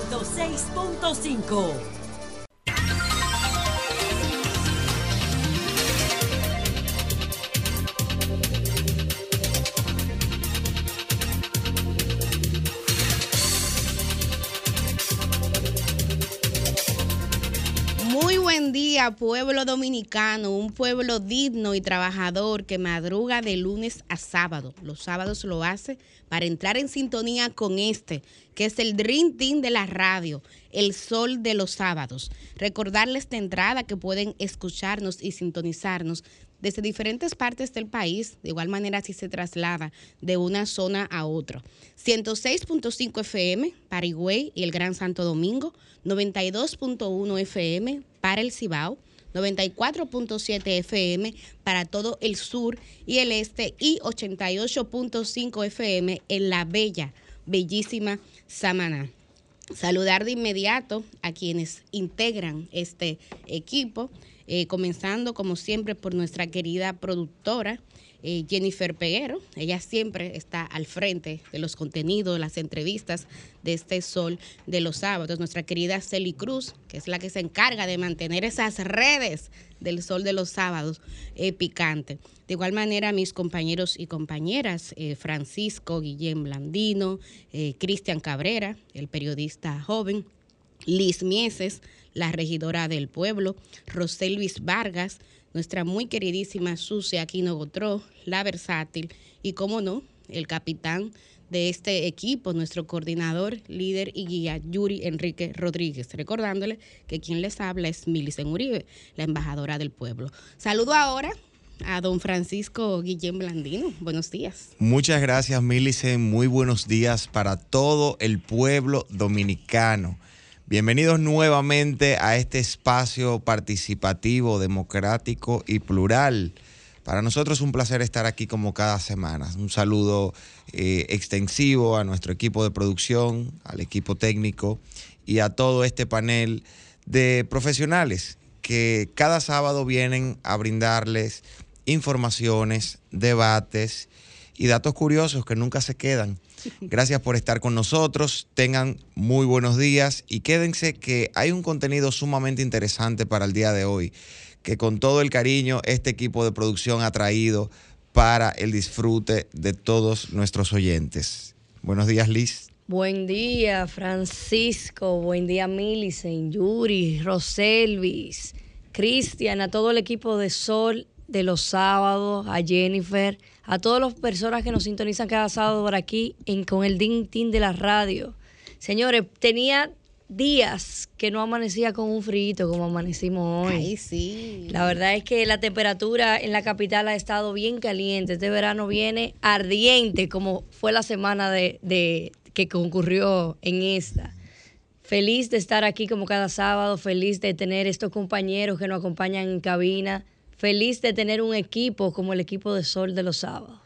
106.5. pueblo dominicano, un pueblo digno y trabajador que madruga de lunes a sábado. Los sábados lo hace para entrar en sintonía con este, que es el Dream Team de la radio, el sol de los sábados. Recordarles de entrada que pueden escucharnos y sintonizarnos desde diferentes partes del país, de igual manera si se traslada de una zona a otra. 106.5 FM para Higüey y el Gran Santo Domingo, 92.1 FM para el Cibao, 94.7 FM para todo el sur y el este y 88.5 FM en la bella, bellísima Samaná. Saludar de inmediato a quienes integran este equipo, eh, comenzando como siempre por nuestra querida productora, eh, Jennifer Peguero. Ella siempre está al frente de los contenidos, las entrevistas de este Sol de los Sábados. Nuestra querida Celi Cruz, que es la que se encarga de mantener esas redes del Sol de los Sábados eh, picante. De igual manera, mis compañeros y compañeras, eh, Francisco Guillén Blandino, Cristian Cabrera, el periodista joven, Liz Mieses, la regidora del pueblo, Roselvis Vargas, nuestra muy queridísima Susi Aquino Gotró, la versátil y, como no, el capitán de este equipo, nuestro coordinador, líder y guía, Yuri Enrique Rodríguez. Recordándole que quien les habla es Milicen Uribe, la embajadora del pueblo. Saludo ahora a don Francisco Guillén Blandino. Buenos días. Muchas gracias, Milicen. Muy buenos días para todo el pueblo dominicano. Bienvenidos nuevamente a este espacio participativo, democrático y plural. Para nosotros es un placer estar aquí como cada semana. Un saludo eh, extensivo a nuestro equipo de producción, al equipo técnico y a todo este panel de profesionales que cada sábado vienen a brindarles informaciones, debates y datos curiosos que nunca se quedan Gracias por estar con nosotros. Tengan muy buenos días y quédense que hay un contenido sumamente interesante para el día de hoy, que con todo el cariño este equipo de producción ha traído para el disfrute de todos nuestros oyentes. Buenos días, Liz. Buen día, Francisco. Buen día, Millicent, Yuri, Roselvis, Cristian, a todo el equipo de Sol de los sábados, a Jennifer, a todas las personas que nos sintonizan cada sábado por aquí en, con el Ding Ting de la radio. Señores, tenía días que no amanecía con un frío como amanecimos hoy. Ay, sí. La verdad es que la temperatura en la capital ha estado bien caliente. Este verano viene ardiente, como fue la semana de, de que concurrió en esta. Feliz de estar aquí como cada sábado, feliz de tener estos compañeros que nos acompañan en cabina feliz de tener un equipo como el equipo de Sol de los sábados.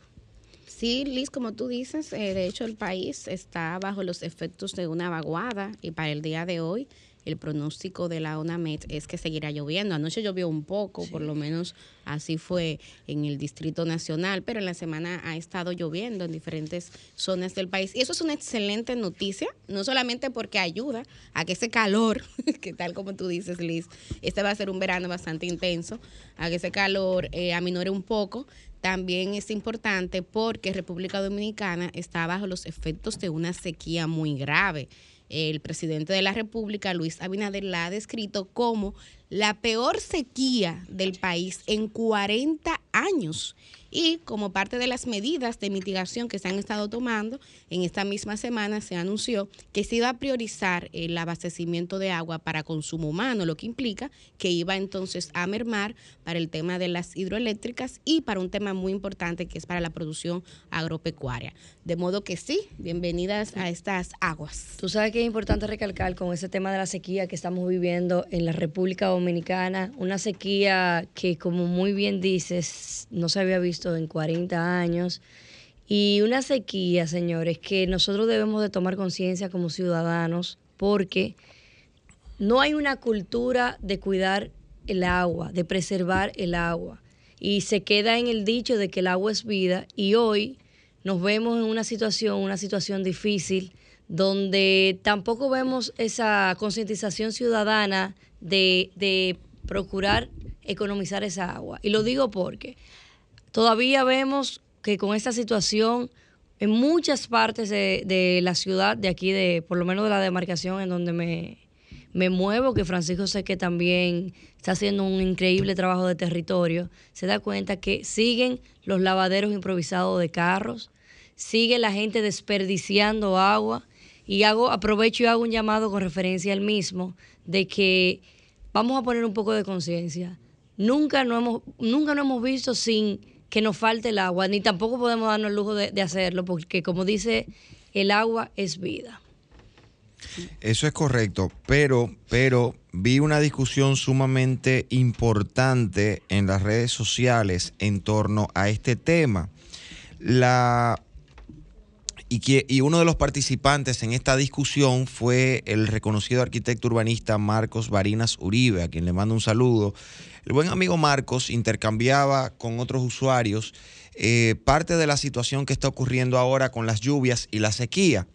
Sí, Liz, como tú dices, eh, de hecho el país está bajo los efectos de una vaguada y para el día de hoy el pronóstico de la ONAMED es que seguirá lloviendo. Anoche llovió un poco, por lo menos así fue en el Distrito Nacional, pero en la semana ha estado lloviendo en diferentes zonas del país. Y eso es una excelente noticia, no solamente porque ayuda a que ese calor, que tal como tú dices, Liz, este va a ser un verano bastante intenso, a que ese calor eh, aminore un poco, también es importante porque República Dominicana está bajo los efectos de una sequía muy grave. El presidente de la República, Luis Abinader, la ha descrito como la peor sequía del país en 40 años. Y como parte de las medidas de mitigación que se han estado tomando, en esta misma semana se anunció que se iba a priorizar el abastecimiento de agua para consumo humano, lo que implica que iba entonces a mermar para el tema de las hidroeléctricas y para un tema muy importante que es para la producción agropecuaria. De modo que sí, bienvenidas a estas aguas. Tú sabes que es importante recalcar con ese tema de la sequía que estamos viviendo en la República Dominicana, una sequía que como muy bien dices, no se había visto en 40 años. Y una sequía, señores, que nosotros debemos de tomar conciencia como ciudadanos porque no hay una cultura de cuidar el agua, de preservar el agua. Y se queda en el dicho de que el agua es vida y hoy nos vemos en una situación, una situación difícil donde tampoco vemos esa concientización ciudadana de, de procurar economizar esa agua. Y lo digo porque todavía vemos que con esta situación en muchas partes de, la ciudad, de aquí, de por lo menos de la demarcación en donde me, me muevo, que Francisco sé que también está haciendo un increíble trabajo de territorio, se da cuenta que siguen los lavaderos improvisados de carros, sigue la gente desperdiciando agua y hago aprovecho y hago un llamado con referencia al mismo de que vamos a poner un poco de conciencia. Nunca no hemos nunca no hemos visto sin que nos falte el agua, ni tampoco podemos darnos el lujo de, hacerlo, porque como dice, el agua es vida. Eso es correcto, pero, pero vi una discusión sumamente importante en las redes sociales en torno a este tema. La, y, que, y uno de los participantes en esta discusión fue el reconocido arquitecto urbanista Marcos Barinas Uribe, a quien le mando un saludo. El buen amigo Marcos intercambiaba con otros usuarios eh, parte de la situación que está ocurriendo ahora con las lluvias y la sequía.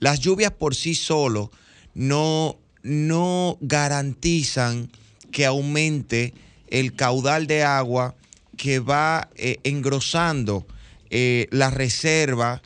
Las lluvias por sí solo no, no garantizan que aumente el caudal de agua que va eh, engrosando eh, la reserva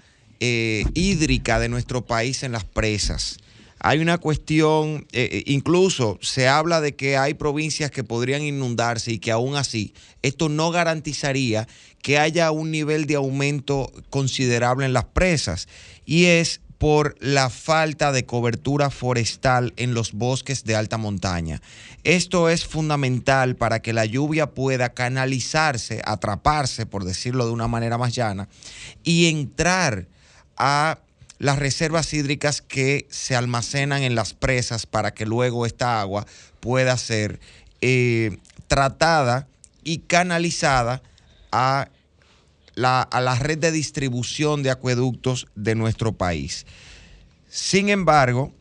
hídrica de nuestro país en las presas. Hay una cuestión, eh, eh, incluso se habla de que hay provincias que podrían inundarse y que aún así esto no garantizaría que haya un nivel de aumento considerable en las presas. Y es por la falta de cobertura forestal en los bosques de alta montaña. Esto es fundamental para que la lluvia pueda canalizarse, atraparse, por decirlo de una manera más llana, y entrar a las reservas hídricas que se almacenan en las presas para que luego esta agua pueda ser eh, tratada y canalizada a la, a la red de distribución de acueductos de nuestro país. Sin embargo,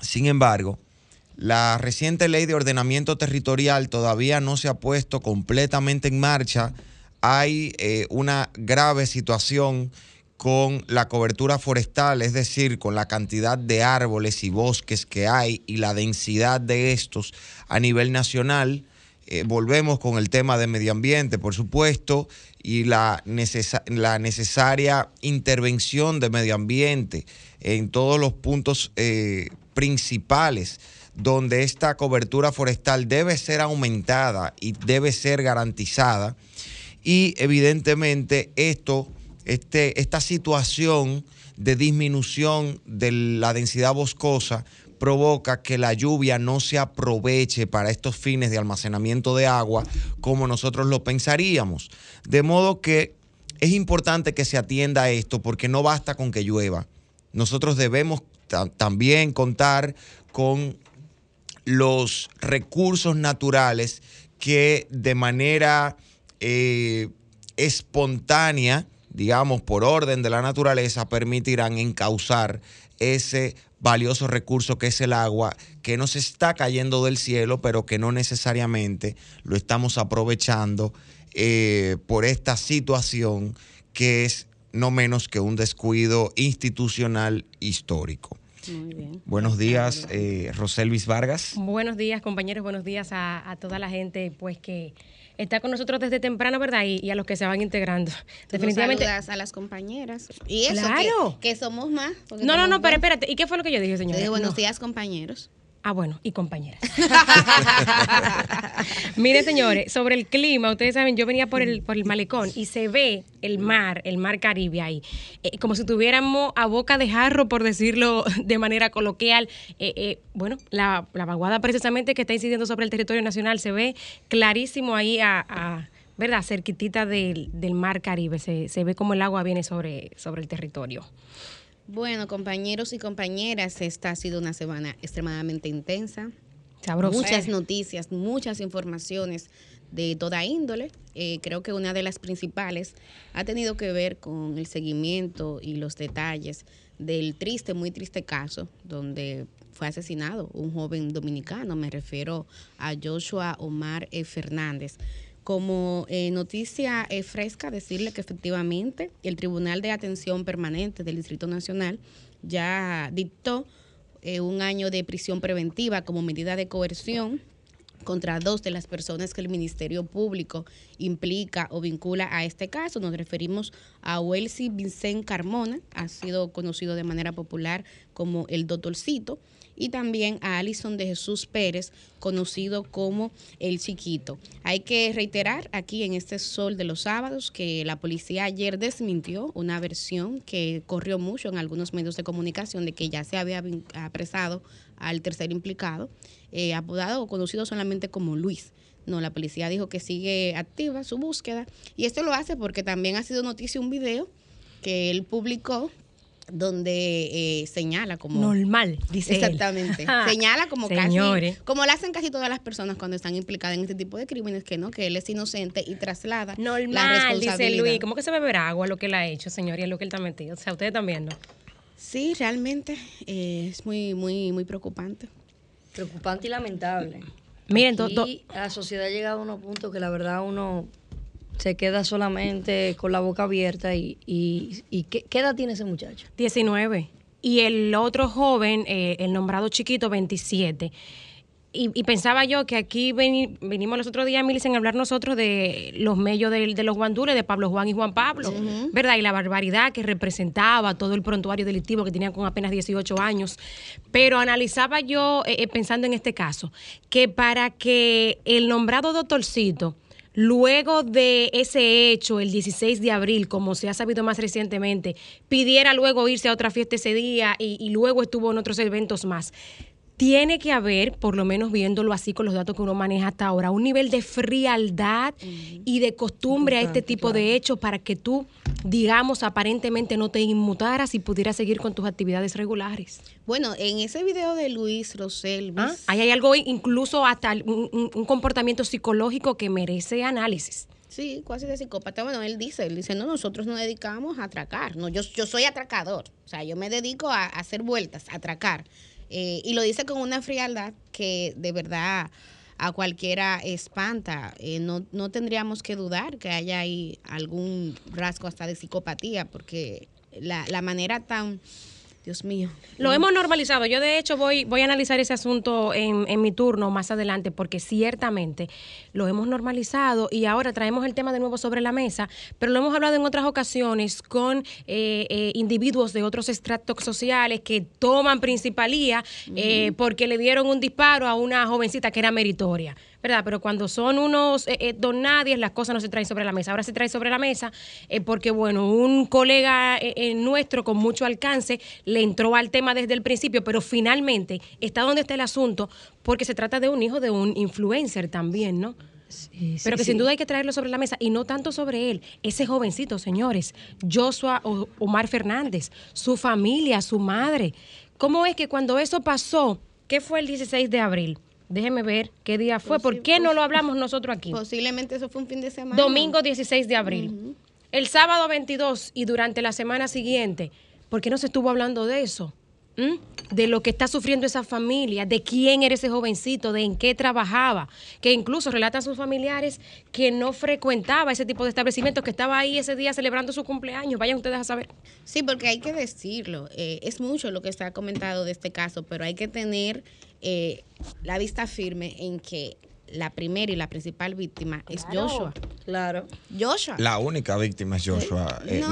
sin embargo, la reciente ley de ordenamiento territorial todavía no se ha puesto completamente en marcha. Hay eh, una grave situación con la cobertura forestal, es decir, con la cantidad de árboles y bosques que hay y la densidad de estos a nivel nacional. Eh, volvemos con el tema de medio ambiente, por supuesto, y la, necesaria intervención de medio ambiente en todos los puntos eh, principales donde esta cobertura forestal debe ser aumentada y debe ser garantizada. Y evidentemente esto este, esta situación de disminución de la densidad boscosa provoca que la lluvia no se aproveche para estos fines de almacenamiento de agua como nosotros lo pensaríamos. De modo que es importante que se atienda a esto porque no basta con que llueva. Nosotros debemos también contar con los recursos naturales que de manera eh, espontánea digamos, por orden de la naturaleza, permitirán encauzar ese valioso recurso que es el agua, que nos está cayendo del cielo, pero que no necesariamente lo estamos aprovechando eh, por esta situación que es no menos que un descuido institucional histórico. Muy bien. Buenos días, eh, Roselvis Vargas. Buenos días, compañeros. Buenos días a, a toda la gente, pues que está con nosotros desde temprano, ¿verdad? Y, a los que se van integrando. Definitivamente. a las compañeras. Y eso, claro. que, somos más. No, no, no, pero espérate. ¿Y qué fue lo que yo dije, señora? buenos días, compañeros. Ah, bueno, y compañeras. Mire, señores, sobre el clima, ustedes saben, yo venía por el, por el malecón y se ve el mar, el mar Caribe ahí, eh, como si tuviéramos a boca de jarro, por decirlo de manera coloquial. Eh, eh, bueno, la, la, vaguada precisamente que está incidiendo sobre el territorio nacional se ve clarísimo ahí a, ¿verdad? Cerquitita del, del mar Caribe. Se, se, ve como el agua viene sobre, sobre el territorio. Bueno, compañeros y compañeras, esta ha sido una semana extremadamente intensa. Muchas noticias, muchas informaciones de toda índole. Eh, creo que una de las principales ha tenido que ver con el seguimiento y los detalles del triste, muy triste caso donde fue asesinado un joven dominicano. Me refiero a Joshua Omar e. Fernández. Como eh, noticia fresca, decirle que efectivamente el Tribunal de Atención Permanente del Distrito Nacional ya dictó eh, un año de prisión preventiva como medida de coerción contra dos de las personas que el Ministerio Público implica o vincula a este caso. Nos referimos a Welsi Vincent Carmona, ha sido conocido de manera popular como el Doctorcito, y también a Alison de Jesús Pérez, conocido como El Chiquito. Hay que reiterar aquí en este Sol de los Sábados que la policía ayer desmintió una versión que corrió mucho en algunos medios de comunicación de que ya se había apresado al tercer implicado, eh, apodado o conocido solamente como Luis. No, la policía dijo que sigue activa su búsqueda y esto lo hace porque también ha sido noticia un video que él publicó donde eh, señala como normal dice exactamente. Señala como casi como lo hacen casi todas las personas cuando están implicadas en este tipo de crímenes que no que él es inocente y traslada normal la responsabilidad. dice Luis cómo que se beberá agua lo que él ha hecho señor y es lo que él está metido. O sea ustedes también no sí realmente eh, es muy muy muy preocupante. Preocupante y lamentable. Miren y la sociedad ha llegado a unos puntos que la verdad uno se queda solamente con la boca abierta y, y, ¿qué, edad tiene ese muchacho? 19. Y el otro joven, eh, el nombrado chiquito, 27. Y, pensaba yo que aquí venimos los otros días, Milicen, a hablar nosotros de los medios de, los guandules, de Pablo Juan y Juan Pablo, ¿verdad? Y la barbaridad que representaba todo el prontuario delictivo que tenían con apenas 18 años. Pero analizaba yo, eh, eh, pensando en este caso, que para que el nombrado doctorcito luego de ese hecho, el 16 de abril, como se ha sabido más recientemente, pidiera luego irse a otra fiesta ese día y, luego estuvo en otros eventos más tiene que haber, por lo menos viéndolo así con los datos que uno maneja hasta ahora, un nivel de frialdad y de costumbre a este tipo de hechos para que tú, digamos, aparentemente no te inmutaras y pudieras seguir con tus actividades regulares. Bueno, en ese video de Luis Rosel, ¿Ah? ahí hay algo, incluso hasta un, comportamiento psicológico que merece análisis. Sí, casi de psicópata. Bueno, él dice, él dice, no, nosotros nos dedicamos a atracar. No, yo, yo soy atracador. O sea, yo me dedico a hacer vueltas, a atracar. Eh, y lo dice con una frialdad que de verdad a cualquiera espanta. Eh, no, no tendríamos que dudar que haya ahí algún rasgo hasta de psicopatía, porque la, la manera tan Dios mío. Lo hemos normalizado. Yo de hecho voy, voy a analizar ese asunto en, en, mi turno más adelante porque ciertamente lo hemos normalizado y ahora traemos el tema de nuevo sobre la mesa, pero lo hemos hablado en otras ocasiones con eh, eh, individuos de otros estratos sociales que toman principalía eh, porque le dieron un disparo a una jovencita que era meritoria. ¿Verdad? Pero cuando son unos eh, eh, don nadie, las cosas no se traen sobre la mesa. Ahora se trae sobre la mesa eh, porque, bueno, un colega nuestro con mucho alcance le entró al tema desde el principio, pero finalmente está donde está el asunto porque se trata de un hijo de un influencer también, ¿no? pero que sin duda hay que traerlo sobre la mesa y no tanto sobre él, ese jovencito, señores, Joshua Omar Fernández, su familia, su madre. ¿Cómo es que cuando eso pasó, qué fue el 16 de abril? Déjeme ver qué día fue. ¿Por qué no lo hablamos nosotros aquí? Posiblemente eso fue un fin de semana. Domingo 16 de abril. El sábado 22 y durante la semana siguiente. ¿Por qué no se estuvo hablando de eso? ¿Mm? de lo que está sufriendo esa familia, de quién era ese jovencito, de en qué trabajaba, que incluso relata a sus familiares que no frecuentaba ese tipo de establecimientos, que estaba ahí ese día celebrando su cumpleaños. Vayan ustedes a saber. Sí, porque hay que decirlo, eh, es mucho lo que está comentado de este caso, pero hay que tener eh, la vista firme en que la primera y la principal víctima es Joshua. Claro. Joshua. La única víctima es Joshua, eh,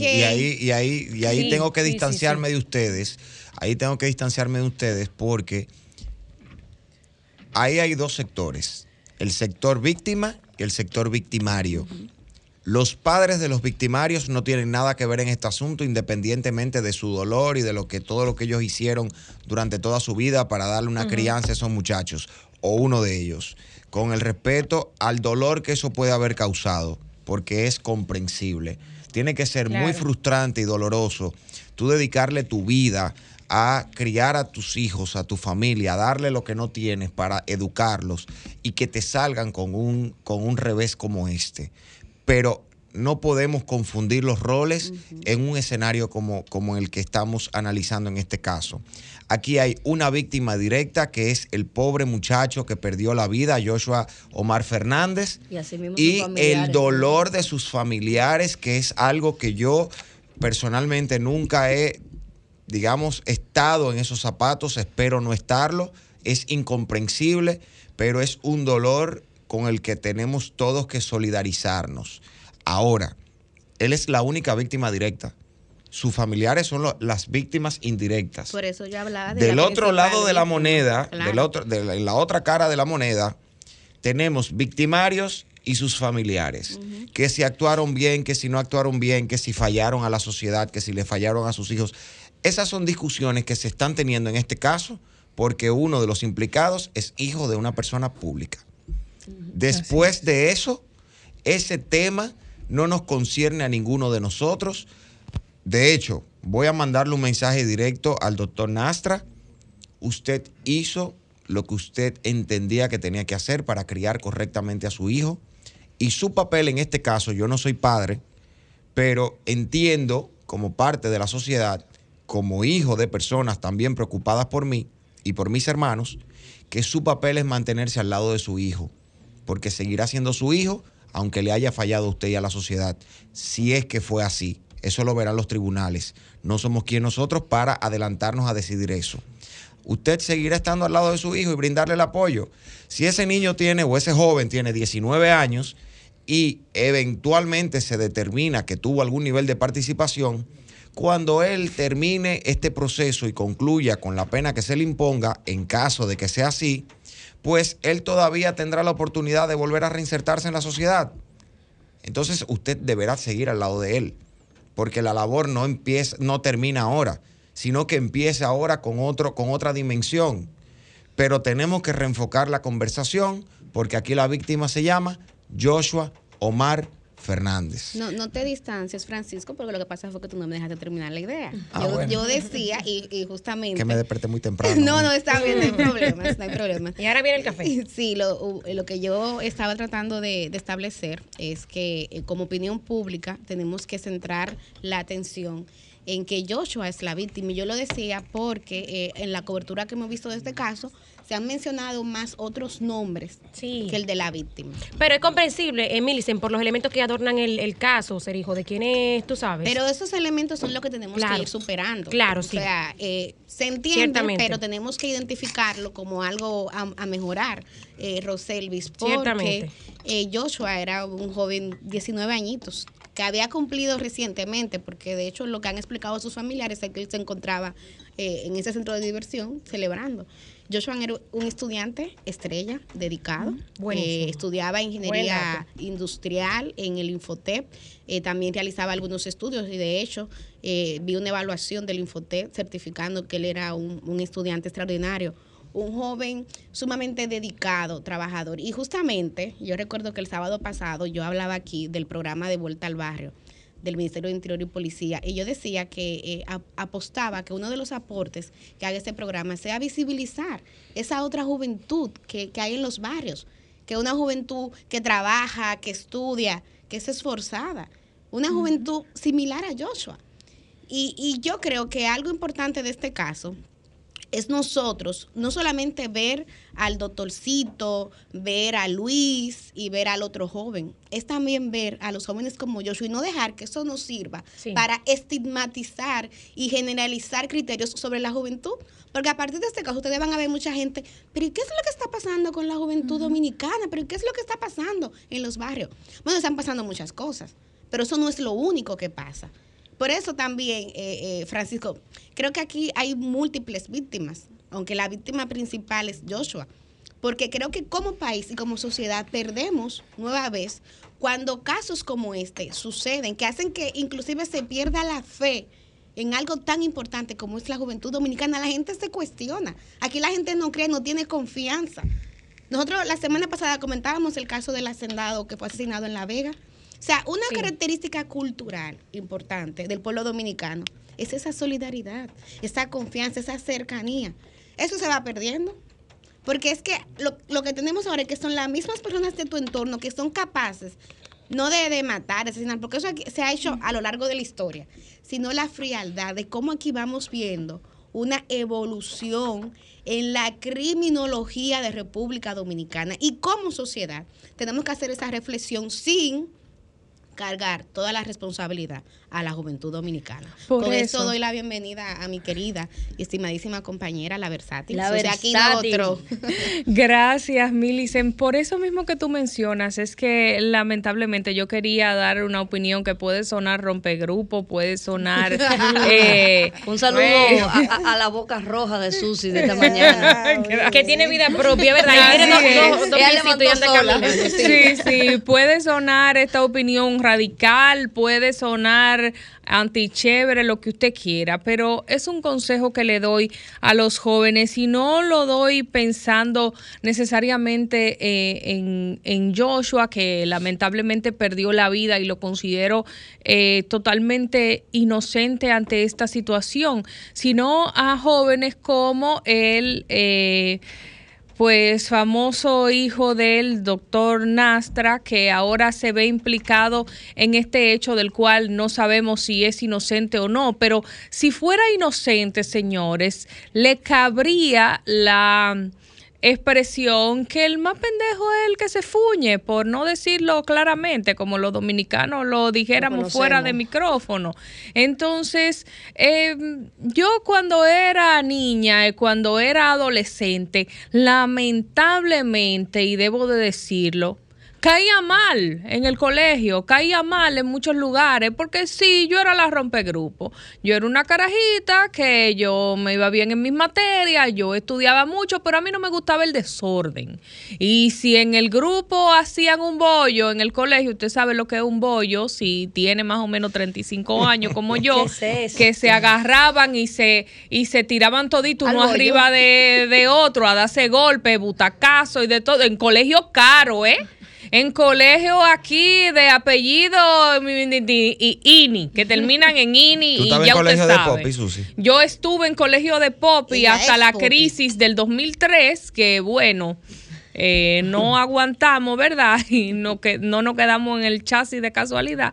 Y ahí, y ahí, y ahí tengo que distanciarme de ustedes. Ahí tengo que distanciarme de ustedes porque ahí hay dos sectores. El sector víctima y el sector victimario. Los padres de los victimarios no tienen nada que ver en este asunto, independientemente de su dolor y de lo que todo lo que ellos hicieron durante toda su vida para darle una crianza a esos muchachos o uno de ellos, con el respeto al dolor que eso puede haber causado, porque es comprensible. Tiene que ser muy frustrante y doloroso tú dedicarle tu vida a criar a tus hijos, a tu familia, a darle lo que no tienes para educarlos y que te salgan con un, con un revés como este. Pero no podemos confundir los roles en un escenario como, como el que estamos analizando en este caso. Aquí hay una víctima directa que es el pobre muchacho que perdió la vida, Joshua Omar Fernández, y, el dolor de sus familiares, que es algo que yo personalmente nunca he digamos, estado en esos zapatos, espero no estarlo, es incomprensible, pero es un dolor con el que tenemos todos que solidarizarnos. Ahora, él es la única víctima directa. Sus familiares son lo- las víctimas indirectas. Por eso yo hablaba de Del la otro lado de la moneda, Claro. del otro, de la, en la otra cara de la moneda, tenemos victimarios y sus familiares, que si actuaron bien, que si no actuaron bien, que si fallaron a la sociedad, que si le fallaron a sus hijos. Esas son discusiones que se están teniendo en este caso porque uno de los implicados es hijo de una persona pública. Después de eso, ese tema no nos concierne a ninguno de nosotros. De hecho, voy a mandarle un mensaje directo al doctor Nastra. Usted hizo lo que usted entendía que tenía que hacer para criar correctamente a su hijo. Y su papel en este caso, yo no soy padre, pero entiendo como parte de la sociedad, como hijo de personas también preocupadas por mí y por mis hermanos, que su papel es mantenerse al lado de su hijo, porque seguirá siendo su hijo, aunque le haya fallado a usted y a la sociedad, si es que fue así. Eso lo verán los tribunales. No somos quien nosotros para adelantarnos a decidir eso. Usted seguirá estando al lado de su hijo y brindarle el apoyo. Si ese niño tiene o ese joven tiene 19 años y eventualmente se determina que tuvo algún nivel de participación, cuando él termine este proceso y concluya con la pena que se le imponga, en caso de que sea así, pues él todavía tendrá la oportunidad de volver a reinsertarse en la sociedad. Entonces usted deberá seguir al lado de él, porque la labor no empieza, no termina ahora, sino que empieza ahora con otro, con otra dimensión. Pero tenemos que reenfocar la conversación, porque aquí la víctima se llama Joshua Omar Fernández. No, no te distancias, Francisco, porque lo que pasa fue que tú no me dejaste terminar la idea. Ah, yo, bueno. yo decía, y, y justamente... Que me desperté muy temprano. No, no, está bien, no hay problema, no hay problema. Y ahora viene el café. Sí, lo, lo que yo estaba tratando de, de establecer es que eh, como opinión pública tenemos que centrar la atención en que Joshua es la víctima. Y yo lo decía porque eh, en la cobertura que hemos visto de este caso se han mencionado más otros nombres Sí. que el de la víctima. Pero es comprensible, eh, Millicent, por los elementos que adornan el, el caso, ser hijo de quién es, tú sabes. Pero esos elementos son los que tenemos Claro. que ir superando. Claro, o sí. sea, eh, se entiende, pero tenemos que identificarlo como algo a, a mejorar, eh, Roselvis, porque eh, Joshua era un joven 19 añitos que había cumplido recientemente, porque de hecho lo que han explicado sus familiares es que él se encontraba eh, en ese centro de diversión celebrando. Joshua era un estudiante estrella, dedicado, eh, estudiaba ingeniería industrial en el Infotep, eh, también realizaba algunos estudios y de hecho eh, vi una evaluación del Infotep certificando que él era un, un estudiante extraordinario, un joven sumamente dedicado, trabajador. Y justamente yo recuerdo que el sábado pasado yo hablaba aquí del programa de Vuelta al Barrio del Ministerio de Interior y Policía. Y yo decía que eh, ap- apostaba que uno de los aportes que haga este programa sea visibilizar esa otra juventud que, que hay en los barrios, que una juventud que trabaja, que estudia, que es esforzada, una juventud similar a Joshua. Y, y yo creo que algo importante de este caso es nosotros no solamente ver al doctorcito, ver a Luis y ver al otro joven, es también ver a los jóvenes como Joshua y no dejar que eso nos sirva Sí. para estigmatizar y generalizar criterios sobre la juventud. Porque a partir de este caso ustedes van a ver mucha gente, pero ¿y qué es lo que está pasando con la juventud dominicana? ¿Pero qué es lo que está pasando en los barrios? Bueno, están pasando muchas cosas, pero eso no es lo único que pasa. Por eso también, eh, eh, Francisco, creo que aquí hay múltiples víctimas, aunque la víctima principal es Joshua. Porque creo que como país y como sociedad perdemos nueva vez cuando casos como este suceden, que hacen que inclusive se pierda la fe en algo tan importante como es la juventud dominicana. La gente se cuestiona. Aquí la gente no cree, no tiene confianza. Nosotros la semana pasada comentábamos el caso del hacendado que fue asesinado en La Vega. O sea, una Sí. característica cultural importante del pueblo dominicano es esa solidaridad, esa confianza, esa cercanía. Eso se va perdiendo. Porque es que lo, lo que tenemos ahora es que son las mismas personas de tu entorno que son capaces, no de, de matar, de asesinar, porque eso se ha hecho a lo largo de la historia, sino la frialdad de cómo aquí vamos viendo una evolución en la criminología de República Dominicana y como sociedad tenemos que hacer esa reflexión sin cargar toda la responsabilidad a la juventud dominicana. Por Con eso. eso. doy la bienvenida a mi querida y estimadísima compañera, la versátil. La O sea, aquí versátil. otro. Gracias, Milicen. Por eso mismo que tú mencionas, es que lamentablemente yo quería dar una opinión que puede sonar rompegrupo, puede sonar... eh, Un saludo eh, a, a- la boca roja de Susi de esta mañana. que tiene vida propia, ¿verdad? Sí, sí, puede sonar esta opinión radical, puede sonar antichévere, lo que usted quiera, pero es un consejo que le doy a los jóvenes y no lo doy pensando necesariamente eh, en, en Joshua, que lamentablemente perdió la vida y lo considero eh, totalmente inocente ante esta situación, sino a jóvenes como él. eh, pues famoso hijo del doctor Nastra, que ahora se ve implicado en este hecho del cual no sabemos si es inocente o no, pero si fuera inocente, señores, le cabría la expresión que el más pendejo es el que se fuñe, por no decirlo claramente, como los dominicanos lo dijéramos Lo fuera de micrófono. Entonces, eh, yo cuando era niña, eh, cuando era adolescente, lamentablemente, y debo de decirlo, caía mal en el colegio, caía mal en muchos lugares, porque sí, yo era la rompegrupo. Yo era una carajita que yo me iba bien en mis materias, yo estudiaba mucho, pero a mí no me gustaba el desorden. Y si en el grupo hacían un bollo en el colegio, usted sabe lo que es un bollo, si tiene más o menos 35 años como yo, que se agarraban y se, y se tiraban todito Al uno bollo. arriba de, de otro a darse golpes, butacazo y de todo, en colegio caro, ¿eh? En colegio aquí de apellido y INI, que terminan en INI ¿Tú y ya en usted colegio de Susi? Yo estuve en colegio de Ella hasta la Popi. crisis del 2003, que bueno, eh, no aguantamos, ¿verdad? Y no, que, no nos quedamos en el chasis de casualidad.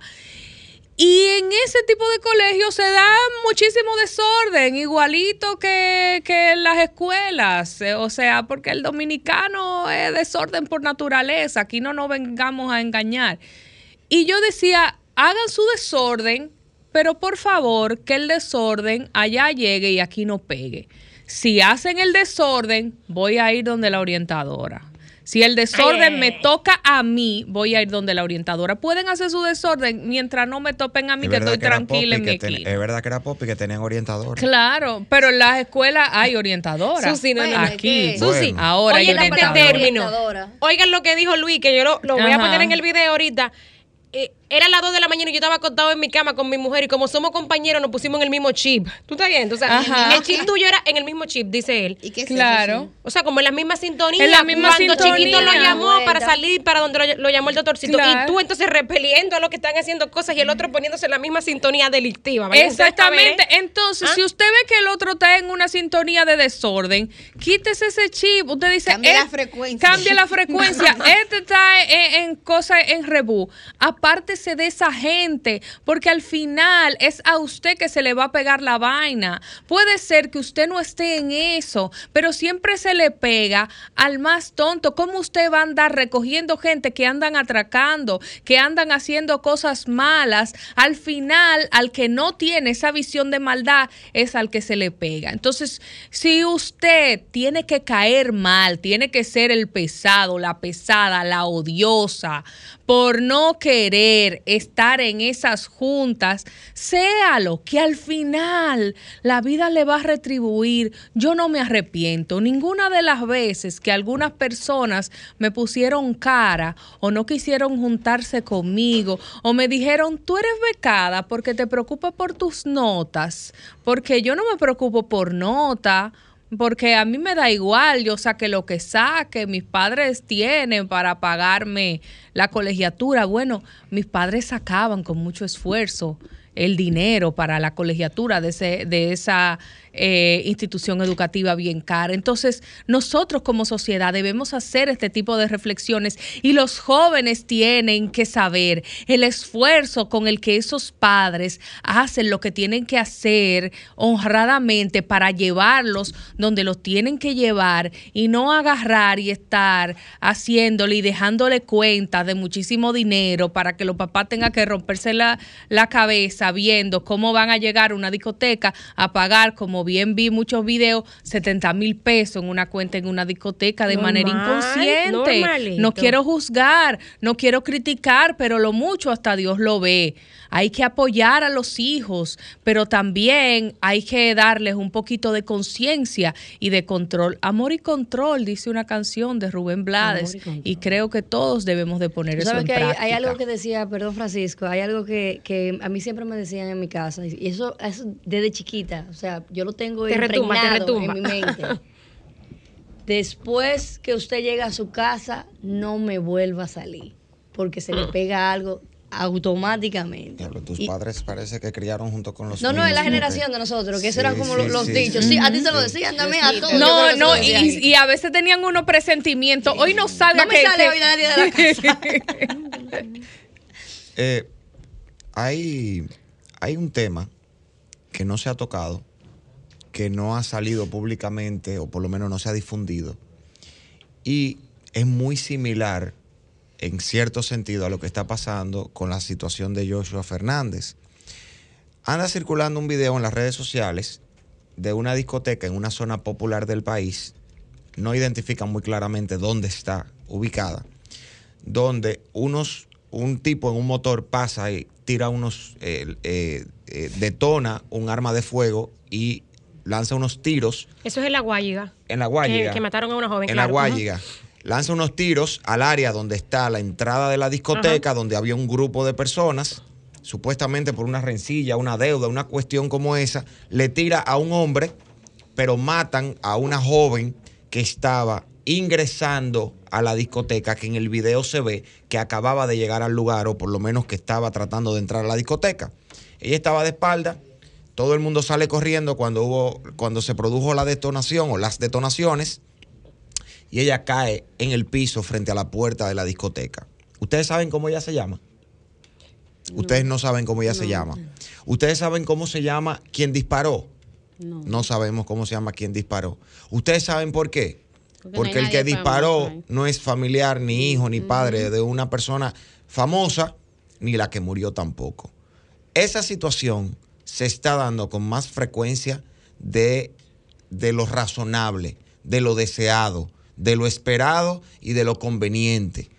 Y en ese tipo de colegios se da muchísimo desorden, igualito que, que en las escuelas. Eh, O sea, porque el dominicano es desorden por naturaleza. Aquí no nos vengamos a engañar. Y yo decía, hagan su desorden, pero por favor que el desorden allá llegue y aquí no pegue. Si hacen el desorden, voy a ir donde la orientadora. Si el desorden Ay, ay, me ay. toca a mí, voy a ir donde la orientadora. Pueden hacer su desorden mientras no me topen a mí, Es que estoy tranquila en mi ten-. Es verdad que era Poppy que tenían orientador. Claro, pero en las escuelas hay orientadoras. Susi, no, no, no, Aquí. Susi, Bueno. Ahora hay oigan este orientadora. término. Orientadora. Oigan lo que dijo Luis, que yo lo, lo voy a poner en el video ahorita. Eh, era las 2 de la mañana y yo estaba acostado en mi cama con mi mujer y como somos compañeros nos pusimos en el mismo chip. ¿Tú estás viendo? O sea, Ajá. el chip tuyo era en el mismo chip, dice él. ¿Y qué es Claro. eso? O sea, como en la misma sintonía. En la misma cuando sintonía. Chiquito lo llamó Vuelta. para salir para donde lo, lo llamó el doctorcito. Claro. Y tú entonces repeliendo a los que están haciendo cosas y el otro poniéndose en la misma sintonía delictiva. Exactamente. ¿eh? Entonces, ¿Ah? si usted ve que el otro está en una sintonía de desorden, quítese ese chip. Usted dice, Cambie la "Eh, frecuencia". Cambie la frecuencia. este está en, en cosas en rebú. De esa gente, porque al final es a usted que se le va a pegar la vaina. Puede ser que usted no esté en eso, pero siempre se le pega al más tonto. ¿Cómo usted va a andar recogiendo gente que andan atracando, que andan haciendo cosas malas? Al final, al que no tiene esa visión de maldad es al que se le pega. Entonces, si usted tiene que caer mal, tiene que ser el pesado, la pesada, la odiosa, por no querer estar en esas juntas, séalo, que al final la vida le va a retribuir. Yo no me arrepiento. Ninguna de las veces que algunas personas me pusieron cara o no quisieron juntarse conmigo o me dijeron, tú eres becada porque te preocupas por tus notas, porque yo no me preocupo por nota. Porque a mí me da igual, yo saque lo que saque, mis padres tienen para pagarme la colegiatura. Bueno, mis padres sacaban con mucho esfuerzo el dinero para la colegiatura de, ese, de esa eh, institución educativa bien cara. Entonces, nosotros como sociedad debemos hacer este tipo de reflexiones y los jóvenes tienen que saber el esfuerzo con el que esos padres hacen lo que tienen que hacer honradamente para llevarlos donde los tienen que llevar y no agarrar y estar haciéndole y dejándole cuenta de muchísimo dinero para que los papás tengan que romperse la, la cabeza viendo cómo van a llegar a una discoteca a pagar, como bien vi muchos videos, 70 mil pesos en una cuenta en una discoteca de manera inconsciente. normalito. No quiero juzgar, no quiero criticar, pero lo mucho hasta Dios lo ve. Hay que apoyar a los hijos, pero también hay que darles un poquito de conciencia y de control. Amor y control, dice una canción de Rubén Blades, y creo que todos debemos de poner eso en que hay, práctica. hay algo que decía, perdón Francisco, hay algo que, que a mí siempre me decían en mi casa, y eso, eso desde chiquita, o sea, yo lo tengo Te retumba, te retumba. en mi mente. Después que usted llega a su casa, no me vuelva a salir, porque se le pega algo automáticamente. Diablo, tus Y- padres parece que criaron junto con los no, no, es la generación de nosotros, que eso Sí, eran como sí, los, los sí, dichos. sí. Sí, a ti te lo decían también, a todos. No, no, se y, a veces tenían unos presentimientos. Hoy no salga No me que- sale que- hoy nadie de la casa. Eh, hay, hay un tema que no se ha tocado, que no ha salido públicamente, o por lo menos no se ha difundido, y es muy similar en cierto sentido a lo que está pasando con la situación de Joshua Fernández. Anda circulando un video en las redes sociales de una discoteca en una zona popular del país, no identifican muy claramente dónde está ubicada, donde unos, un tipo en un motor pasa y tira unos, eh, eh, eh, detona un arma de fuego y lanza unos tiros Eso es en la Guayiga. en la Guayiga. que mataron a una joven. en claro. la Guayiga. Lanza unos tiros al área donde está la entrada de la discoteca, donde había un grupo de personas, supuestamente por una rencilla, una deuda, una cuestión como esa. Le tira a un hombre, pero matan a una joven que estaba ingresando a la discoteca, que en el video se ve que acababa de llegar al lugar, o por lo menos que estaba tratando de entrar a la discoteca. Ella estaba de espalda, todo el mundo sale corriendo cuando hubo, cuando se produjo la detonación o las detonaciones, y ella cae en el piso frente a la puerta de la discoteca. ¿Ustedes saben cómo ella se llama? Ustedes no saben cómo ella se llama. ¿Ustedes saben cómo se llama quien disparó? No. No sabemos cómo se llama quien disparó. ¿Ustedes saben por qué? Porque el que disparó famoso no es familiar, ni hijo, ni padre de una persona famosa, ni la que murió tampoco. Esa situación se está dando con más frecuencia de, de lo razonable, de lo deseado, de lo esperado y de lo conveniente.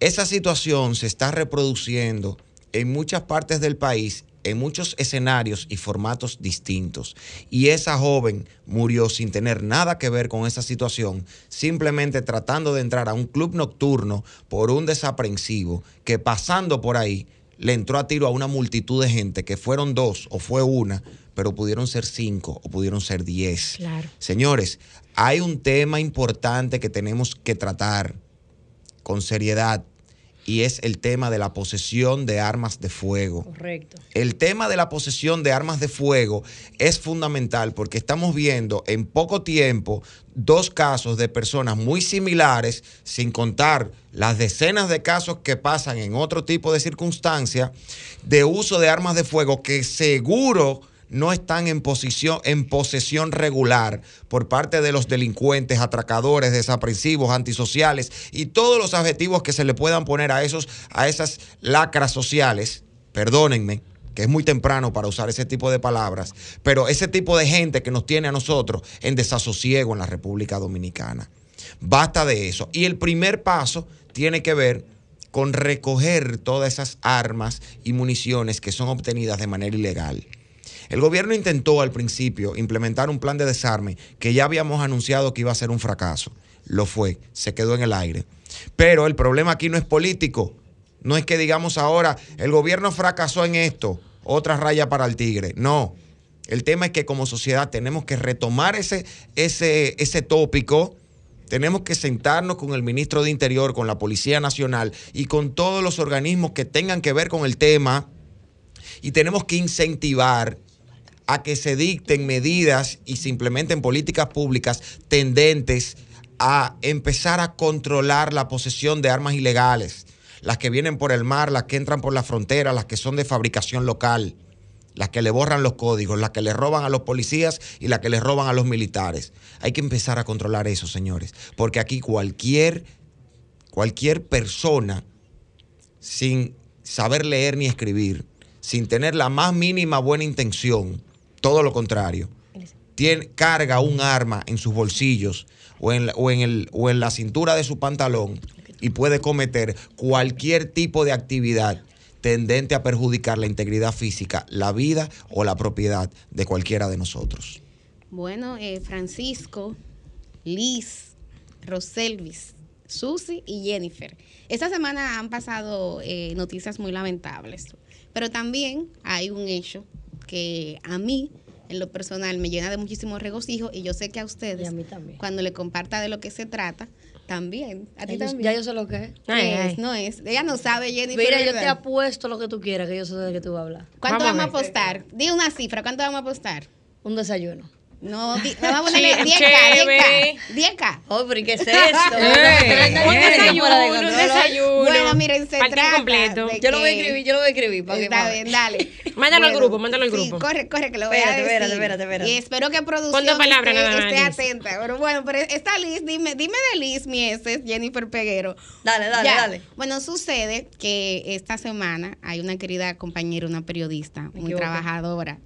Esa situación se está reproduciendo en muchas partes del país, en muchos escenarios y formatos distintos. Y esa joven murió sin tener nada que ver con esa situación, simplemente tratando de entrar a un club nocturno por un desaprensivo que pasando por ahí le entró a tiro a una multitud de gente, que fueron dos o fue una, pero pudieron ser cinco o pudieron ser diez. Claro. Señores, hay un tema importante que tenemos que tratar con seriedad y es el tema de la posesión de armas de fuego. Correcto. El tema de la posesión de armas de fuego es fundamental porque estamos viendo en poco tiempo dos casos de personas muy similares, sin contar las decenas de casos que pasan en otro tipo de circunstancias, de uso de armas de fuego que seguro no están en, posición, en posesión regular por parte de los delincuentes, atracadores, desaprensivos, antisociales y todos los adjetivos que se le puedan poner a, esos, a esas lacras sociales. Perdónenme, que es muy temprano para usar ese tipo de palabras, pero ese tipo de gente que nos tiene a nosotros en desasosiego en la República Dominicana. Basta de eso. Y el primer paso tiene que ver con recoger todas esas armas y municiones que son obtenidas de manera ilegal. El gobierno intentó al principio implementar un plan de desarme que ya habíamos anunciado que iba a ser un fracaso. Lo fue, se quedó en el aire. Pero el problema aquí no es político. No es que digamos ahora, el gobierno fracasó en esto, otra raya para el tigre. No. El tema es que como sociedad tenemos que retomar ese, ese, ese tópico. Tenemos que sentarnos con el ministro de Interior, con la Policía Nacional y con todos los organismos que tengan que ver con el tema y tenemos que incentivar a que se dicten medidas y se implementen políticas públicas tendentes a empezar a controlar la posesión de armas ilegales, las que vienen por el mar, las que entran por la frontera, las que son de fabricación local, las que le borran los códigos, las que le roban a los policías y las que le roban a los militares. Hay que empezar a controlar eso, señores, porque aquí cualquier cualquier persona sin saber leer ni escribir, sin tener la más mínima buena intención, todo lo contrario, tiene, carga un arma en sus bolsillos o en, la- cintura de su pantalón y puede cometer cualquier tipo de actividad tendente a perjudicar la integridad física, la vida o la propiedad de cualquiera de nosotros. Bueno, eh, Francisco, Liz, Roselvis, Susi y Jennifer. Esta semana han pasado eh, noticias muy lamentables, pero también hay un hecho que a mí, en lo personal, me llena de muchísimo regocijo y yo sé que a ustedes, Y a mí también. cuando le comparta de lo que se trata, también. A ti Ya yo- también. Ya yo sé lo que es. ¿Qué Ay, es? ay. No es. Ella no sabe, Jennifer. Mira, yo ¿verdad? te apuesto lo que tú quieras, que yo sé de qué tú vas a hablar. ¿Cuánto Vamos a vamos a apostar? Di una cifra, ¿cuánto vamos a apostar? Un desayuno. No, di- vamos a ponerle Ch- 10K, chévere. 10K, 10K. Oh, pero ¿y qué es esto? Un desayuno, un desayuno. Bueno, miren, se Parking trata completo. de Yo lo voy a que- escribir, yo lo voy a escribir. Para que Está más. bien, dale. Mándalo al grupo, mándalo al Sí, grupo. corre, corre, que lo voy a Espérate, decir. espérate, espérate, espérate. Y espero que producción dos palabras esté, nada más, esté atenta. Pero bueno, pero esta Liz, dime, dime de Liz Mieses, Jennifer Peguero. Dale, dale, Ya. dale. Bueno, sucede que esta semana hay una querida compañera, una periodista muy trabajadora,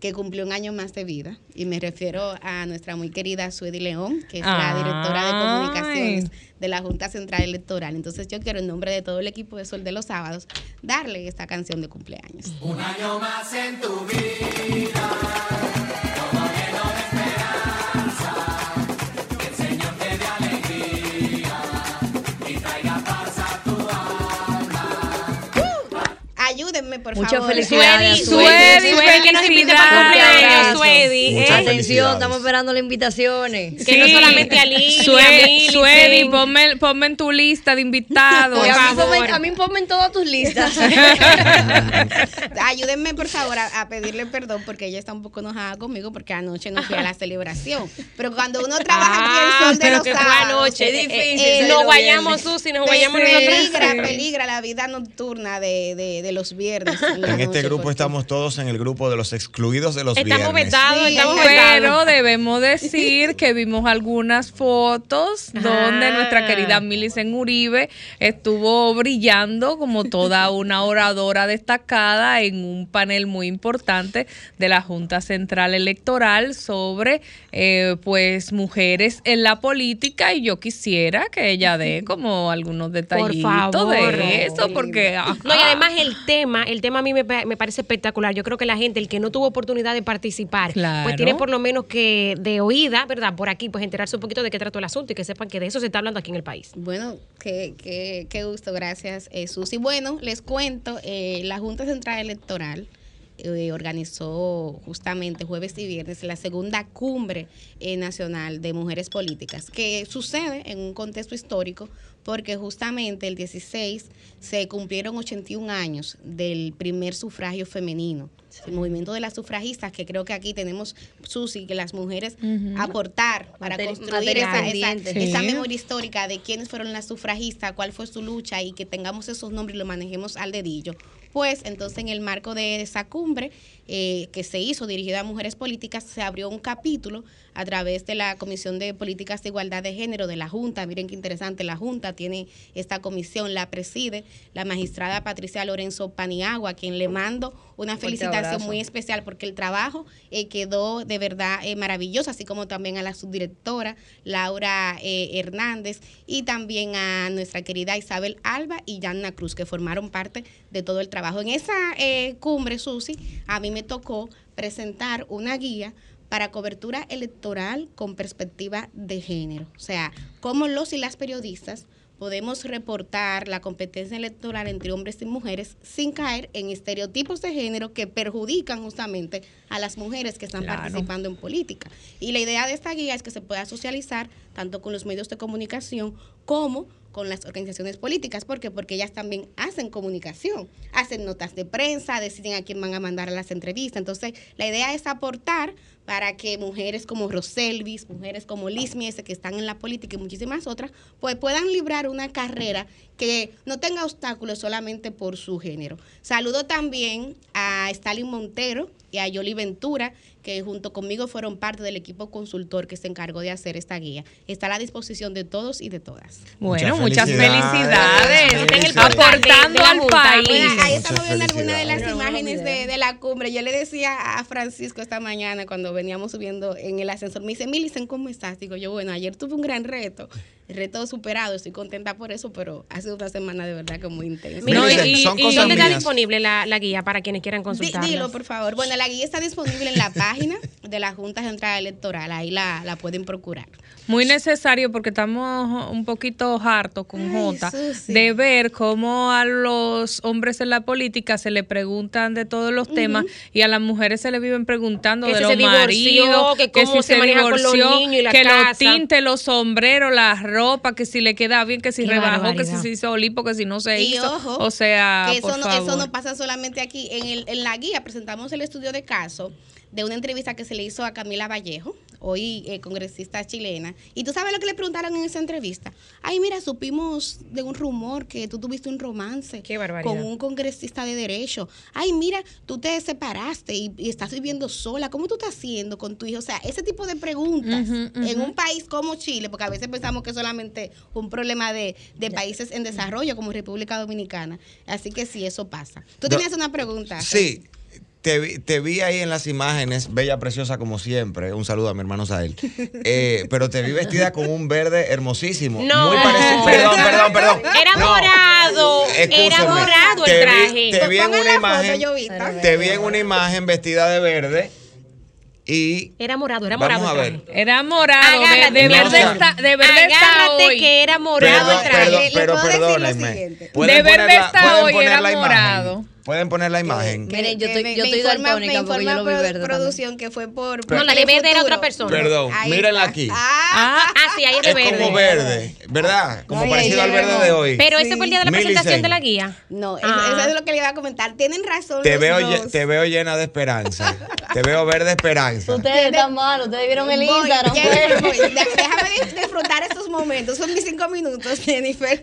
que cumplió un año más de vida. Y me refiero a nuestra muy querida Suedi León, que es la directora de comunicaciones de la Junta Central Electoral. Entonces yo quiero en nombre de todo el equipo de Sol de los Sábados darle esta canción de cumpleaños. Por Muchas favor. felicidades, Suedi, Suedi, Suedi, Suedi, que nos invite para cumpleaños, Suedi. ¿eh? Atención, estamos esperando las invitaciones. Que no solamente a Lili, Suedi, Suedi, ponme, ponme en tu lista de invitados. Por a, mí favor. ponme, a mí ponme en todas tus listas. Ayúdenme, por favor, a, a pedirle perdón porque ella está un poco enojada conmigo porque anoche no fui a la celebración. Pero cuando uno trabaja aquí en Ah, Sol de pero los que fue Sábados, anoche. es Eh, difícil eh, nos guayamos. Susi, nos guayamos nosotros. peligra, peligra la vida nocturna de, de, de los viernes. En este grupo estamos todos en el grupo de los excluidos de los Estamos viernes. vetados, Sí, estamos pero vetados. Pero debemos decir que vimos algunas fotos donde Ah. nuestra querida Milicen Uribe estuvo brillando como toda una oradora destacada en un panel muy importante de la Junta Central Electoral sobre eh, pues mujeres en la política y yo quisiera que ella dé como algunos detallitos favor. de eso porque ajá. No, y además el tema, el tema a mí me, pa- me parece espectacular. Yo creo que la gente, el que no tuvo oportunidad de participar, Claro. pues tiene por lo menos que de oída, ¿verdad? Por aquí, pues enterarse un poquito de qué trató el asunto y que sepan que de eso se está hablando aquí en el país. Bueno, qué, qué, qué gusto, gracias, eh, Susi. Bueno, les cuento, eh, la Junta Central Electoral eh, organizó justamente jueves y viernes la segunda cumbre eh, nacional de mujeres políticas, que sucede en un contexto histórico porque justamente el 16 se cumplieron 81 años del primer sufragio femenino, el movimiento de las sufragistas, que creo que aquí tenemos, Susi, que las mujeres aportar para construir esa, memoria histórica de quiénes fueron las sufragistas, cuál fue su lucha y que tengamos esos nombres y lo manejemos al dedillo. Pues entonces en el marco de esa cumbre eh, que se hizo dirigida a mujeres políticas, se abrió un capítulo a través de la Comisión de Políticas de Igualdad de Género de la Junta. Miren qué interesante, la Junta tiene esta comisión, la preside la magistrada Patricia Lorenzo Paniagua, a quien le mando una felicitación muy especial porque el trabajo eh, quedó de verdad eh, maravilloso, así como también a la subdirectora Laura eh, Hernández y también a nuestra querida Isabel Alba y Yanna Cruz, que formaron parte de todo el trabajo. En esa cumbre, Susi, a mí me tocó presentar una guía para cobertura electoral con perspectiva de género. O sea, cómo los y las periodistas podemos reportar la competencia electoral entre hombres y mujeres sin caer en estereotipos de género que perjudican justamente a las mujeres que están Claro. participando en política. Y la idea de esta guía es que se pueda socializar tanto con los medios de comunicación como con las organizaciones políticas. ¿Por qué? Porque ellas también hacen comunicación, hacen notas de prensa, deciden a quién van a mandar a las entrevistas. Entonces, la idea es aportar para que mujeres como Roselvis, mujeres como Liz Miese, que están en la política y muchísimas otras, pues puedan librar una carrera que no tenga obstáculos solamente por su género. Saludo también a Stalin Montero y a Yoli Ventura, que junto conmigo fueron parte del equipo consultor que se encargó de hacer esta guía. Está a la disposición de todos y de todas. Bueno, Muchas muchas felicidades. Aportando al país. Bueno, ahí estamos viendo algunas de las imágenes de, de la cumbre. Yo le decía a Francisco esta mañana cuando veníamos subiendo en el ascensor, me dice, Milicen, ¿cómo estás? Digo yo, bueno, ayer tuve un gran reto, el reto superado, estoy contenta por eso, pero ha sido una semana de verdad que muy intensa. No, y, ¿Dónde está disponible la, la guía para quienes quieran consultarla? dilo, por favor. Bueno, la guía está disponible en la página de la Junta Central Electoral, ahí la, la pueden procurar. Muy necesario porque estamos un poquito hartos con Ay, Jota de ver cómo a los hombres en la política se le preguntan de todos los temas y a las mujeres se le viven preguntando Que de si los se divorció, maridos, que cómo se maneja con los niños y la que los casa. tintes, los sombreros, la ropa, que si le queda bien, que si Qué rebajó, que si se hizo lipo, que si no se Y hizo. ojo, o sea, que eso por no, favor. eso no pasa solamente aquí. En, el, en la guía presentamos el estudio de caso de una entrevista que se le hizo a Camila Vallejo, hoy eh, congresista chilena. Y tú sabes lo que le preguntaron en esa entrevista. Ay, mira, supimos de un rumor que tú tuviste un romance Qué con un congresista de derecho. Ay, mira, tú te separaste y, y estás viviendo sola. ¿Cómo tú estás haciendo con tu hijo? O sea, ese tipo de preguntas en un país como Chile, porque a veces pensamos que es solamente un problema de, de países en desarrollo como República Dominicana. Así que sí, eso pasa. Tú Do- tenías una pregunta. Sí, te, vi- te vi ahí en las imágenes, bella, preciosa como siempre. Un saludo a mi hermano Sael. Eh, pero te vi vestida con un verde hermosísimo. No. Muy parecido. Perdón, perdón, perdón. Era No. morado, era morado el Te vi- traje. Te vi en una la foto, imagen. Llovita. Te vi en una imagen vestida de verde y Era morado, era Vamos morado a el ver. traje. Era morado, de, Agárrate, de no, verde está, de verde está Agárrate hoy. que era morado el Perdón, traje. perdón, Le- le pero perdónenme. siguiente. ¿Pueden De verde está hoy, era imagen? Pueden poner la imagen. Miren, yo estoy- yo estoy informa- daltónica me porque yo lo vi verde también. producción que fue por... No, la de verde era otra persona. Perdón, Ahí mírenla está. aquí. Ah, Ah, sí, ahí es de Es verde. como verde, ¿verdad? Como Ay, parecido al verde de hoy. Pero ese fue el día de la Millicent. presentación de la guía. no, eso, Ah. eso es lo que le iba a comentar. Tienen razón Te los veo, dos. te veo llena de esperanza. Te veo verde esperanza. Ustedes están mal, ustedes vieron el Voy, Instagram. Déjame dis- disfrutar estos momentos. Son mis cinco minutos, Jennifer.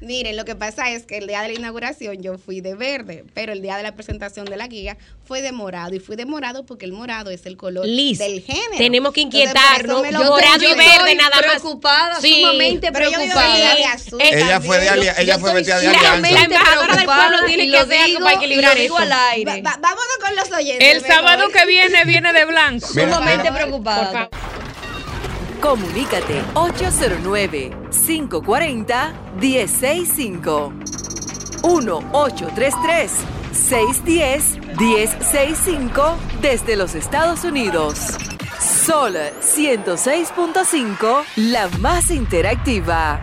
Miren, lo que pasa es que el día de la inauguración yo fui de verde, pero el día de la presentación de la guía fue de morado. Y fui de morado porque el morado es el color Liz, del género. tenemos que inquietarnos. morado y verde nada más. preocupada, Sí, sumamente pero yo preocupada. de azul. Ella fue de alia- ella fue vestida de alianza. La embajadora del preocupada pueblo tiene que lo hacer algo para equilibrar eso. al aire. Va- va- vámonos con los oyentes. El sábado que viene viene de blanco. Mira, Sumamente preocupada. Comunícate 809-540-1065. 1-833-610-1065 desde los Estados Unidos. Sol 106.5, la más interactiva.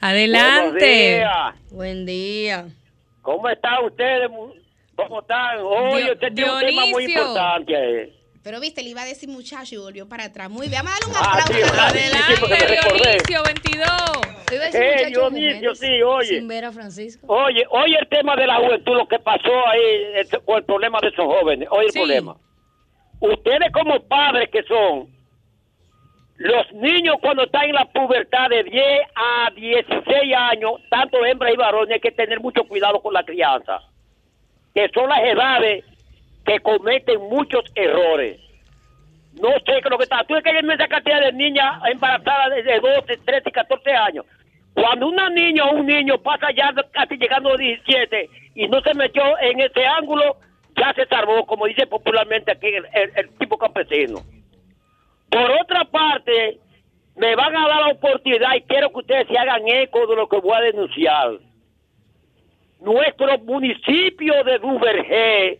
Adelante. Buen día. ¿Cómo están ustedes? ¿Cómo están? Dio- usted tiene un tema muy Dionisio. importante. Pero viste, le iba a decir muchacho y volvió para atrás. Muy bien, vamos a darle un Ah, aplauso. sí, adelante. Dionisio. Sí. Dionisio 22. Te iba a decir, Eh, Dionisio, sí, oye. Sin ver a Francisco. Oye, oye el tema de la juventud, lo que pasó ahí con el problema de esos jóvenes. Oye el Sí. problema. Ustedes como padres que son, los niños cuando están en la pubertad de 10 a 16 años, tanto hembras y varones, hay que tener mucho cuidado con la crianza. Que son las edades que cometen muchos errores. No sé qué es lo que está. Tú ves que hay inmensa cantidad de niñas embarazadas desde 12, 13 y 14 años. Cuando una niña o un niño pasa ya casi llegando a 17 y no se metió en ese ángulo, ya se salvó, como dice popularmente aquí el, el- el tipo campesino. Por otra parte, me van a dar la oportunidad y quiero que ustedes se hagan eco de lo que voy a denunciar. Nuestro municipio de Duvergé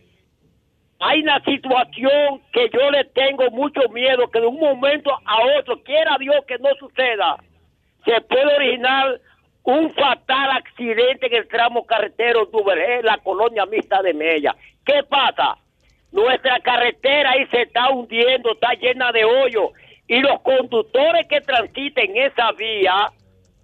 hay una situación que yo le tengo mucho miedo que de un momento a otro, quiera Dios que no suceda, se puede originar un fatal accidente en el tramo carretero Duvergé, la colonia mixta de Mella. ¿Qué pasa? nuestra carretera ahí se está hundiendo, está llena de hoyos. Y los conductores que transiten esa vía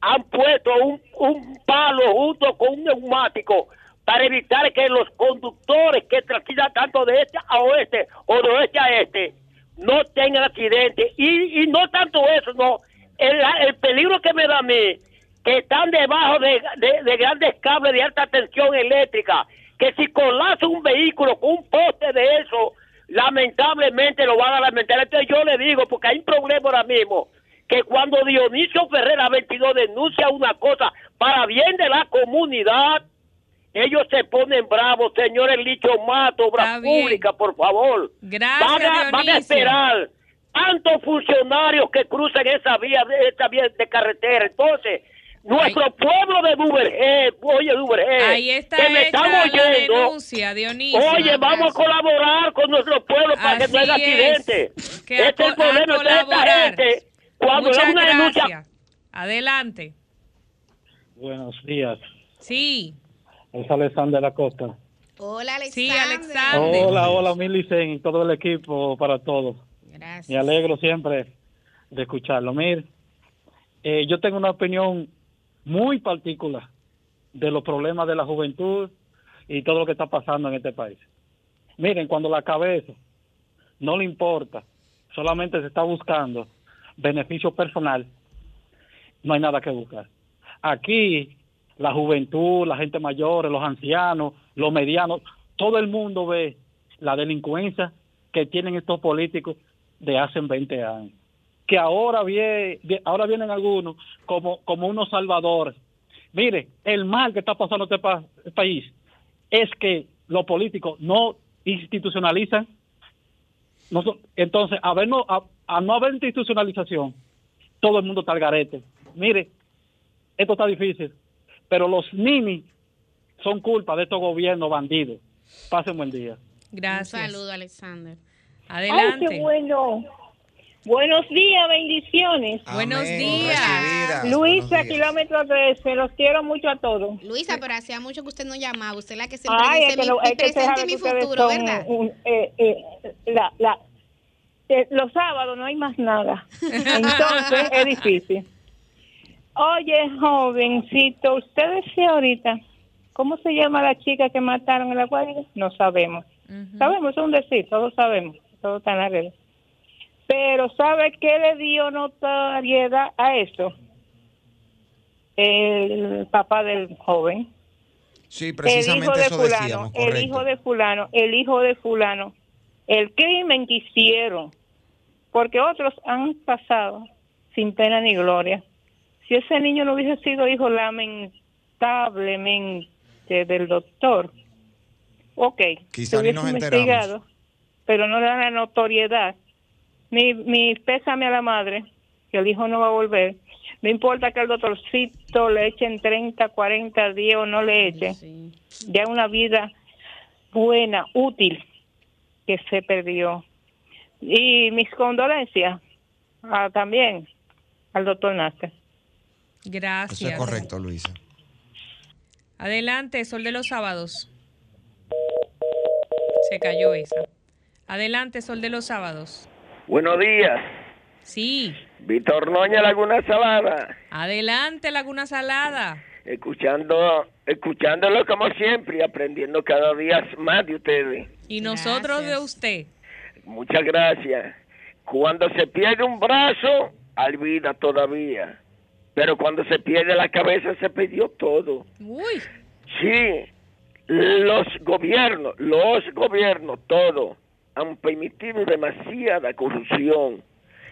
han puesto un, un palo junto con un neumático para evitar que los conductores que transitan tanto de este a oeste o de oeste a este no tengan accidentes. Y, y no tanto eso, no. El, el peligro que me da a mí, que están debajo de, de- de grandes cables de alta tensión eléctrica, que si colapsa un vehículo con un poste de eso, lamentablemente lo van a lamentar. Entonces yo le digo, porque hay un problema ahora mismo, que cuando Dionisio Ferrera 22 denuncia una cosa para bien de la comunidad, ellos se ponen bravos, señores Licho Mato, obra Está bien. pública, por favor. Gracias, van a, van a esperar tantos funcionarios que cruzan esa vía, esa vía de carretera. Entonces, nuestro pueblo de Duvergé, oye Duvergé, Ahí está que me están oyendo, denuncia, Dionisio. oye, vamos a colaborar con nuestro pueblo para que no haya Así es. accidentes. Que a Este es el problema. Entonces, esta gente, cuando Muchas una denuncia. Adelante. Buenos días. Sí, Es Alexander Acosta. Hola, Alexander. Sí, Alexander. Hola, hola, Milicen y todo el equipo para todos. Gracias. Me alegro siempre de escucharlo. Mire, eh, yo tengo una opinión muy particular de los problemas de la juventud y todo lo que está pasando en este país. Miren, cuando la cabeza no le importa, solamente se está buscando beneficio personal, no hay nada que buscar. Aquí la juventud, la gente mayor, los ancianos, los medianos, todo el mundo ve la delincuencia que tienen estos políticos de hace 20 años. Que ahora, vie- vie- ahora vienen algunos como, como unos salvadores. Mire, el mal que está pasando este pa- país es que los políticos no institucionalizan. Entonces, a, ver, no, a, a no haber institucionalización, todo el mundo está al garete. Mire, esto está difícil, pero los ninis son culpa de estos gobiernos bandidos. Pasen buen día. gracias. Un saludo, Alexander. Ay, Adelante. qué bueno. Buenos días, bendiciones. Buenos Amén. días. Recibidas. Luisa, Buenos días. kilómetro 13, los quiero mucho a todos. Luisa, pero hacía mucho que usted no llamaba. Usted es la que siempre Ay, dice es que, mi, lo- mi es que usted presente sabe y mi futuro, son ¿verdad? un- eh, eh, la, la, eh, los sábados no hay más nada. Entonces es difícil. Oye, jovencito, usted decía ahorita, ¿cómo se llama la chica que mataron en la guardia? No sabemos. Sabemos, es un decir, todos sabemos, todo está en la red. Pero ¿sabe qué le dio notoriedad a eso? El papá del joven. Sí, El hijo precisamente de eso fulano, decíamos, el hijo de fulano, el hijo de fulano. El crimen que hicieron, porque otros han pasado sin pena ni gloria. Si ese niño no hubiese sido hijo lamentablemente del doctor, ok, Quizá se hubiese nos enteramos. investigado, pero no le la notoriedad. Mi, mi pésame a la madre, que el hijo no va a volver. No importa que el doctorcito le echen 30, 40 días o no le echen. Ya una vida buena, útil, que se perdió. Y mis condolencias ah, también al doctor Nasser. Gracias. Eso es correcto, Luisa. Adelante, Sol de los Sábados. Se cayó esa. Adelante, Sol de los Sábados. buenos días. Sí. Víctor Noña Laguna Salada, Adelante, Laguna Salada. escuchando, escuchándolo como siempre y aprendiendo cada día más de ustedes. Y nosotros de usted. Muchas gracias. Cuando se pierde un brazo, hay vida todavía. Pero cuando se pierde la cabeza, se perdió todo. Uy, Sí, los gobiernos, los gobiernos, todos, han permitido demasiada corrupción.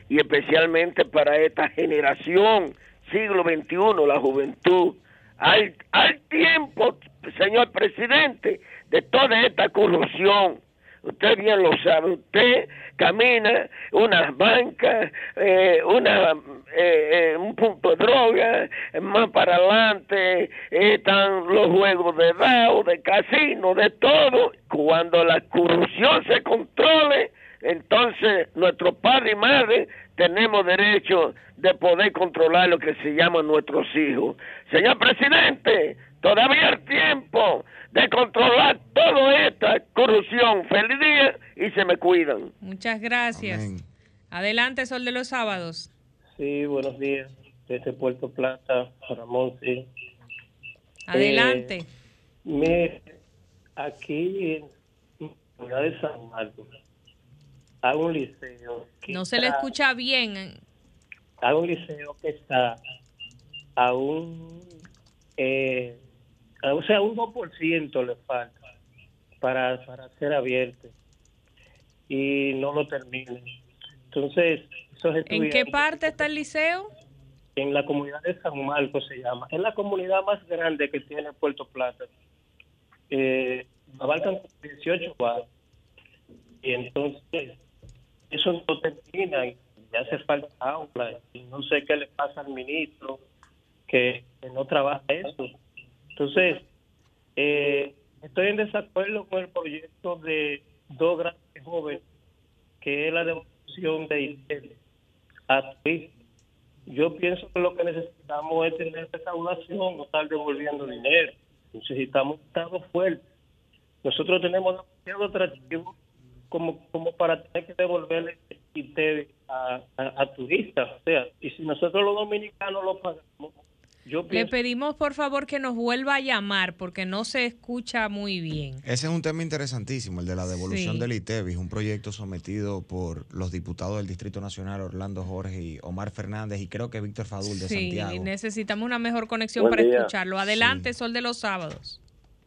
Y especialmente para esta generación, siglo XXI, la juventud. Al, al tiempo, señor presidente, de toda esta corrupción. Usted bien lo sabe, usted camina una banca, eh, una, eh, eh, un punto de droga, eh, más para adelante están los juegos de dado, de casino, de todo. Cuando la corrupción se controle, entonces nuestro padre y madre tenemos derecho de poder controlar lo que se llaman nuestros hijos. Señor presidente, Todavía es tiempo de controlar toda esta corrupción. Feliz día y se me cuidan. Muchas gracias. Amén. Adelante, Sol de los Sábados. Sí, buenos días. Desde Puerto Plata, Ramón, sí. Adelante. Eh, mire, aquí en la ciudad de San Marcos hay un liceo. que no se le escucha bien. Hay un liceo que está a un. Eh, a- o sea, un 2% le falta para, para ser abierto. Y no lo terminen. Entonces, esos ¿En qué parte está el liceo? en la comunidad de San Marcos se llama. Es la comunidad más grande que tiene Puerto Plata. Eh, abarcan 18 barrios. Y entonces, eso no termina y hace falta aula. Y no sé qué le pasa al ministro que, que no trabaja eso. Entonces, eh, estoy en desacuerdo con el proyecto de dos grandes jóvenes, que es la devolución de ITEL a turistas. Yo pienso que lo que necesitamos es tener recaudación, no estar devolviendo dinero. Necesitamos un Estado fuerte. Nosotros tenemos demasiado atractivo como, como para tener que devolverle ITEVI a, a, a turistas. O sea, y si nosotros los dominicanos lo pagamos, yo Le pedimos por favor que nos vuelva a llamar porque no se escucha muy bien. Ese es un tema interesantísimo, el de la devolución Sí. del ITEVIS, un proyecto sometido por los diputados del Distrito Nacional, Orlando Jorge y Omar Fernández, y creo que Víctor Fadul de Sí, Santiago. necesitamos una mejor conexión Buen para día. escucharlo. Adelante, Sol de los Sábados.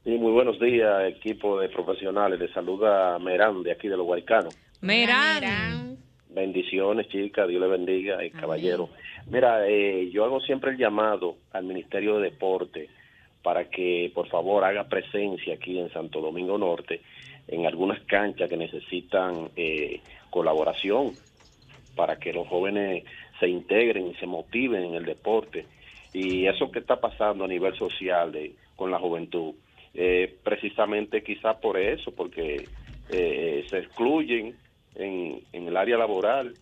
Sí, muy buenos días, equipo de profesionales. Les saluda Merán de aquí de los Guaycanos. Merán. Bendiciones, chicas, Dios le bendiga, y caballero. Mira, eh, yo hago siempre el llamado al Ministerio de Deporte para que por favor haga presencia aquí en Santo Domingo Norte en algunas canchas que necesitan eh, colaboración para que los jóvenes se integren y se motiven en el deporte. Y eso que está pasando a nivel social de, con la juventud, eh, precisamente quizás por eso, porque eh, se excluyen en, en el área laboral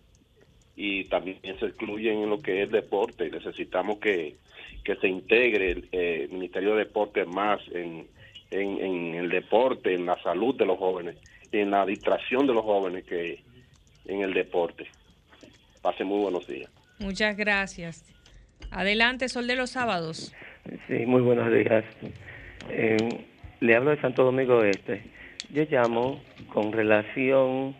y también se excluyen en lo que es deporte. Necesitamos que, que se integre el eh, Ministerio de Deporte más en, en, en el deporte, en la salud de los jóvenes, en la distracción de los jóvenes que en el deporte. Pase muy buenos días. Muchas gracias. Adelante, Sol de los Sábados. Sí, muy buenos días. Eh, le hablo de Santo Domingo Este. Yo llamo con relación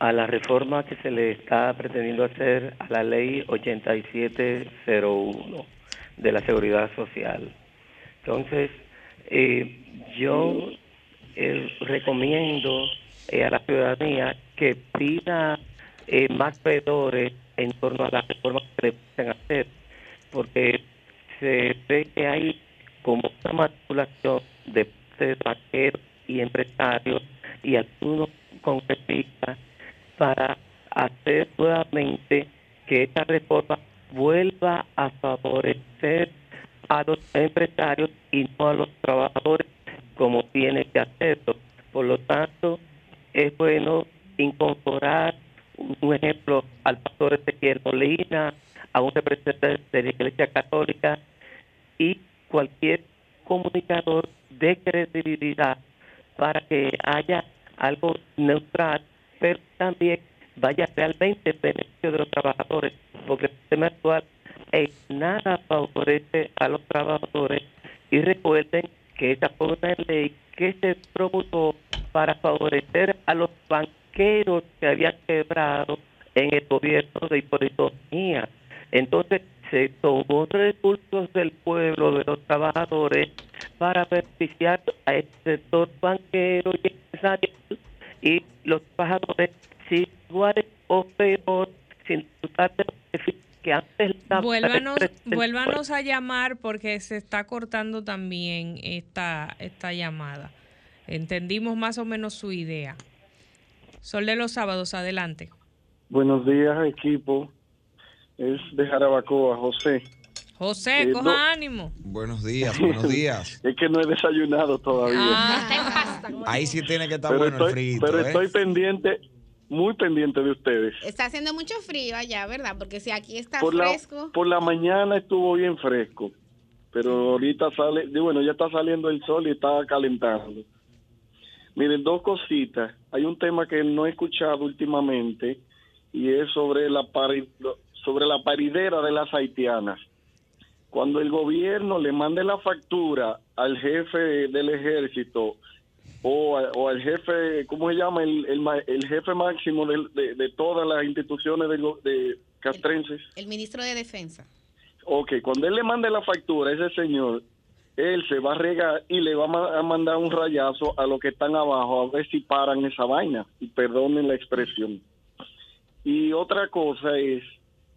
a la reforma que se le está pretendiendo hacer a la ley 8701 de la Seguridad Social. Entonces, eh, yo eh, recomiendo eh, a la ciudadanía que pida eh, más veedores en torno a la reforma que le pueden hacer, porque se ve que hay como una manipulación de parte de y empresarios y algunos congresistas para hacer nuevamente que esta reforma vuelva a favorecer a los empresarios y no a los trabajadores como tiene que hacerlo. Por lo tanto, es bueno incorporar un ejemplo al pastor Ezequiel Molina, a un representante de la Iglesia Católica y cualquier comunicador de credibilidad para que haya algo neutral, pero también vaya realmente en beneficio de los trabajadores, porque el sistema actual en nada favorece a los trabajadores y recuerden que esa fue una ley que se propuso para favorecer a los banqueros que habían quebrado en el gobierno de Hipólito. Entonces se tomó recursos del pueblo, de los trabajadores, para beneficiar a este sector banquero y empresario y los trabajadores si iguales o peor, sin de beneficios que antes la Vuélvanos, vuélvanos a llamar porque se está cortando también esta, esta llamada. Entendimos más o menos su idea. Sol de los sábados, adelante. Buenos días, equipo. Es de Jarabacoa, José. José, Eh, coja no- ánimo. Buenos días, buenos días. Es que no he desayunado todavía. Ah. Ahí sí tiene que estar pero bueno estoy, el frito. pero ¿eh? estoy pendiente, muy pendiente de ustedes. Está haciendo mucho frío allá, ¿verdad? Porque si aquí está Por la, fresco. por la mañana estuvo bien fresco. pero ahorita sale, bueno, ya está saliendo el sol y está calentando. Miren, dos cositas. Hay un tema que no he escuchado últimamente y es sobre la pari- sobre la paridera de las haitianas. Cuando el gobierno le mande la factura al jefe del ejército o, a- o al jefe, ¿cómo se llama? El, el, el jefe máximo de, de todas las instituciones go- de castrenses. El ministro de Defensa. Ok, cuando él le mande la factura a ese señor, él se va a regar y le va a mandar un rayazo a los que están abajo a ver si paran esa vaina. Y perdonen la expresión. Y otra cosa es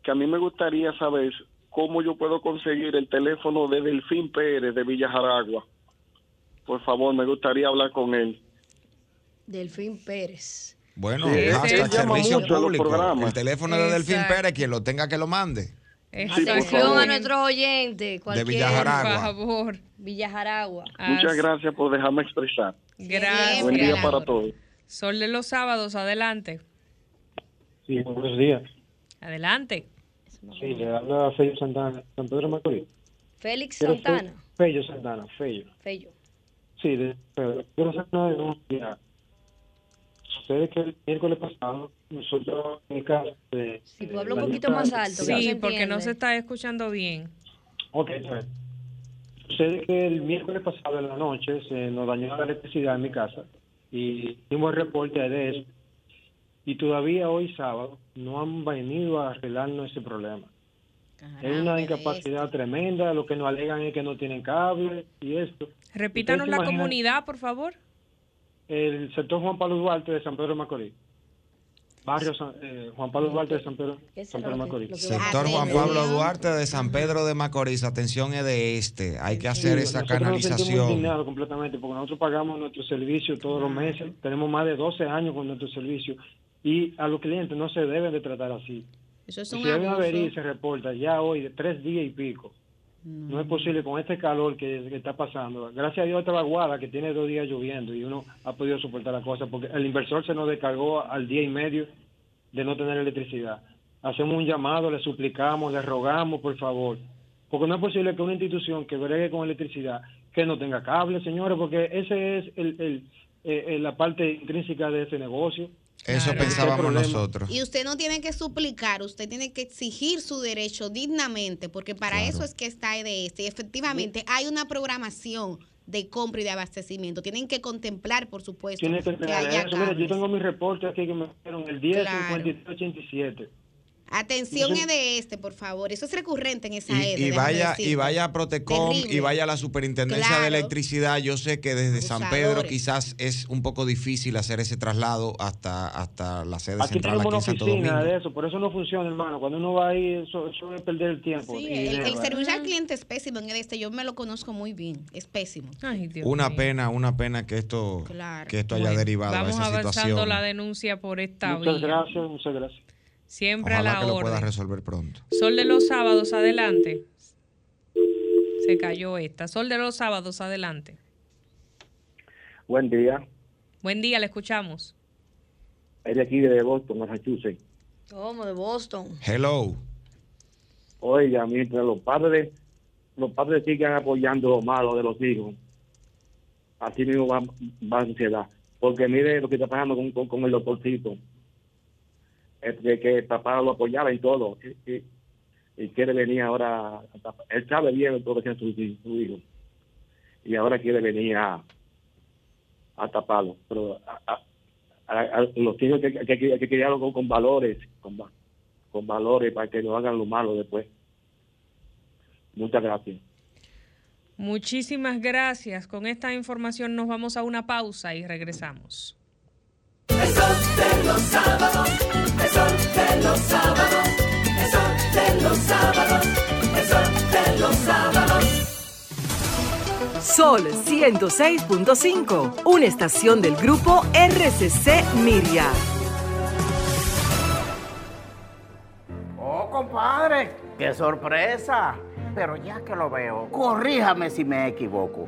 que a mí me gustaría saber cómo yo puedo conseguir el teléfono de Delfín Pérez de Villa Jaragua. Por favor, me gustaría hablar con él. Delfín Pérez. Bueno, Sí, hasta servicio público. El teléfono de Delfín. Pérez, quien lo tenga que lo mande. Atención a nuestros oyentes. Cualquier, Villa Jaragua. Por favor. Villa Jaragua. Muchas gracias por dejarme expresar. Gracias. Buen día para todos. Sol de los sábados, adelante. Sí, buenos días. Adelante. Sí, le habla Fello Santana, San Pedro Macorís. Félix Quiero Santana. Fello Santana, Fello. Fello. Sí, de Pedro. Quiero hacer una denuncia. Sucede que el miércoles pasado, nosotros en mi casa... De, Si tú hablas un poquito más alto, no Sí, se porque no se está escuchando bien. Ok, bien. Sucede que el miércoles pasado en la noche se nos dañó la electricidad en mi casa y hicimos el reporte de eso. Y todavía hoy sábado no han venido a arreglarnos ese problema. es una incapacidad tremenda, lo que nos alegan es que no tienen cable y esto. Repítanos ¿Ustedes se la comunidad, por favor. El sector Juan Pablo Duarte de San Pedro de Macorís. Barrio San- eh, Juan Pablo Duarte de San Pedro, San Pedro de Macorís. Sector Juan Pablo Duarte de San Pedro de Macorís. Atención es de este. Hay que hacer Sí, esa Nos canalización. indignados completamente porque nosotros pagamos nuestro servicio todos los meses. Tenemos más de 12 años con nuestro servicio y a los clientes no se deben de tratar así. Eso es si un hay una abuso. avería y se reporta ya hoy de tres días y pico. No es posible con este calor que, que está pasando. Gracias a Dios esta vaguada que tiene dos días lloviendo y uno ha podido soportar la cosa porque el inversor se nos descargó al día y medio de no tener electricidad. Hacemos un llamado, le suplicamos, le rogamos, por favor. Porque no es posible que una institución que bregue con electricidad, que no tenga cable, señores, porque ese es el, el- eh, eh, la parte intrínseca de ese negocio. Eso pensábamos nosotros. Y usted no tiene que suplicar, usted tiene que exigir su derecho dignamente, porque para Claro. eso es que está EDS. Y efectivamente hay una programación de compra y de abastecimiento. Tienen que contemplar, por supuesto, Tiene que que tener haya eso. Mira, yo tengo mi reporte aquí que me dieron el 10 Claro. 87. Atención Entonces- EDS, por favor. Eso es recurrente en esa Y, EDE. y vaya y vaya a Protecom Terrible. y vaya a la Superintendencia de. Electricidad. Yo sé que desde San Pedro quizás es un poco difícil hacer ese traslado hasta, hasta la sede Aquí central tenemos aquí una en Santo Domingo. de eso, por eso no funciona, hermano. Cuando uno va ahí, eso, eso es perder el tiempo. Sí, y el, ¿eh? servicio al cliente es pésimo en EDS. Yo me lo conozco muy bien. Es pésimo. Una pena, una pena que esto, Claro. que esto haya Bueno, derivado a Vamos esa avanzando situación. la denuncia por esta Muchas vía. gracias, muchas gracias. Siempre Ojalá a la que lo pueda orden. resolver pronto. Sol de los sábados, adelante. Se cayó esta. Sol de los sábados, adelante. Buen día. Buen día, le escuchamos. Es de aquí de Boston, Massachusetts. ¿Cómo? De Boston. Hello. Oiga, mientras los padres, los padres sigan apoyando lo malo de los hijos, así mismo va, va la sociedad. Porque mire lo que está pasando con, con, con el doctorcito. Es que, papá lo apoyaba en todo. Y, y, y quiere venir ahora. a tapar. Él sabe bien todo lo que hace su, su hijo. Y ahora quiere venir a, a taparlo. Pero a- a- a- a los hijos que, que, que, hay que criarlos con, con valores, con, con valores para que no hagan lo malo después. Muchas gracias. Muchísimas gracias. Con esta información nos vamos a una pausa y regresamos. El sol de los sábados, el sol de los sábados, el sol de los sábados, el sol de los sábados. Sol 106.5, una estación del grupo RCC Miria. Oh, compadre, qué sorpresa. Pero ya que lo veo, corríjame si me equivoco.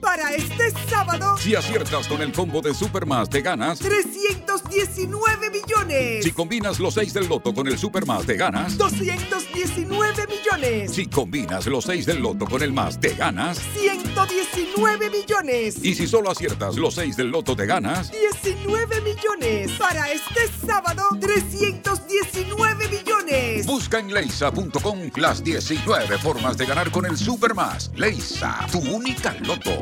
Para este sábado, Si aciertas con el combo de Supermas, te ganas. 319 millones. Si combinas los 6 del loto con el Supermas, te ganas. 219 millones. Si combinas los 6 del loto con el más, te ganas. 119 millones. Y si solo aciertas los 6 del loto, te ganas. 19 millones. Para este sábado, 319 millones. Busca en leisa.com las 19 formas de ganar con el Supermas. Leisa, tu única loto,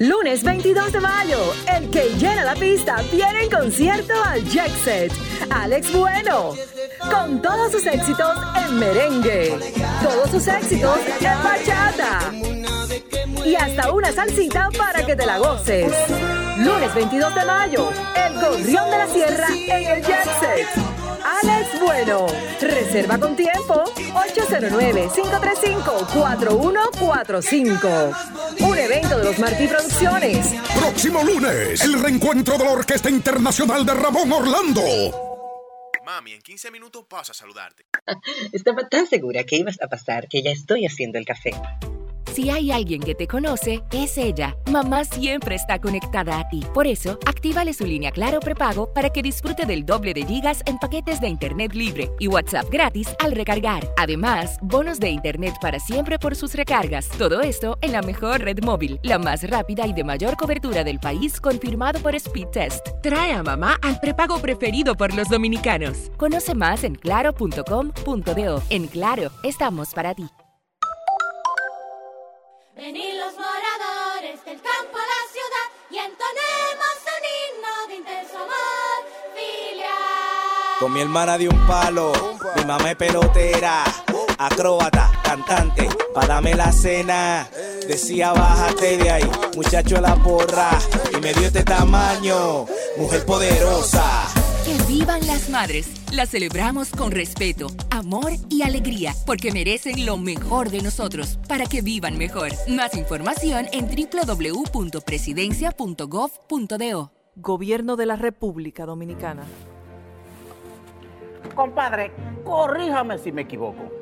Lunes 22 de mayo, el que llena la pista viene en concierto al Jet Set, Alex Bueno, con todos sus éxitos en merengue, todos sus éxitos en bachata y hasta una salsita para que te la goces. Lunes 22 de mayo, el gorrión de la sierra en el Jet Set. Alex Bueno, reserva con tiempo 809-535-4145. Un evento de los Martí Producciones. Próximo lunes, el reencuentro de la Orquesta Internacional de Ramón Orlando. Mami, en 15 minutos paso a saludarte. Estaba tan segura que ibas a pasar que ya estoy haciendo el café. Si hay alguien que te conoce, es ella. Mamá siempre está conectada a ti. Por eso, actívale su línea Claro prepago para que disfrute del doble de gigas en paquetes de Internet libre y WhatsApp gratis al recargar. Además, bonos de Internet para siempre por sus recargas. Todo esto en la mejor red móvil, la más rápida y de mayor cobertura del país, confirmado por Speed Test. Trae a mamá al prepago preferido por los dominicanos. Conoce más en claro.com.do. En Claro, estamos para ti. Venid los moradores del campo a la ciudad y entonemos un himno de intenso amor filial. Con mi hermana de un palo, mi mamá es pelotera, acróbata, cantante, pa' darme la cena. Decía, bájate de ahí, muchacho de la porra, y me dio este tamaño, mujer poderosa. Que vivan las madres. Las celebramos con respeto, amor y alegría, porque merecen lo mejor de nosotros, para que vivan mejor. Más información en www.presidencia.gov.do. Gobierno de la República Dominicana. Compadre, corríjame si me equivoco.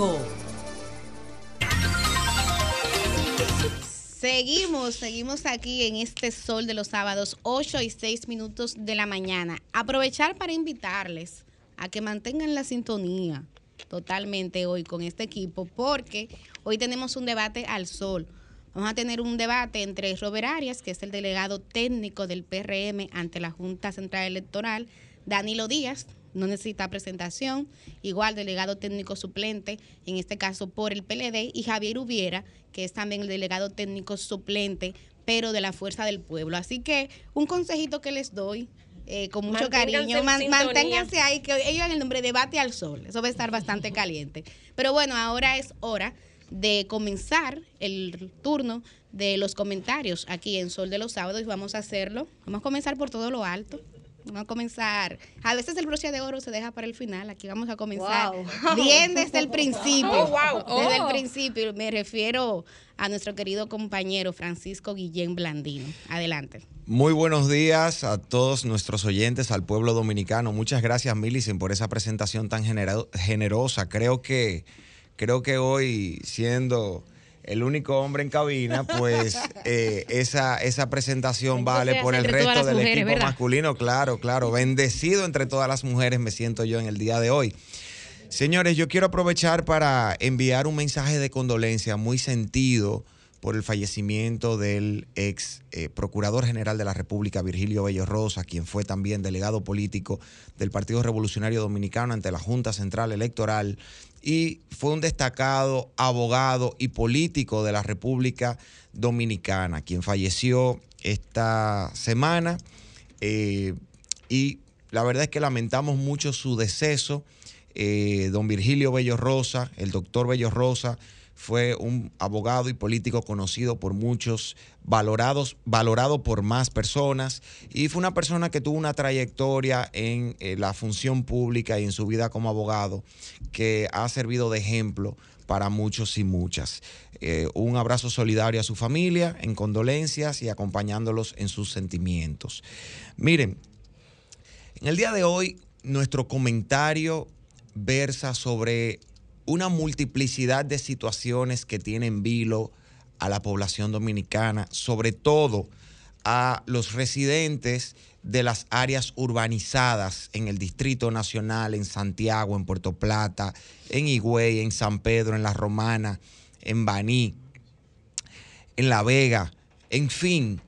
106.5. Seguimos, seguimos aquí en este sol de los sábados, 8 y 6 minutos de la mañana. Aprovechar para invitarles a que mantengan la sintonía totalmente hoy con este equipo, porque hoy tenemos un debate al sol. Vamos a tener un debate entre Robert Arias, que es el delegado técnico del PRM ante la Junta Central Electoral, Danilo Díaz, no necesita presentación, igual delegado técnico suplente, en este caso por el PLD, y Javier Ubiera, que es también el delegado técnico suplente, pero de la Fuerza del Pueblo. Así que un consejito que les doy. eh, con mucho Manténganse cariño, man- manténganse ahí, que ellos en el nombre debate al sol, eso va a estar bastante caliente. Pero bueno, ahora es hora de comenzar el turno de los comentarios aquí en Sol de los Sábados y vamos a hacerlo. Vamos a comenzar por todo lo alto. Vamos a comenzar. A veces el broche de oro se deja para el final. Aquí vamos a comenzar Wow. bien desde el principio. Oh, wow. Desde el Oh. principio. Me refiero a nuestro querido compañero Francisco Guillén Blandino. Adelante. Muy buenos días a todos nuestros oyentes, al pueblo dominicano. Muchas gracias, Millicent, por esa presentación tan generosa. Creo que, creo que hoy, siendo el único hombre en cabina, pues eh, esa, esa presentación vale por el resto del mujeres, equipo ¿verdad? masculino. Claro, claro. Bendecido entre todas las mujeres me siento yo en el día de hoy. Señores, yo quiero aprovechar para enviar un mensaje de condolencia muy sentido por el fallecimiento del ex eh, Procurador General de la República, Virgilio Bello Rosa, quien fue también delegado político del Partido Revolucionario Dominicano ante la Junta Central Electoral y fue un destacado abogado y político de la República Dominicana, quien falleció esta semana. eh, y la verdad es que lamentamos mucho su deceso. Eh, don Virgilio Bello Rosa, el doctor Bello Rosa, fue un abogado y político conocido por muchos, valorados, valorado por más personas, y fue una persona que tuvo una trayectoria en eh, la función pública y en su vida como abogado que ha servido de ejemplo para muchos y muchas. Eh, un abrazo solidario a su familia, en condolencias y acompañándolos en sus sentimientos. Miren, en el día de hoy, nuestro comentario versa sobre una multiplicidad de situaciones que tienen vilo a la población dominicana, sobre todo a los residentes de las áreas urbanizadas en el Distrito Nacional, en Santiago, en Puerto Plata, en Higüey, en San Pedro, en La Romana, en Baní, en La Vega, en fin.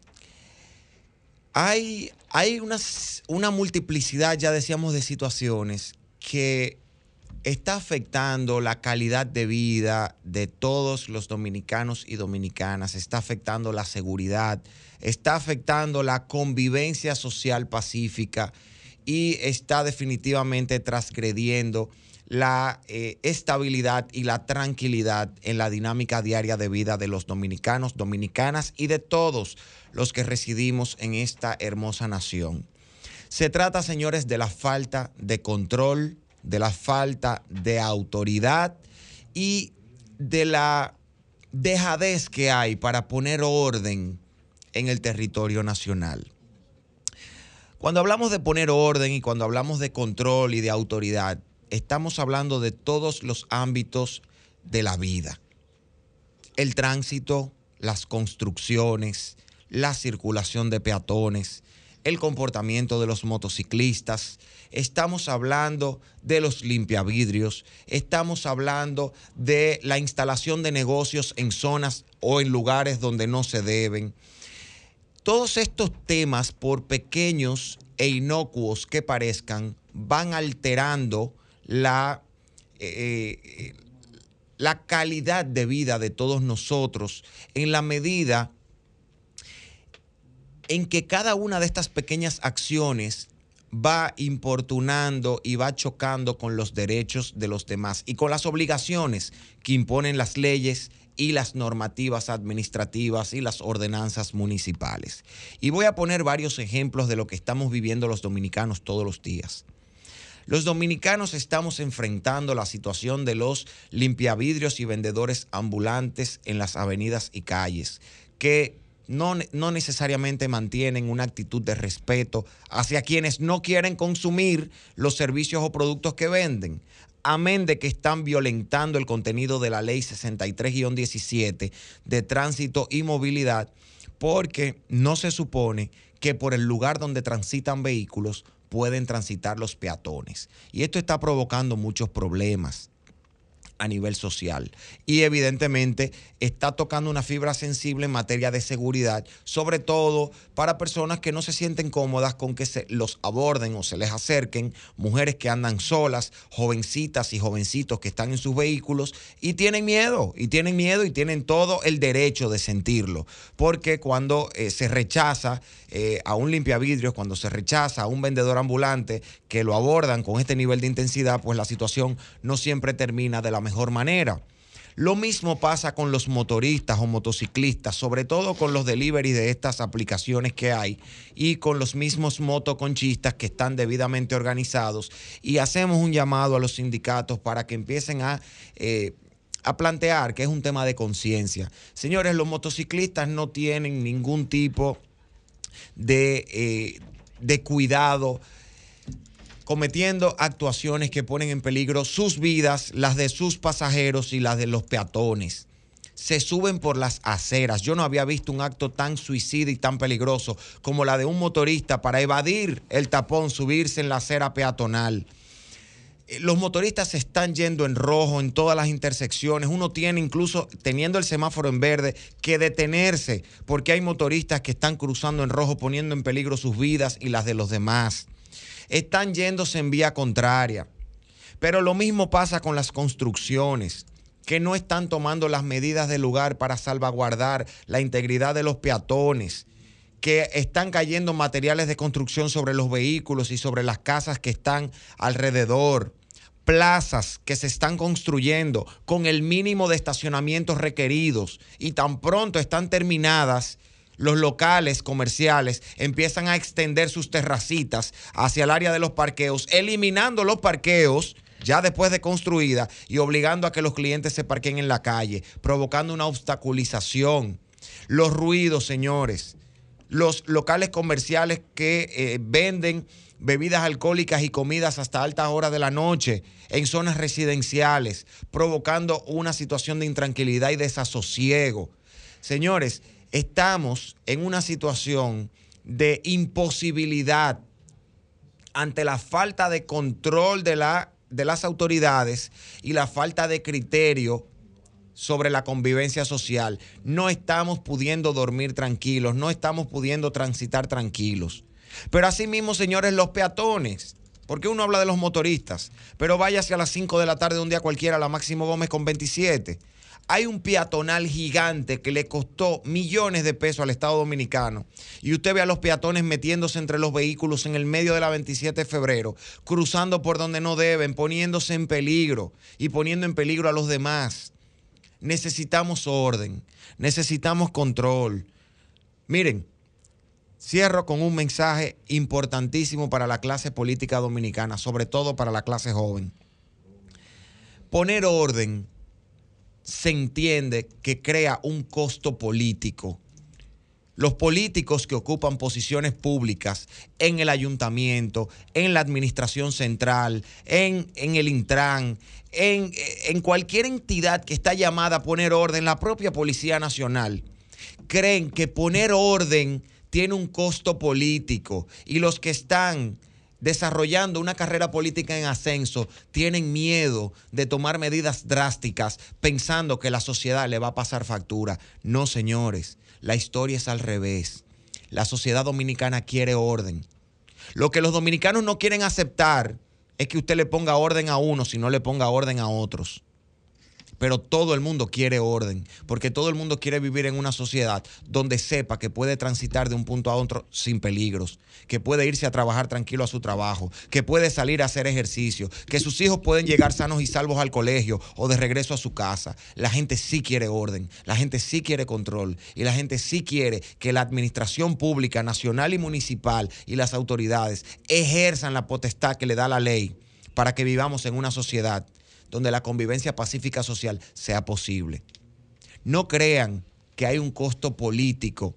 Hay, hay una multiplicidad, ya decíamos, de situaciones que está afectando la calidad de vida de todos los dominicanos y dominicanas, está afectando la seguridad, está afectando la convivencia social pacífica y está definitivamente transgrediendo la eh, estabilidad y la tranquilidad en la dinámica diaria de vida de los dominicanos, dominicanas y de todos los que residimos en esta hermosa nación. Se trata, señores, de la falta de control, de la falta de autoridad y de la dejadez que hay para poner orden en el territorio nacional. Cuando hablamos de poner orden y cuando hablamos de control y de autoridad, estamos hablando de todos los ámbitos de la vida. El tránsito, las construcciones, la circulación de peatones, el comportamiento de los motociclistas, estamos hablando de los limpiavidrios, estamos hablando de la instalación de negocios en zonas o en lugares donde no se deben. Todos estos temas, por pequeños e inocuos que parezcan, van alterando la, eh, eh, la calidad de vida de todos nosotros en la medida en que cada una de estas pequeñas acciones va importunando y va chocando con los derechos de los demás y con las obligaciones que imponen las leyes y las normativas administrativas y las ordenanzas municipales. Y voy a poner varios ejemplos de lo que estamos viviendo los dominicanos todos los días. Los dominicanos estamos enfrentando la situación de los limpiavidrios y vendedores ambulantes en las avenidas y calles, que no, no necesariamente mantienen una actitud de respeto hacia quienes no quieren consumir los servicios o productos que venden. Amén de que están violentando el contenido de la ley 63-17 de tránsito y movilidad, porque no se supone que por el lugar donde transitan vehículos pueden transitar los peatones. Y esto está provocando muchos problemas. A nivel social. Y evidentemente está tocando una fibra sensible en materia de seguridad, sobre todo para personas que no se sienten cómodas con que se los aborden o se les acerquen, mujeres que andan solas, jovencitas y jovencitos que están en sus vehículos y tienen miedo, y tienen miedo y tienen todo el derecho de sentirlo, porque cuando eh, se rechaza eh, a un limpiavidrios, cuando se rechaza a un vendedor ambulante que lo abordan con este nivel de intensidad, pues la situación no siempre termina de la mejor manera. Lo mismo pasa con los motoristas o motociclistas, sobre todo con los delivery de estas aplicaciones que hay y con los mismos motoconchistas que están debidamente organizados. Y hacemos un llamado a los sindicatos para que empiecen a, eh, a plantear que es un tema de conciencia. Señores, los motociclistas no tienen ningún tipo de, eh, de cuidado cometiendo actuaciones que ponen en peligro sus vidas, las de sus pasajeros y las de los peatones. Se suben por las aceras. Yo no había visto un acto tan suicida y tan peligroso como la de un motorista para evadir el tapón, subirse en la acera peatonal. Eh, Los motoristas se están yendo en rojo en todas las intersecciones. Uno tiene incluso, teniendo el semáforo en verde, que detenerse porque hay motoristas que están cruzando en rojo poniendo en peligro sus vidas y las de los demás están yéndose en vía contraria. Pero lo mismo pasa con las construcciones, que no están tomando las medidas del lugar para salvaguardar la integridad de los peatones, que están cayendo materiales de construcción sobre los vehículos y sobre las casas que están alrededor. Plazas que se están construyendo con el mínimo de estacionamientos requeridos y tan pronto están terminadas, los locales comerciales empiezan a extender sus terracitas hacia el área de los parqueos, eliminando los parqueos ya después de construida y obligando a que los clientes se parquen en la calle, provocando una obstaculización. Los ruidos, señores. Los locales comerciales que eh, venden bebidas alcohólicas y comidas hasta altas horas de la noche en zonas residenciales, provocando una situación de intranquilidad y desasosiego. Señores, estamos en una situación de imposibilidad ante la falta de control de, la, de las autoridades y la falta de criterio sobre la convivencia social. No estamos pudiendo dormir tranquilos, no estamos pudiendo transitar tranquilos. Pero asimismo, señores, los peatones. Porque uno habla de los motoristas, pero váyase a las 5 de la tarde de un día cualquiera la Máximo Gómez con 27 hay un peatonal gigante que le costó millones de pesos al Estado Dominicano. Y usted ve a los peatones metiéndose entre los vehículos en el medio de la 27 de febrero, cruzando por donde no deben, poniéndose en peligro y poniendo en peligro a los demás. Necesitamos orden, necesitamos control. Miren, cierro con un mensaje importantísimo para la clase política dominicana, sobre todo para la clase joven. Poner orden se entiende que crea un costo político. Los políticos que ocupan posiciones públicas en el ayuntamiento, en la administración central, en, en el Intran, en, en cualquier entidad que está llamada a poner orden, la propia Policía Nacional, creen que poner orden tiene un costo político y los que están desarrollando una carrera política en ascenso tienen miedo de tomar medidas drásticas pensando que la sociedad le va a pasar factura. No, señores, la historia es al revés. La sociedad dominicana quiere orden. Lo que los dominicanos no quieren aceptar es que usted le ponga orden a uno si no le ponga orden a otros pero todo el mundo quiere orden, porque todo el mundo quiere vivir en una sociedad donde sepa que puede transitar de un punto a otro sin peligros, que puede irse a trabajar tranquilo a su trabajo, que puede salir a hacer ejercicio, que sus hijos pueden llegar sanos y salvos al colegio o de regreso a su casa. La gente sí quiere orden, la gente sí quiere control y la gente sí quiere que la administración pública, nacional y municipal y las autoridades ejerzan la potestad que le da la ley para que vivamos en una sociedad donde la convivencia pacífica social sea posible. No crean que hay un costo político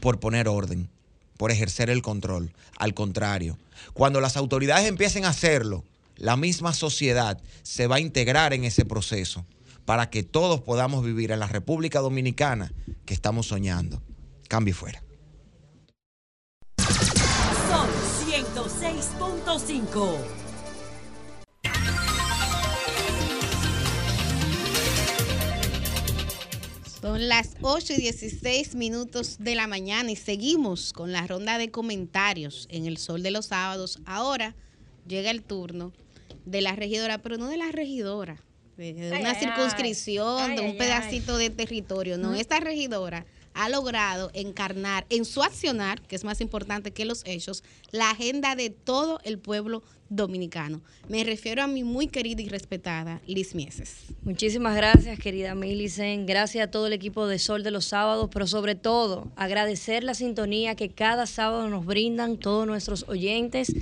por poner orden, por ejercer el control. Al contrario, cuando las autoridades empiecen a hacerlo, la misma sociedad se va a integrar en ese proceso para que todos podamos vivir en la República Dominicana que estamos soñando. Cambio fuera. Son 106.5. Son las 8 y 16 minutos de la mañana y seguimos con la ronda de comentarios en el Sol de los Sábados. Ahora llega el turno de la regidora, pero no de la regidora, de, de Ay, una ay, circunscripción, ay. de un pedacito de territorio. No, esta regidora ha logrado encarnar en su accionar, que es más importante que los hechos, la agenda de todo el pueblo dominicano. Me refiero a mi muy querida y respetada Liz Mieses. Muchísimas gracias, querida Millicent. Gracias a todo el equipo de Sol de los Sábados, pero sobre todo agradecer la sintonía que cada sábado nos brindan todos nuestros oyentes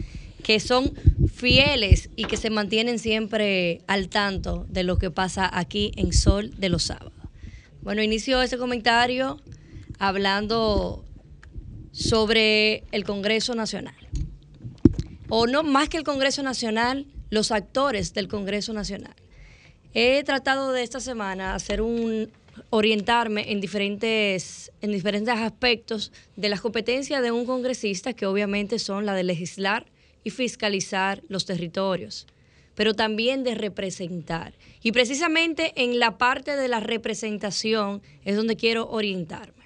que son fieles y que se mantienen siempre al tanto de lo que pasa aquí en Sol de los Sábados. Bueno, inicio ese comentario hablando sobre el Congreso Nacional. O no más que el Congreso Nacional, los actores del Congreso Nacional. He tratado de esta semana hacer un orientarme en diferentes en diferentes aspectos de las competencias de un congresista que obviamente son la de legislar y fiscalizar los territorios, pero también de representar. Y precisamente en la parte de la representación es donde quiero orientarme.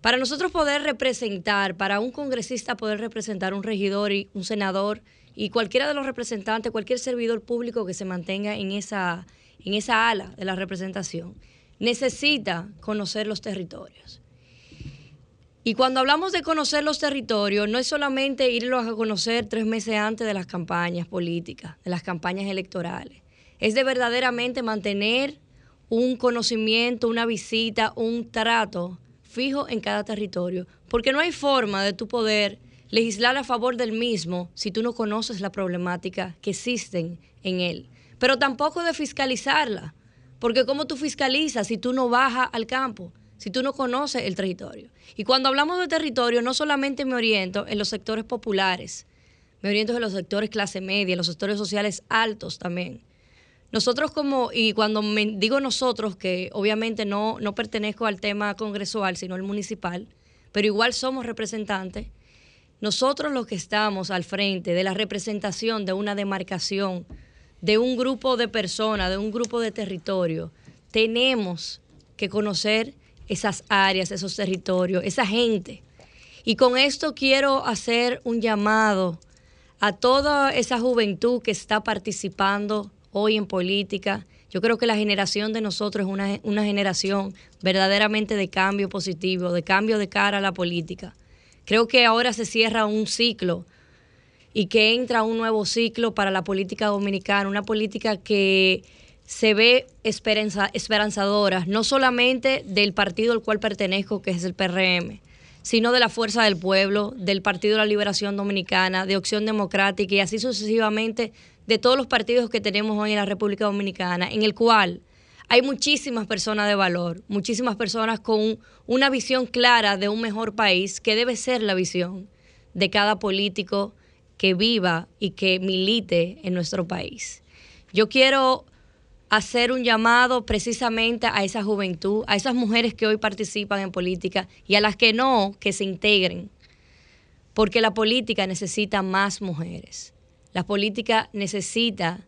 Para nosotros poder representar, para un congresista poder representar un regidor y un senador y cualquiera de los representantes, cualquier servidor público que se mantenga en esa, en esa ala de la representación, necesita conocer los territorios. Y cuando hablamos de conocer los territorios, no es solamente irlos a conocer tres meses antes de las campañas políticas, de las campañas electorales. Es de verdaderamente mantener un conocimiento, una visita, un trato fijo en cada territorio. Porque no hay forma de tu poder legislar a favor del mismo si tú no conoces la problemática que existen en él. Pero tampoco de fiscalizarla. Porque ¿cómo tú fiscalizas si tú no bajas al campo? Si tú no conoces el territorio. Y cuando hablamos de territorio, no solamente me oriento en los sectores populares, me oriento en los sectores clase media, en los sectores sociales altos también. Nosotros como, y cuando me digo nosotros, que obviamente no, no pertenezco al tema congresual, sino al municipal, pero igual somos representantes, nosotros los que estamos al frente de la representación de una demarcación, de un grupo de personas, de un grupo de territorio, tenemos que conocer esas áreas, esos territorios, esa gente. Y con esto quiero hacer un llamado a toda esa juventud que está participando hoy en política. Yo creo que la generación de nosotros es una, una generación verdaderamente de cambio positivo, de cambio de cara a la política. Creo que ahora se cierra un ciclo y que entra un nuevo ciclo para la política dominicana, una política que se ve esperanza- esperanzadora, no solamente del partido al cual pertenezco, que es el PRM, sino de la Fuerza del Pueblo, del Partido de la Liberación Dominicana, de Opción Democrática y así sucesivamente de todos los partidos que tenemos hoy en la República Dominicana, en el cual hay muchísimas personas de valor, muchísimas personas con una visión clara de un mejor país, que debe ser la visión de cada político que viva y que milite en nuestro país. Yo quiero hacer un llamado precisamente a esa juventud, a esas mujeres que hoy participan en política y a las que no, que se integren, porque la política necesita más mujeres, la política necesita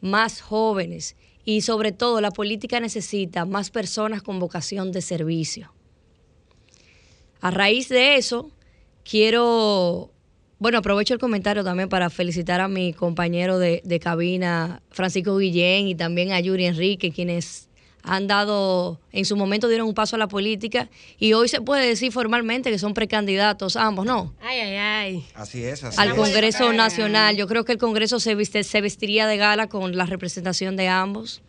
más jóvenes y sobre todo la política necesita más personas con vocación de servicio. A raíz de eso, quiero, bueno, aprovecho el comentario también para felicitar a mi compañero de, de cabina, Francisco Guillén, y también a Yuri Enrique, quienes han dado, en su momento dieron un paso a la política y hoy se puede decir formalmente que son precandidatos ambos, ¿no? Ay, ay, ay. Así es, así al es. Congreso Nacional. Yo creo que el Congreso se, viste- se vestiría de gala con la representación de ambos.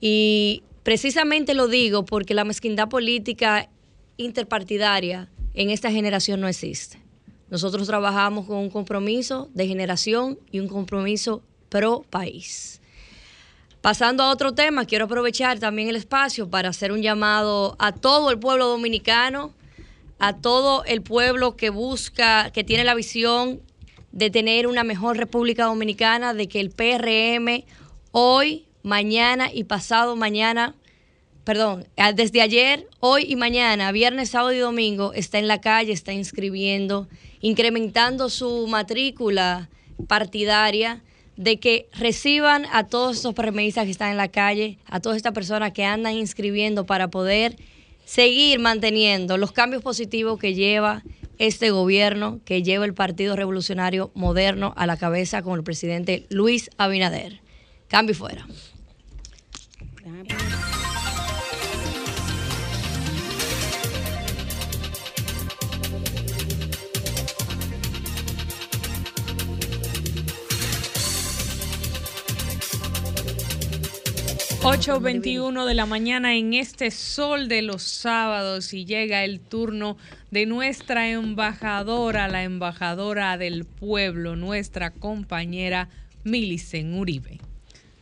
Y precisamente lo digo porque la mezquindad política interpartidaria en esta generación no existe. Nosotros trabajamos con un compromiso de generación y un compromiso pro país. Pasando a otro tema, quiero aprovechar también el espacio para hacer un llamado a todo el pueblo dominicano, a todo el pueblo que busca, que tiene la visión de tener una mejor República Dominicana, de que el PRM hoy, mañana y pasado mañana, perdón, desde ayer, hoy y mañana, viernes, sábado y domingo, está en la calle, está inscribiendo, incrementando su matrícula partidaria de que reciban a todos esos permisas que están en la calle, a todas estas personas que andan inscribiendo para poder seguir manteniendo los cambios positivos que lleva este gobierno, que lleva el Partido Revolucionario Moderno a la cabeza con el presidente Luis Abinader. Cambio y fuera. 8.21 de la mañana en este sol de los sábados y llega el turno de nuestra embajadora, la embajadora del pueblo, nuestra compañera Milicen Uribe.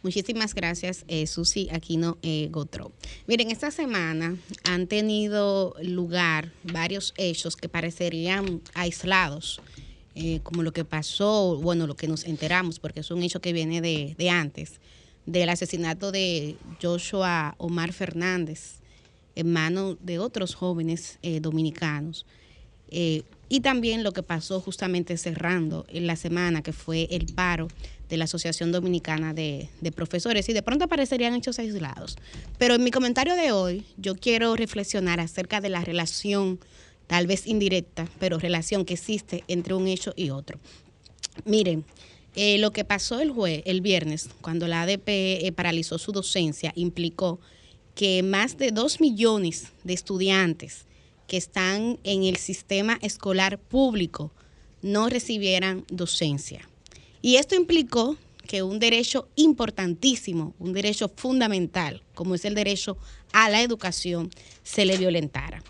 Muchísimas gracias, eh, Susi Aquino eh, Gotro. Miren, esta semana han tenido lugar varios hechos que parecerían aislados, eh, como lo que pasó, bueno, lo que nos enteramos, porque es un hecho que viene de, de antes, del asesinato de Joshua Omar Fernández en manos de otros jóvenes eh, dominicanos. Eh, y también lo que pasó justamente cerrando en la semana, que fue el paro de la Asociación Dominicana de, de Profesores. Y de pronto aparecerían hechos aislados. Pero en mi comentario de hoy, yo quiero reflexionar acerca de la relación, tal vez indirecta, pero relación que existe entre un hecho y otro. Miren, eh, lo que pasó el jue- el viernes, cuando la ADP eh, paralizó su docencia, implicó que más de dos millones de estudiantes que están en el sistema escolar público no recibieran docencia. Y esto implicó que un derecho importantísimo, un derecho fundamental, como es el derecho a la educación, se le violentara.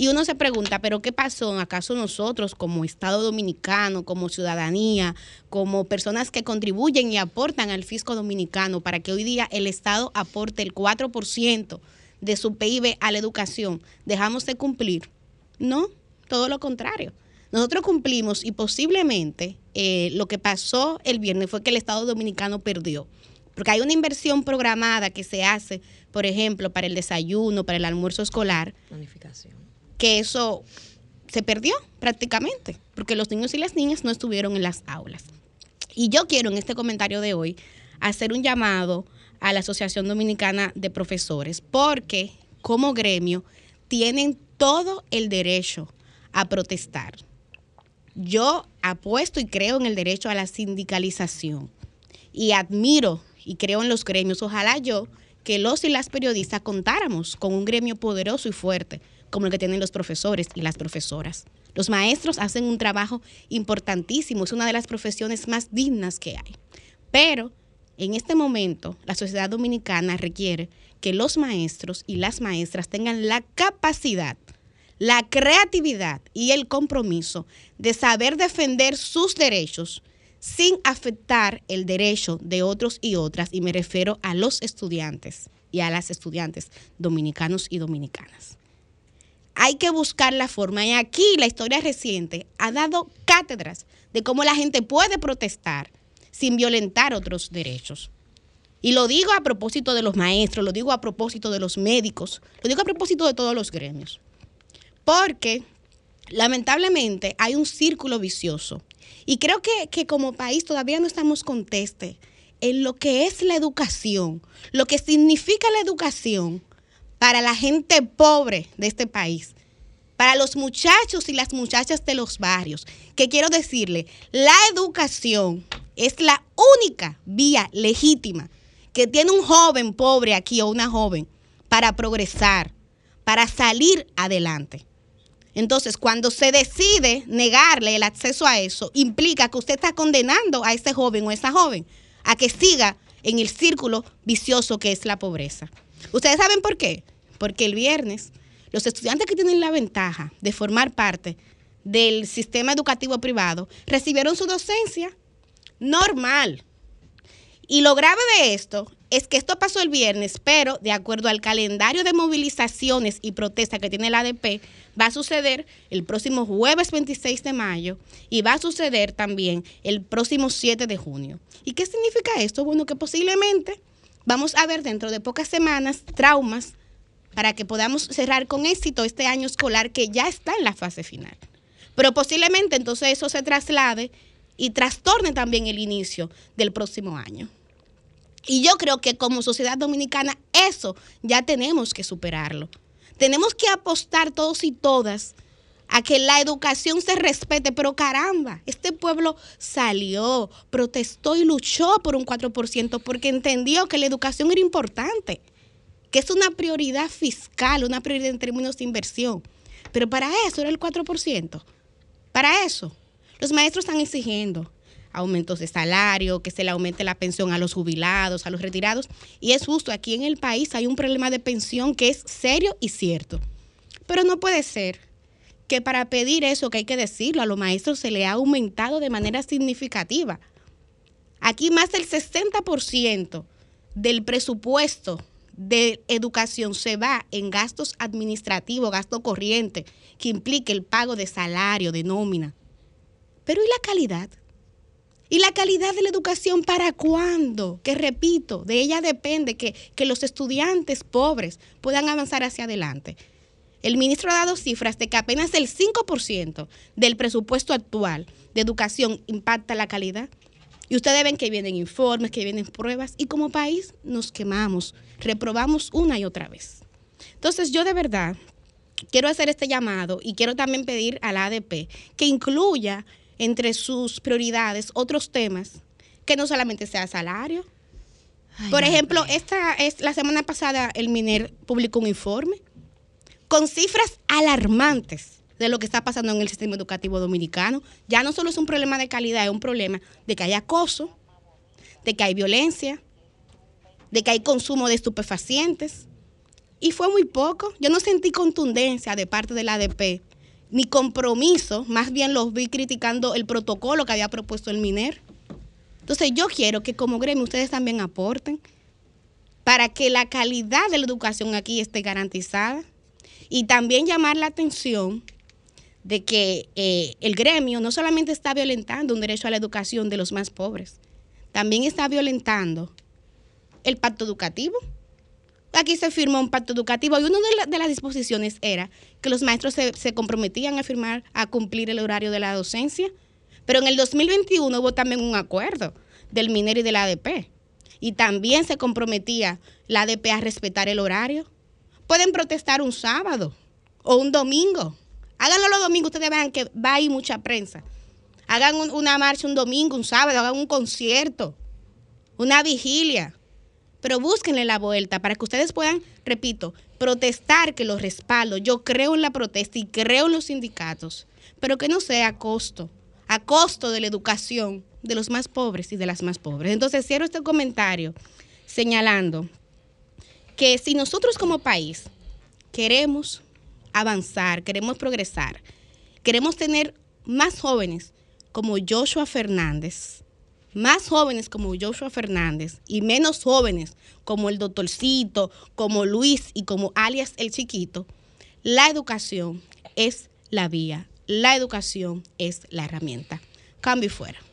Y uno se pregunta, ¿pero qué pasó? ¿Acaso nosotros como Estado dominicano, como ciudadanía, como personas que contribuyen y aportan al fisco dominicano para que hoy día el Estado aporte el 4% de su PIB a la educación, dejamos de cumplir? No, todo lo contrario. Nosotros cumplimos y posiblemente eh, lo que pasó el viernes fue que el Estado dominicano perdió. Porque hay una inversión programada que se hace, por ejemplo, para el desayuno, para el almuerzo escolar. Que eso se perdió prácticamente, porque los niños y las niñas no estuvieron en las aulas. Y yo quiero en este comentario de hoy hacer un llamado a la Asociación Dominicana de Profesores, porque como gremio tienen todo el derecho a protestar. Yo apuesto y creo en el derecho a la sindicalización y admiro y creo en los gremios. Ojalá yo que los y las periodistas contáramos con un gremio poderoso y fuerte como el que tienen los profesores y las profesoras. Los maestros hacen un trabajo importantísimo, es una de las profesiones más dignas que hay. Pero en este momento la sociedad dominicana requiere que los maestros y las maestras tengan la capacidad, la creatividad y el compromiso de saber defender sus derechos sin afectar el derecho de otros y otras, y me refiero a los estudiantes y a las estudiantes dominicanos y dominicanas. Hay que buscar la forma, y aquí la historia reciente ha dado cátedras de cómo la gente puede protestar sin violentar otros derechos. Y lo digo a propósito de los maestros, lo digo a propósito de los médicos, lo digo a propósito de todos los gremios. Porque lamentablemente hay un círculo vicioso. Y creo que, que como país todavía no estamos conteste en lo que es la educación, lo que significa la educación para la gente pobre de este país, para los muchachos y las muchachas de los barrios, que quiero decirle, la educación es la única vía legítima que tiene un joven pobre aquí o una joven para progresar, para salir adelante. Entonces, cuando se decide negarle el acceso a eso, implica que usted está condenando a ese joven o esa joven a que siga en el círculo vicioso que es la pobreza. ¿Ustedes saben por qué? Porque el viernes los estudiantes que tienen la ventaja de formar parte del sistema educativo privado recibieron su docencia normal. Y lo grave de esto es que esto pasó el viernes, pero de acuerdo al calendario de movilizaciones y protestas que tiene la ADP, va a suceder el próximo jueves 26 de mayo y va a suceder también el próximo 7 de junio. ¿Y qué significa esto? Bueno, que posiblemente vamos a ver dentro de pocas semanas traumas para que podamos cerrar con éxito este año escolar que ya está en la fase final. Pero posiblemente entonces eso se traslade y trastorne también el inicio del próximo año. Y yo creo que como sociedad dominicana eso ya tenemos que superarlo. Tenemos que apostar todos y todas a que la educación se respete, pero caramba, este pueblo salió, protestó y luchó por un 4% porque entendió que la educación era importante, que es una prioridad fiscal, una prioridad en términos de inversión. Pero para eso era el 4%. Para eso, los maestros están exigiendo aumentos de salario, que se le aumente la pensión a los jubilados, a los retirados. Y es justo, aquí en el país hay un problema de pensión que es serio y cierto. Pero no puede ser que para pedir eso, que hay que decirlo, a los maestros se le ha aumentado de manera significativa. Aquí más del 60% del presupuesto de educación se va en gastos administrativos, gasto corriente, que implique el pago de salario, de nómina. Pero ¿y la calidad? ¿Y la calidad de la educación para cuándo? Que repito, de ella depende que, que los estudiantes pobres puedan avanzar hacia adelante. El ministro ha dado cifras de que apenas el 5% del presupuesto actual de educación impacta la calidad. Y ustedes ven que vienen informes, que vienen pruebas, y como país nos quemamos, reprobamos una y otra vez. Entonces yo de verdad quiero hacer este llamado y quiero también pedir a la ADP que incluya entre sus prioridades otros temas que no solamente sea salario. Por ejemplo, esta es la semana pasada el MINER publicó un informe con cifras alarmantes de lo que está pasando en el sistema educativo dominicano. Ya no solo es un problema de calidad, es un problema de que hay acoso, de que hay violencia, de que hay consumo de estupefacientes. Y fue muy poco. Yo no sentí contundencia de parte de la ADP, ni compromiso, más bien los vi criticando el protocolo que había propuesto el MINER. Entonces yo quiero que como gremio ustedes también aporten para que la calidad de la educación aquí esté garantizada y también llamar la atención de que eh, el gremio no solamente está violentando un derecho a la educación de los más pobres, también está violentando el pacto educativo. Aquí se firmó un pacto educativo y una de, la- de las disposiciones era que los maestros se, comprometían a firmar, a cumplir el horario de la docencia. Pero en el 2021 hubo también un acuerdo del MINER y de la ADP. Y también se comprometía la ADP a respetar el horario. Pueden protestar un sábado o un domingo. Háganlo los domingos, ustedes vean que va a mucha prensa. Hagan un- una marcha un domingo, un sábado, hagan un concierto, una vigilia. Pero búsquenle la vuelta para que ustedes puedan, repito, protestar que los respaldo. Yo creo en la protesta y creo en los sindicatos, pero que no sea a costo, a costo de la educación de los más pobres y de las más pobres. Entonces cierro este comentario señalando que si nosotros como país queremos avanzar, queremos progresar, queremos tener más jóvenes como Joshua Fernández, más jóvenes como Joshua Fernández y menos jóvenes como el doctorcito, como Luis y como alias el chiquito, la educación es la vía, la educación es la herramienta. Cambio y fuera.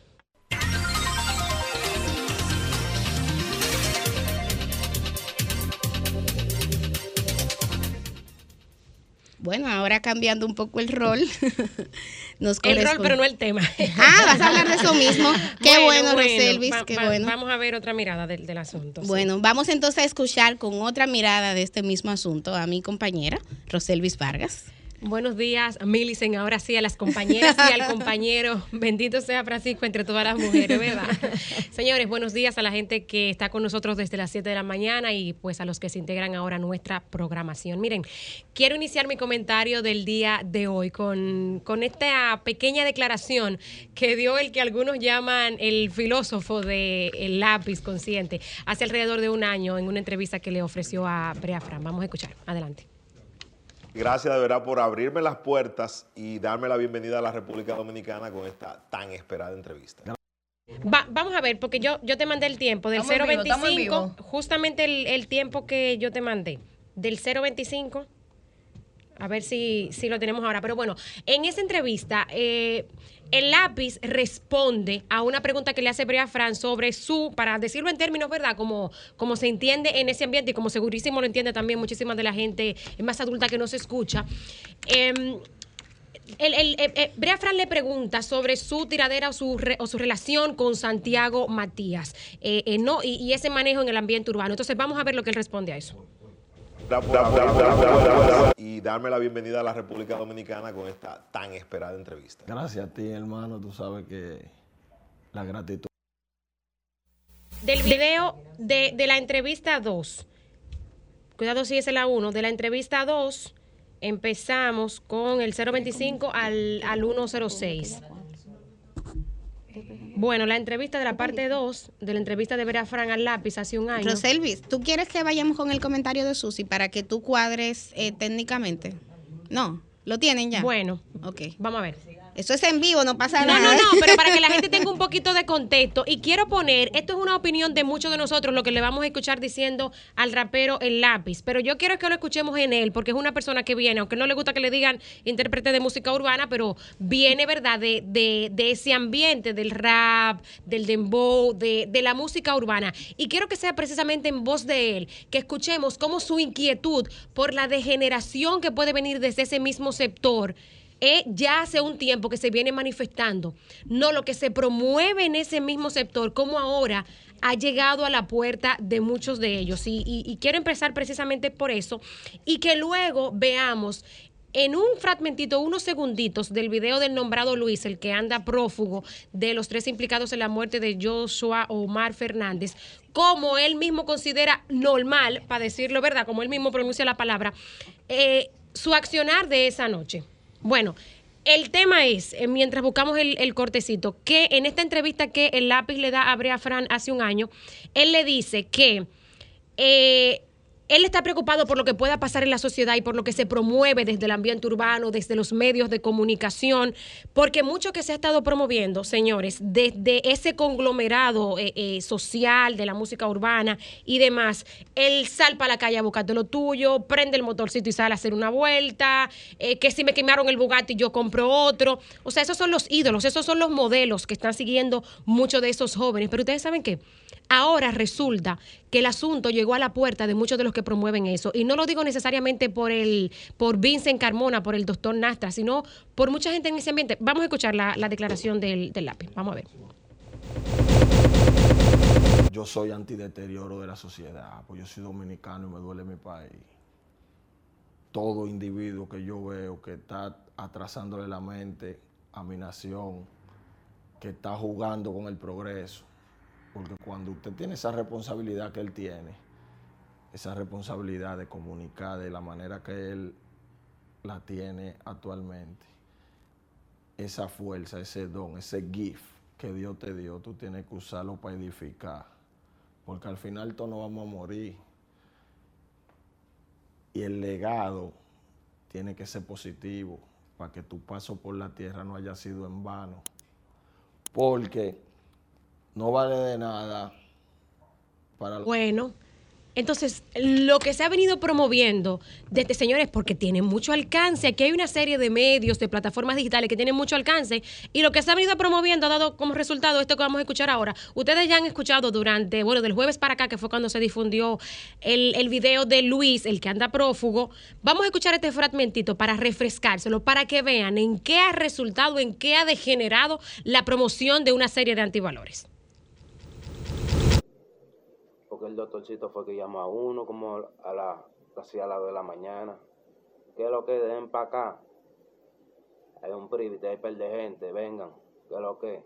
Bueno, ahora cambiando un poco el rol. Nos El rol, pero no el tema. Ah, vas a hablar de eso mismo. Qué bueno, Roselvis, va- qué va- bueno. Vamos a ver otra mirada del, del asunto. sí. Bueno, vamos entonces a escuchar con otra mirada de este mismo asunto a mi compañera, Roselvis Vargas. Buenos días, Milicen, ahora sí a las compañeras y al compañero. Bendito sea Francisco entre todas las mujeres, ¿verdad? Señores, buenos días a la gente que está con nosotros desde las 7 de la mañana y pues a los que se integran ahora a nuestra programación. Miren, quiero iniciar mi comentario del día de hoy con, con esta pequeña declaración que dio el que algunos llaman el filósofo del lápiz consciente hace alrededor de un año en una entrevista que le ofreció a Brea Fran. Vamos a escuchar. Adelante. Gracias de verdad por abrirme las puertas y darme la bienvenida a la República Dominicana con esta tan esperada entrevista. Va- vamos a ver, porque yo, yo te mandé el tiempo del Estamos en vivo, estamos en 025, vivo. justamente el, el tiempo que yo te mandé, del 025. A ver si, si lo tenemos ahora. Pero bueno, en esa entrevista, eh, el lápiz responde a una pregunta que le hace Brea Fran sobre su, para decirlo en términos, ¿verdad? Como, como se entiende en ese ambiente y como segurísimo lo entiende también muchísima de la gente más adulta que nos escucha. Em, eh, eh, Brea Fran le pregunta sobre su tiradera o su, re- o su relación con Santiago Matías eh, eh, no, y, y ese manejo en el ambiente urbano. Entonces vamos a ver lo que él responde a eso. Y darme la bienvenida a la República Dominicana con esta tan esperada entrevista. Gracias a ti, hermano. Tú sabes que la gratitud. Del video de, de la entrevista 2. Cuidado si es la 1. De la entrevista 2 empezamos con el 025 al, al 106. Bueno, la entrevista de la parte 2, de la entrevista de Vera Fran al lápiz hace un año. Roselvis, ¿tú quieres que vayamos con el comentario de Susi para que tú cuadres eh, técnicamente? No, ¿lo tienen ya? Bueno, ok. Vamos a ver. Eso es en vivo, no pasa No, no, nada. no, pero para que la gente tenga un poquito de contexto. Y quiero poner, esto es una opinión de muchos de nosotros, lo que le vamos a escuchar diciendo al rapero el lápiz. Pero yo quiero que lo escuchemos en él, porque es una persona que viene, aunque no le gusta que le digan intérprete de música urbana, pero viene, ¿verdad?, de, de, de ese ambiente del rap, del dembow, de, de la música urbana. Y quiero que sea precisamente en voz de él, que escuchemos cómo su inquietud por la degeneración que puede venir desde ese mismo sector eh, ya hace un tiempo que se viene manifestando. No, lo que se promueve en ese mismo sector, como ahora ha llegado a la puerta de muchos de ellos. Y, quiero empezar precisamente por eso. Y que luego veamos en un fragmentito, unos segunditos del video del nombrado Luis, el que anda prófugo de los tres implicados en la muerte de Joshua Omar Fernández, como él mismo considera normal, para decirlo verdad, como él mismo pronuncia la palabra, eh, su accionar de esa noche. Bueno, el tema es, eh, mientras buscamos el, el cortecito, que en esta entrevista que el lápiz le da a Brea Fran hace un año, él le dice que eh, él está preocupado por lo que pueda pasar en la sociedad y por lo que se promueve desde el ambiente urbano, desde los medios de comunicación, porque mucho que se ha estado promoviendo, señores, desde ese conglomerado eh, eh, social de la música urbana y demás, el sal para la calle a buscarte lo tuyo, prende el motorcito y sale a hacer una vuelta, eh, que si me quemaron el Bugatti yo compro otro, o sea, esos son los ídolos, esos son los modelos que están siguiendo muchos de esos jóvenes, pero ustedes saben qué, Ahora resulta que el asunto llegó a la puerta de muchos de los que promueven eso. Y no lo digo necesariamente por el, por Vincent Carmona, por el doctor Nastra, sino por mucha gente en ese ambiente. Vamos a escuchar la, la declaración del, del lápiz. Vamos a ver. Yo soy antideterioro de la sociedad, pues yo soy dominicano y me duele mi país. Todo individuo que yo veo que está atrasándole la mente a mi nación, que está jugando con el progreso, porque cuando usted tiene esa responsabilidad que él tiene, esa responsabilidad de comunicar de la manera que él la tiene actualmente, esa fuerza, ese don, ese gift que Dios te dio, tú tienes que usarlo para edificar. Porque al final todos nos vamos a morir. Y el legado tiene que ser positivo para que tu paso por la tierra no haya sido en vano. Porque no vale de nada para los Bueno, entonces lo que se ha venido promoviendo desde señores, porque tiene mucho alcance, aquí hay una serie de medios, de plataformas digitales que tienen mucho alcance, y lo que se ha venido promoviendo ha dado como resultado esto que vamos a escuchar ahora. Ustedes ya han escuchado durante, bueno, del jueves para acá, que fue cuando se difundió el, el video de Luis, el que anda prófugo. Vamos a escuchar este fragmentito para refrescárselo, para que vean en qué ha resultado, en qué ha degenerado la promoción de una serie de antivalores. Porque el doctorcito fue que llamó a uno como a la casi a las de la mañana. ¿Qué es lo que den para acá? Hay un privite, hay par de gente, vengan. ¿Qué es lo que?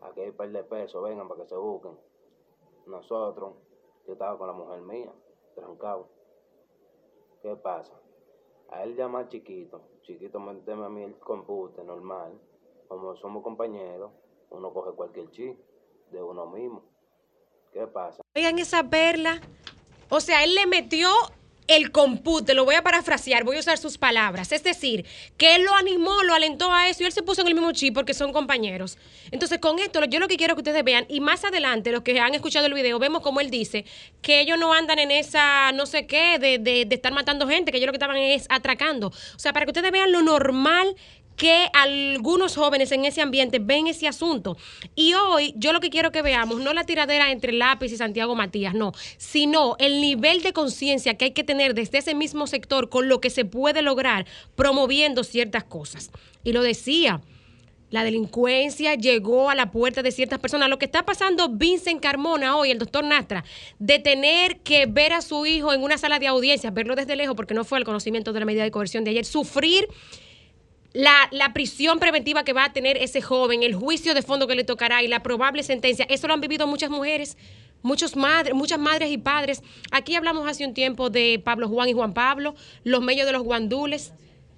Aquí hay par de pesos, vengan para que se busquen. Nosotros, yo estaba con la mujer mía, trancado. ¿Qué pasa? A él llama al chiquito, chiquito, méteme a mí el compute normal. Como somos compañeros, uno coge cualquier chi de uno mismo. ¿Qué pasa? Oigan esa perla. O sea, él le metió el compute, lo voy a parafrasear, voy a usar sus palabras. Es decir, que él lo animó, lo alentó a eso y él se puso en el mismo chip porque son compañeros. Entonces, con esto, yo lo que quiero que ustedes vean, y más adelante, los que han escuchado el video, vemos como él dice que ellos no andan en esa no sé qué de, de- de estar matando gente, que ellos lo que estaban es atracando. O sea, para que ustedes vean lo normal que algunos jóvenes en ese ambiente ven ese asunto. Y hoy yo lo que quiero que veamos, no la tiradera entre Lápiz y Santiago Matías, no, sino el nivel de conciencia que hay que tener desde ese mismo sector con lo que se puede lograr promoviendo ciertas cosas. Y lo decía. La delincuencia llegó a la puerta de ciertas personas. Lo que está pasando Vincent Carmona hoy, el doctor Nastra, de tener que ver a su hijo en una sala de audiencia, verlo desde lejos porque no fue el conocimiento de la medida de coerción de ayer, sufrir la, la prisión preventiva que va a tener ese joven, el juicio de fondo que le tocará y la probable sentencia, eso lo han vivido muchas mujeres. Muchos madres, muchas madres y padres. Aquí hablamos hace un tiempo de Pablo Juan y Juan Pablo, los medios de los guandules.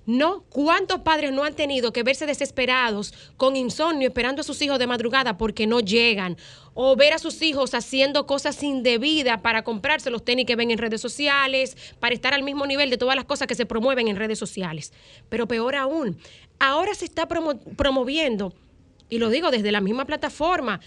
No, ¿cuántos padres no han tenido que verse desesperados con insomnio esperando a sus hijos de madrugada porque no llegan? O ver a sus hijos haciendo cosas indebidas para comprarse los tenis que ven en redes sociales, para estar al mismo nivel de todas las cosas que se promueven en redes sociales. Pero peor aún, ahora se está promo- promoviendo, y lo digo desde la misma plataforma,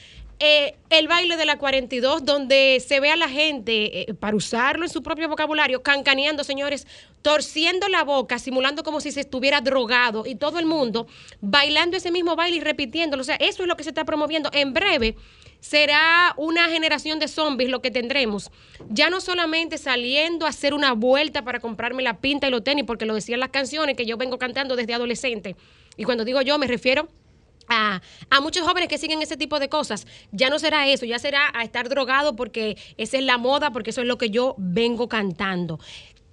eh, el baile de la 42, donde se ve a la gente, eh, para usarlo en su propio vocabulario, cancaneando, señores, torciendo la boca, simulando como si se estuviera drogado y todo el mundo bailando ese mismo baile y repitiéndolo. O sea, eso es lo que se está promoviendo. En breve será una generación de zombies lo que tendremos. Ya no solamente saliendo a hacer una vuelta para comprarme la pinta y los tenis, porque lo decían las canciones que yo vengo cantando desde adolescente. Y cuando digo yo, me refiero a, muchos jóvenes que siguen ese tipo de cosas. Ya no será eso, ya será a estar drogado porque esa es la moda, porque eso es lo que yo vengo cantando.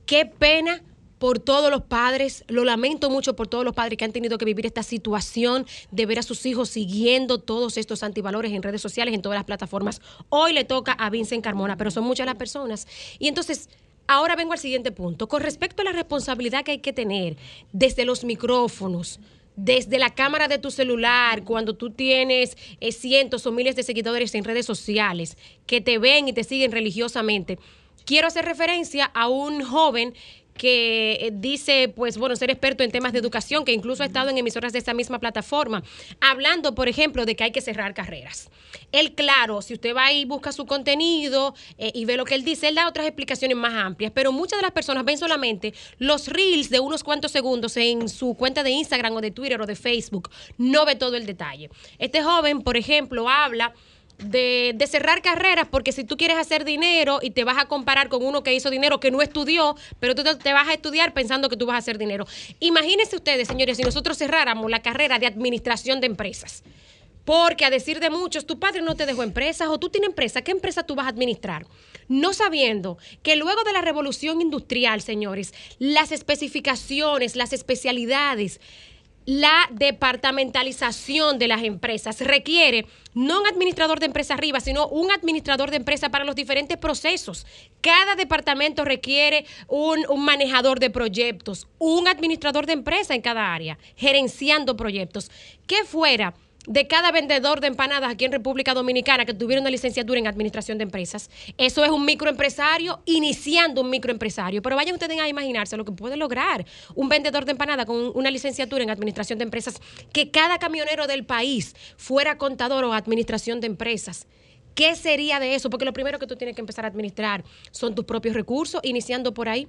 Qué pena por todos los padres, lo lamento mucho por todos los padres que han tenido que vivir esta situación de ver a sus hijos siguiendo todos estos antivalores en redes sociales, en todas las plataformas. Hoy le toca a Vincent Carmona, pero son muchas las personas. Y entonces, ahora vengo al siguiente punto. Con respecto a la responsabilidad que hay que tener desde los micrófonos, desde la cámara de tu celular, cuando tú tienes eh, cientos o miles de seguidores en redes sociales que te ven y te siguen religiosamente, quiero hacer referencia a un joven que eh, dice, pues bueno, ser experto en temas de educación, que incluso ha estado en emisoras de esta misma plataforma, hablando, por ejemplo, de que hay que cerrar carreras. Él, claro, si usted va y busca su contenido eh, y ve lo que él dice, él da otras explicaciones más amplias, pero muchas de las personas ven solamente los reels de unos cuantos segundos en su cuenta de Instagram o de Twitter o de Facebook, no ve todo el detalle. Este joven, por ejemplo, habla de, cerrar carreras, porque si tú quieres hacer dinero y te vas a comparar con uno que hizo dinero que no estudió, pero tú te, te vas a estudiar pensando que tú vas a hacer dinero. Imagínense ustedes, señores, si nosotros cerráramos la carrera de administración de empresas. Porque a decir de muchos, tu padre no te dejó empresas o tú tienes empresa, ¿qué empresa tú vas a administrar? No sabiendo que luego de la revolución industrial, señores, las especificaciones, las especialidades, la departamentalización de las empresas requiere no un administrador de empresa arriba, sino un administrador de empresa para los diferentes procesos. Cada departamento requiere un, un manejador de proyectos, un administrador de empresa en cada área, gerenciando proyectos. ¿Qué fuera? De cada vendedor de empanadas aquí en República Dominicana que tuviera una licenciatura en administración de empresas. Eso es un microempresario iniciando un microempresario. Pero vayan ustedes a imaginarse lo que puede lograr un vendedor de empanadas con una licenciatura en administración de empresas, que cada camionero del país fuera contador o administración de empresas. ¿Qué sería de eso? Porque lo primero que tú tienes que empezar a administrar son tus propios recursos, iniciando por ahí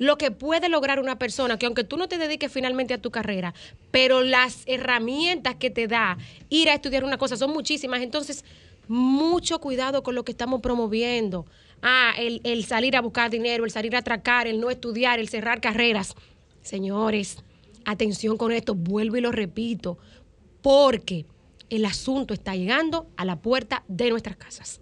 lo que puede lograr una persona que aunque tú no te dediques finalmente a tu carrera, pero las herramientas que te da ir a estudiar una cosa son muchísimas. Entonces, mucho cuidado con lo que estamos promoviendo. Ah, el, el salir a buscar dinero, el salir a atracar, el no estudiar, el cerrar carreras. Señores, atención con esto, vuelvo y lo repito, porque el asunto está llegando a la puerta de nuestras casas.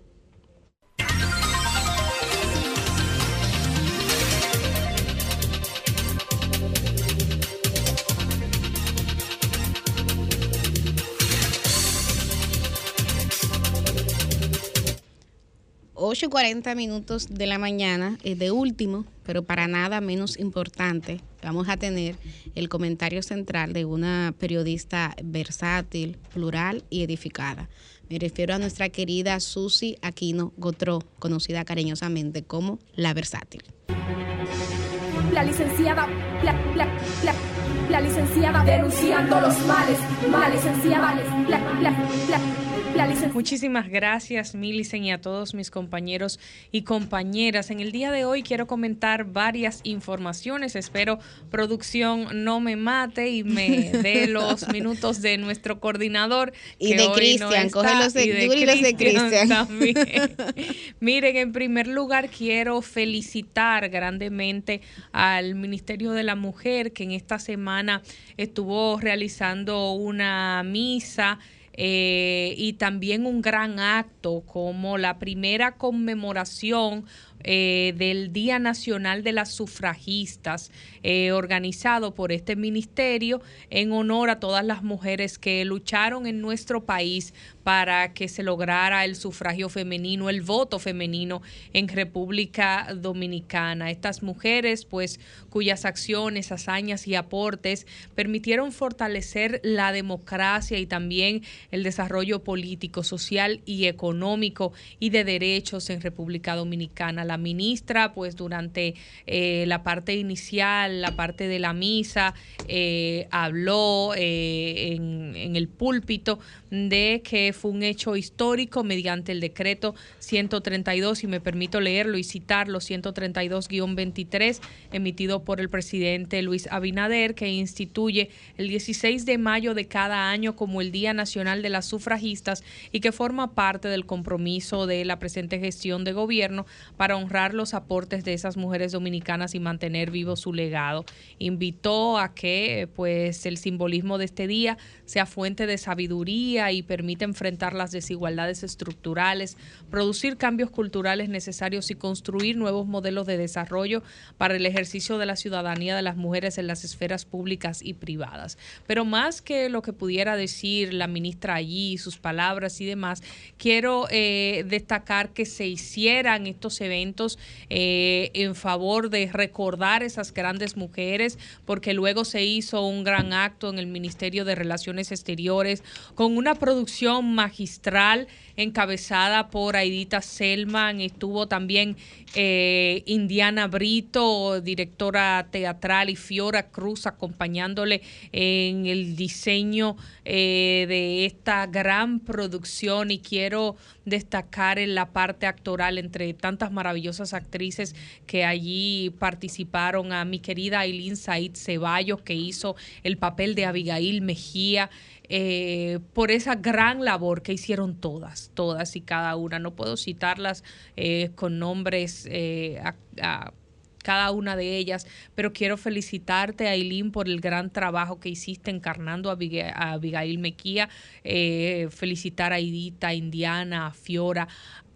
Ocho y 40 minutos de la mañana, eh, de último, pero para nada menos importante, vamos a tener el comentario central de una periodista versátil, plural y edificada. Me refiero a nuestra querida Susi Aquino Gotró, conocida cariñosamente como La Versátil. La licenciada, la, la, la, la licenciada denunciando los males, la licenciada, la, la, la, la licenciada. Muchísimas gracias, Milicen, y a todos mis compañeros y compañeras. En el día de hoy quiero comentar varias informaciones. Espero producción no me mate y me dé los minutos de nuestro coordinador. Y que de no Cristian, coge los de- y de Cristian. también. Miren, en primer lugar quiero felicitar grandemente al Ministerio de la Mujer que en esta semana estuvo realizando una misa eh, y también un gran acto como la primera conmemoración eh, del Día Nacional de las Sufragistas, eh, organizado por este ministerio en honor a todas las mujeres que lucharon en nuestro país para que se lograra el sufragio femenino, el voto femenino en República Dominicana. Estas mujeres, pues, cuyas acciones, hazañas y aportes permitieron fortalecer la democracia y también el desarrollo político, social y económico y de derechos en República Dominicana. La ministra, pues, durante eh, la parte inicial, la parte de la misa, eh, habló eh, en, en el púlpito de que fue un hecho histórico mediante el decreto 132, y me permito leerlo y citarlo, 132-23, emitido por el presidente Luis Abinader, que instituye el 16 de mayo de cada año como el Día Nacional de las Sufragistas y que forma parte del compromiso de la presente gestión de gobierno para honrar los aportes de esas mujeres dominicanas y mantener vivo su legado. Invitó a que pues el simbolismo de este día sea fuente de sabiduría y permita enfrentar las desigualdades estructurales, producir cambios culturales necesarios y construir nuevos modelos de desarrollo para el ejercicio de la ciudadanía de las mujeres en las esferas públicas y privadas. Pero más que lo que pudiera decir la ministra allí, sus palabras y demás, quiero eh, destacar que se hicieran estos eventos eh, en favor de recordar esas grandes mujeres, porque luego se hizo un gran acto en el Ministerio de Relaciones Exteriores con una producción magistral encabezada por Aidita Selman, estuvo también eh, Indiana Brito, directora teatral, y Fiora Cruz acompañándole en el diseño eh, de esta gran producción. Y quiero destacar en la parte actoral entre tantas maravillosas actrices que allí participaron a mi querida Aileen Said Ceballos que hizo el papel de Abigail Mejía eh, por esa gran labor que hicieron todas, todas y cada una. No puedo citarlas eh, con nombres eh, a- cada una de ellas, pero quiero felicitarte, Aileen, por el gran trabajo que hiciste encarnando a Abiga- a Abigail Mequía, felicitar a Idita, a Indiana, a Fiora,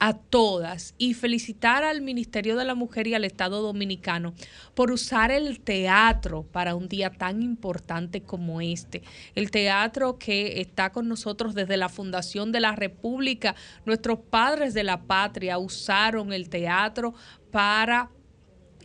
a todas y felicitar al Ministerio de la Mujer y al Estado Dominicano por usar el teatro para un día tan importante como este. El teatro que está con nosotros desde la fundación de la República. Nuestros padres de la patria usaron el teatro para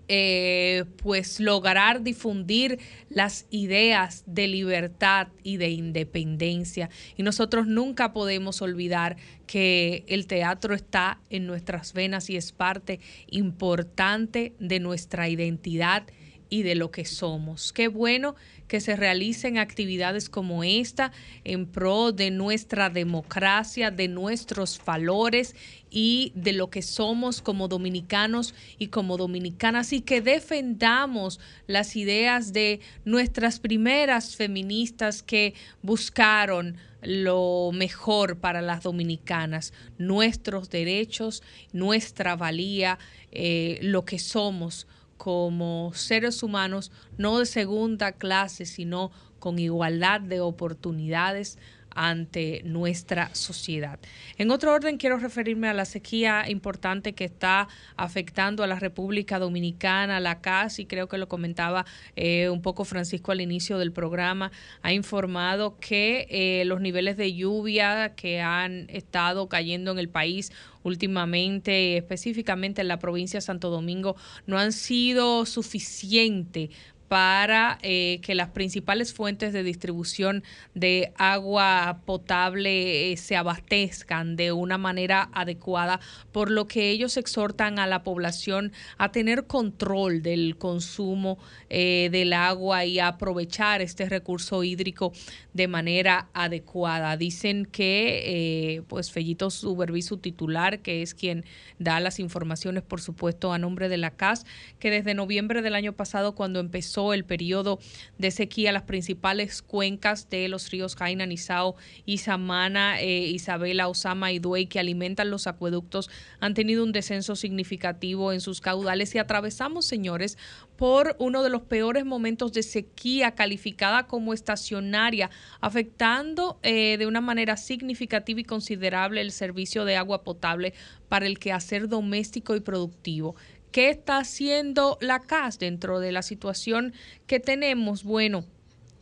eh, pues lograr difundir las ideas de libertad y de independencia. Y nosotros nunca podemos olvidar que el teatro está en nuestras venas y es parte importante de nuestra identidad y de lo que somos. Qué bueno que se realicen actividades como esta en pro de nuestra democracia, de nuestros valores y de lo que somos como dominicanos y como dominicanas y que defendamos las ideas de nuestras primeras feministas que buscaron lo mejor para las dominicanas, nuestros derechos, nuestra valía, eh, lo que somos como seres humanos, no de segunda clase, sino con igualdad de oportunidades ante nuestra sociedad. En otro orden, quiero referirme a la sequía importante que está afectando a la República Dominicana, la CAS, y creo que lo comentaba eh, un poco Francisco al inicio del programa, ha informado que eh, los niveles de lluvia que han estado cayendo en el país últimamente, específicamente en la provincia de Santo Domingo, no han sido suficientes para eh, que las principales fuentes de distribución de agua potable eh, se abastezcan de una manera adecuada, por lo que ellos exhortan a la población a tener control del consumo eh, del agua y a aprovechar este recurso hídrico de manera adecuada. Dicen que, pues, Fellito Supervi, su titular, que es quien da las informaciones, por supuesto, a nombre de la CAS, que desde noviembre del año pasado, cuando empezó el periodo de sequía, las principales cuencas de los ríos Jaina, Nizao, Isamana, eh, Isabela, Osama y Duey, que alimentan los acueductos, han tenido un descenso significativo en sus caudales y atravesamos, señores, por uno de los peores momentos de sequía calificada como estacionaria, afectando eh, de una manera significativa y considerable el servicio de agua potable para el quehacer doméstico y productivo. ¿Qué está haciendo la CAS dentro de la situación que tenemos? Bueno,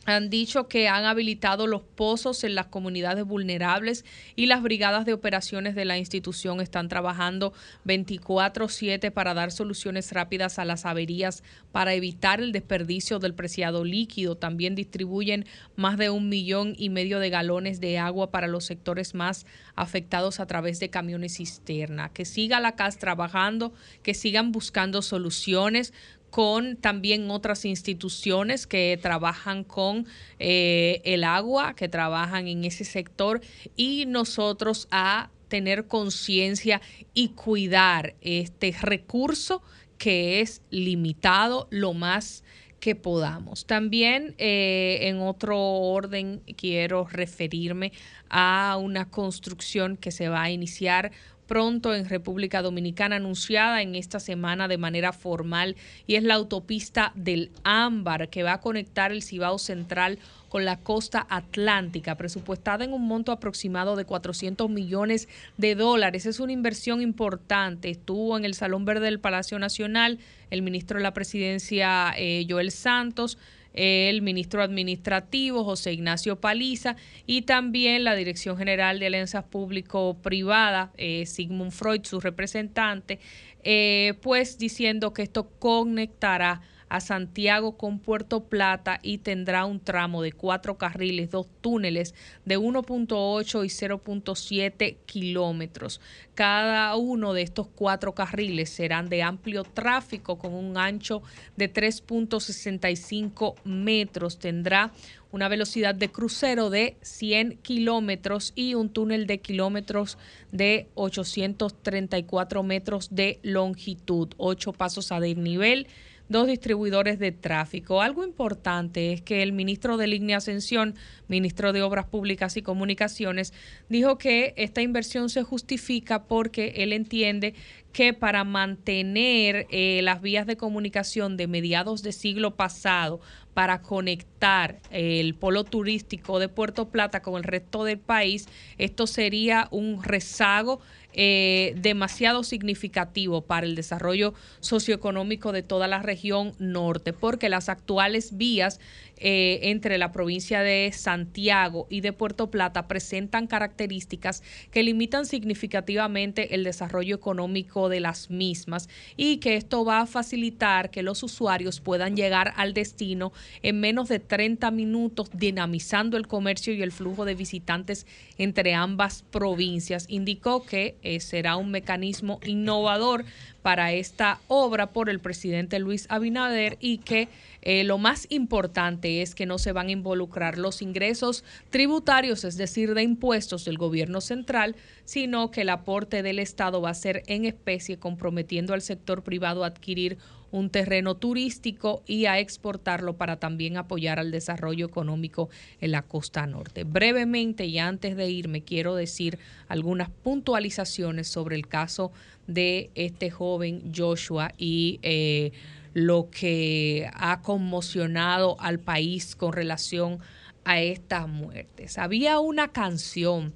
han dicho que han habilitado los pozos en las comunidades vulnerables y las brigadas de operaciones de la institución están trabajando 24/7 para dar soluciones rápidas a las averías para evitar el desperdicio del preciado líquido. También distribuyen más de un millón y medio de galones de agua para los sectores más afectados a través de camiones cisterna. Que siga la CAS trabajando, que sigan buscando soluciones con también otras instituciones que trabajan con eh, el agua, que trabajan en ese sector y nosotros a tener conciencia y cuidar este recurso que es limitado lo más que podamos. También eh, en otro orden quiero referirme a una construcción que se va a iniciar pronto en República Dominicana, anunciada en esta semana de manera formal, y es la autopista del Ámbar, que va a conectar el Cibao Central con la costa atlántica, presupuestada en un monto aproximado de 400 millones de dólares. Es una inversión importante. Estuvo en el Salón Verde del Palacio Nacional el ministro de la Presidencia, eh, Joel Santos, el ministro administrativo José Ignacio Paliza y también la Dirección General de Alianzas Público-Privada, eh, Sigmund Freud, su representante, eh, pues diciendo que esto conectará a Santiago con Puerto Plata y tendrá un tramo de cuatro carriles, dos túneles de 1.8 y 0.7 kilómetros. Cada uno de estos cuatro carriles serán de amplio tráfico con un ancho de 3.65 metros. Tendrá una velocidad de crucero de 100 kilómetros y un túnel de kilómetros de 834 metros de longitud, ocho pasos a desnivel dos distribuidores de tráfico. Algo importante es que el ministro de Línea Ascensión, ministro de Obras Públicas y Comunicaciones, dijo que esta inversión se justifica porque él entiende que para mantener eh, las vías de comunicación de mediados de siglo pasado, para conectar el polo turístico de Puerto Plata con el resto del país, esto sería un rezago eh, demasiado significativo para el desarrollo socioeconómico de toda la región norte, porque las actuales vías eh, entre la provincia de Santiago y de Puerto Plata presentan características que limitan significativamente el desarrollo económico de las mismas y que esto va a facilitar que los usuarios puedan llegar al destino en menos de 30 minutos, dinamizando el comercio y el flujo de visitantes entre ambas provincias. Indicó que eh, será un mecanismo innovador para esta obra por el presidente Luis Abinader y que eh, lo más importante es que no se van a involucrar los ingresos tributarios, es decir, de impuestos del gobierno central, sino que el aporte del Estado va a ser en especie, comprometiendo al sector privado a adquirir un terreno turístico y a exportarlo para también apoyar al desarrollo económico en la costa norte. Brevemente y antes de irme, quiero decir algunas puntualizaciones sobre el caso de este joven Joshua y eh, lo que ha conmocionado al país con relación a estas muertes. Había una canción,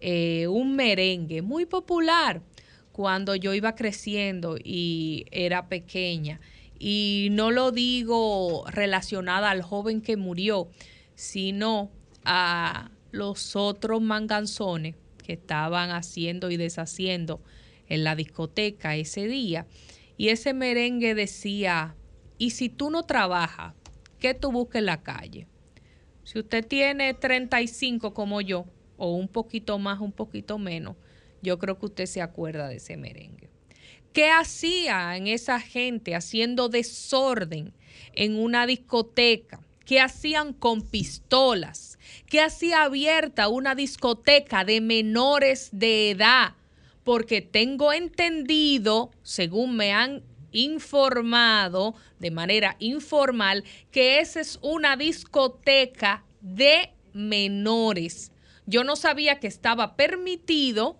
eh, un merengue muy popular cuando yo iba creciendo y era pequeña. Y no lo digo relacionada al joven que murió, sino a los otros manganzones que estaban haciendo y deshaciendo en la discoteca ese día. Y ese merengue decía, y si tú no trabajas, ¿qué tú buscas en la calle? Si usted tiene 35 como yo, o un poquito más, un poquito menos, yo creo que usted se acuerda de ese merengue. ¿Qué hacían esa gente haciendo desorden en una discoteca? ¿Qué hacían con pistolas? ¿Qué hacía abierta una discoteca de menores de edad? Porque tengo entendido, según me han informado de manera informal, que esa es una discoteca de menores. Yo no sabía que estaba permitido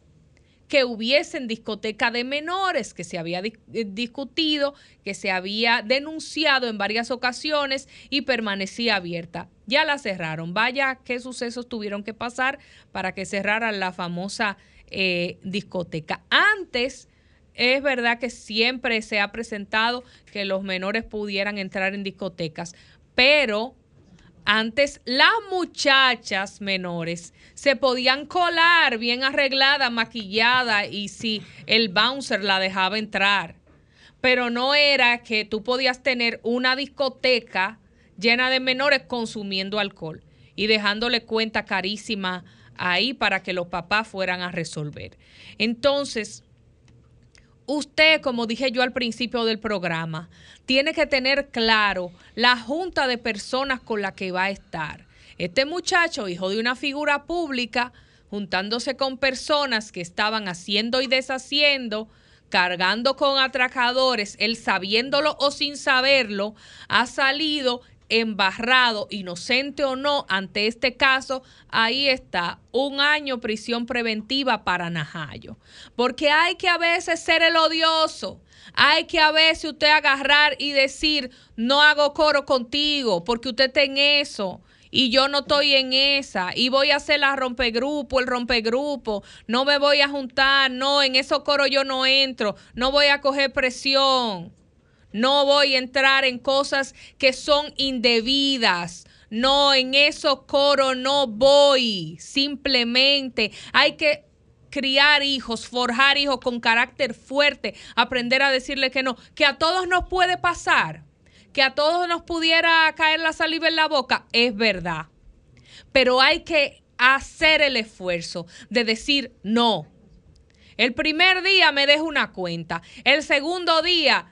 que hubiesen discoteca de menores, que se había eh, discutido, que se había denunciado en varias ocasiones y permanecía abierta. Ya la cerraron. Vaya qué sucesos tuvieron que pasar para que cerraran la famosa eh, discoteca. Antes, es verdad que siempre se ha presentado que los menores pudieran entrar en discotecas, pero antes las muchachas menores se podían colar bien arreglada, maquillada y si el bouncer la dejaba entrar. Pero no era que tú podías tener una discoteca llena de menores consumiendo alcohol y dejándole cuenta carísima ahí para que los papás fueran a resolver. Entonces, usted, como dije yo al principio del programa, tiene que tener claro la junta de personas con la que va a estar. Este muchacho, hijo de una figura pública, juntándose con personas que estaban haciendo y deshaciendo, cargando con atracadores, él sabiéndolo o sin saberlo, ha salido embarrado, inocente o no, ante este caso, ahí está, un año prisión preventiva para Najayo. Porque hay que a veces ser el odioso. Hay que a veces usted agarrar y decir, no hago coro contigo, porque usted está en eso. Y yo no estoy en esa. Y voy a hacer la rompegrupo, el rompegrupo. No me voy a juntar. No, en esos coros yo no entro. No voy a coger presión. No voy a entrar en cosas que son indebidas. No, en esos coros no voy. Simplemente hay que criar hijos, forjar hijos con carácter fuerte, aprender a decirle que no, que a todos nos puede pasar, que a todos nos pudiera caer la saliva en la boca, es verdad. Pero hay que hacer el esfuerzo de decir no. El primer día me dejo una cuenta, el segundo día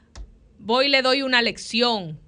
voy y le doy una lección.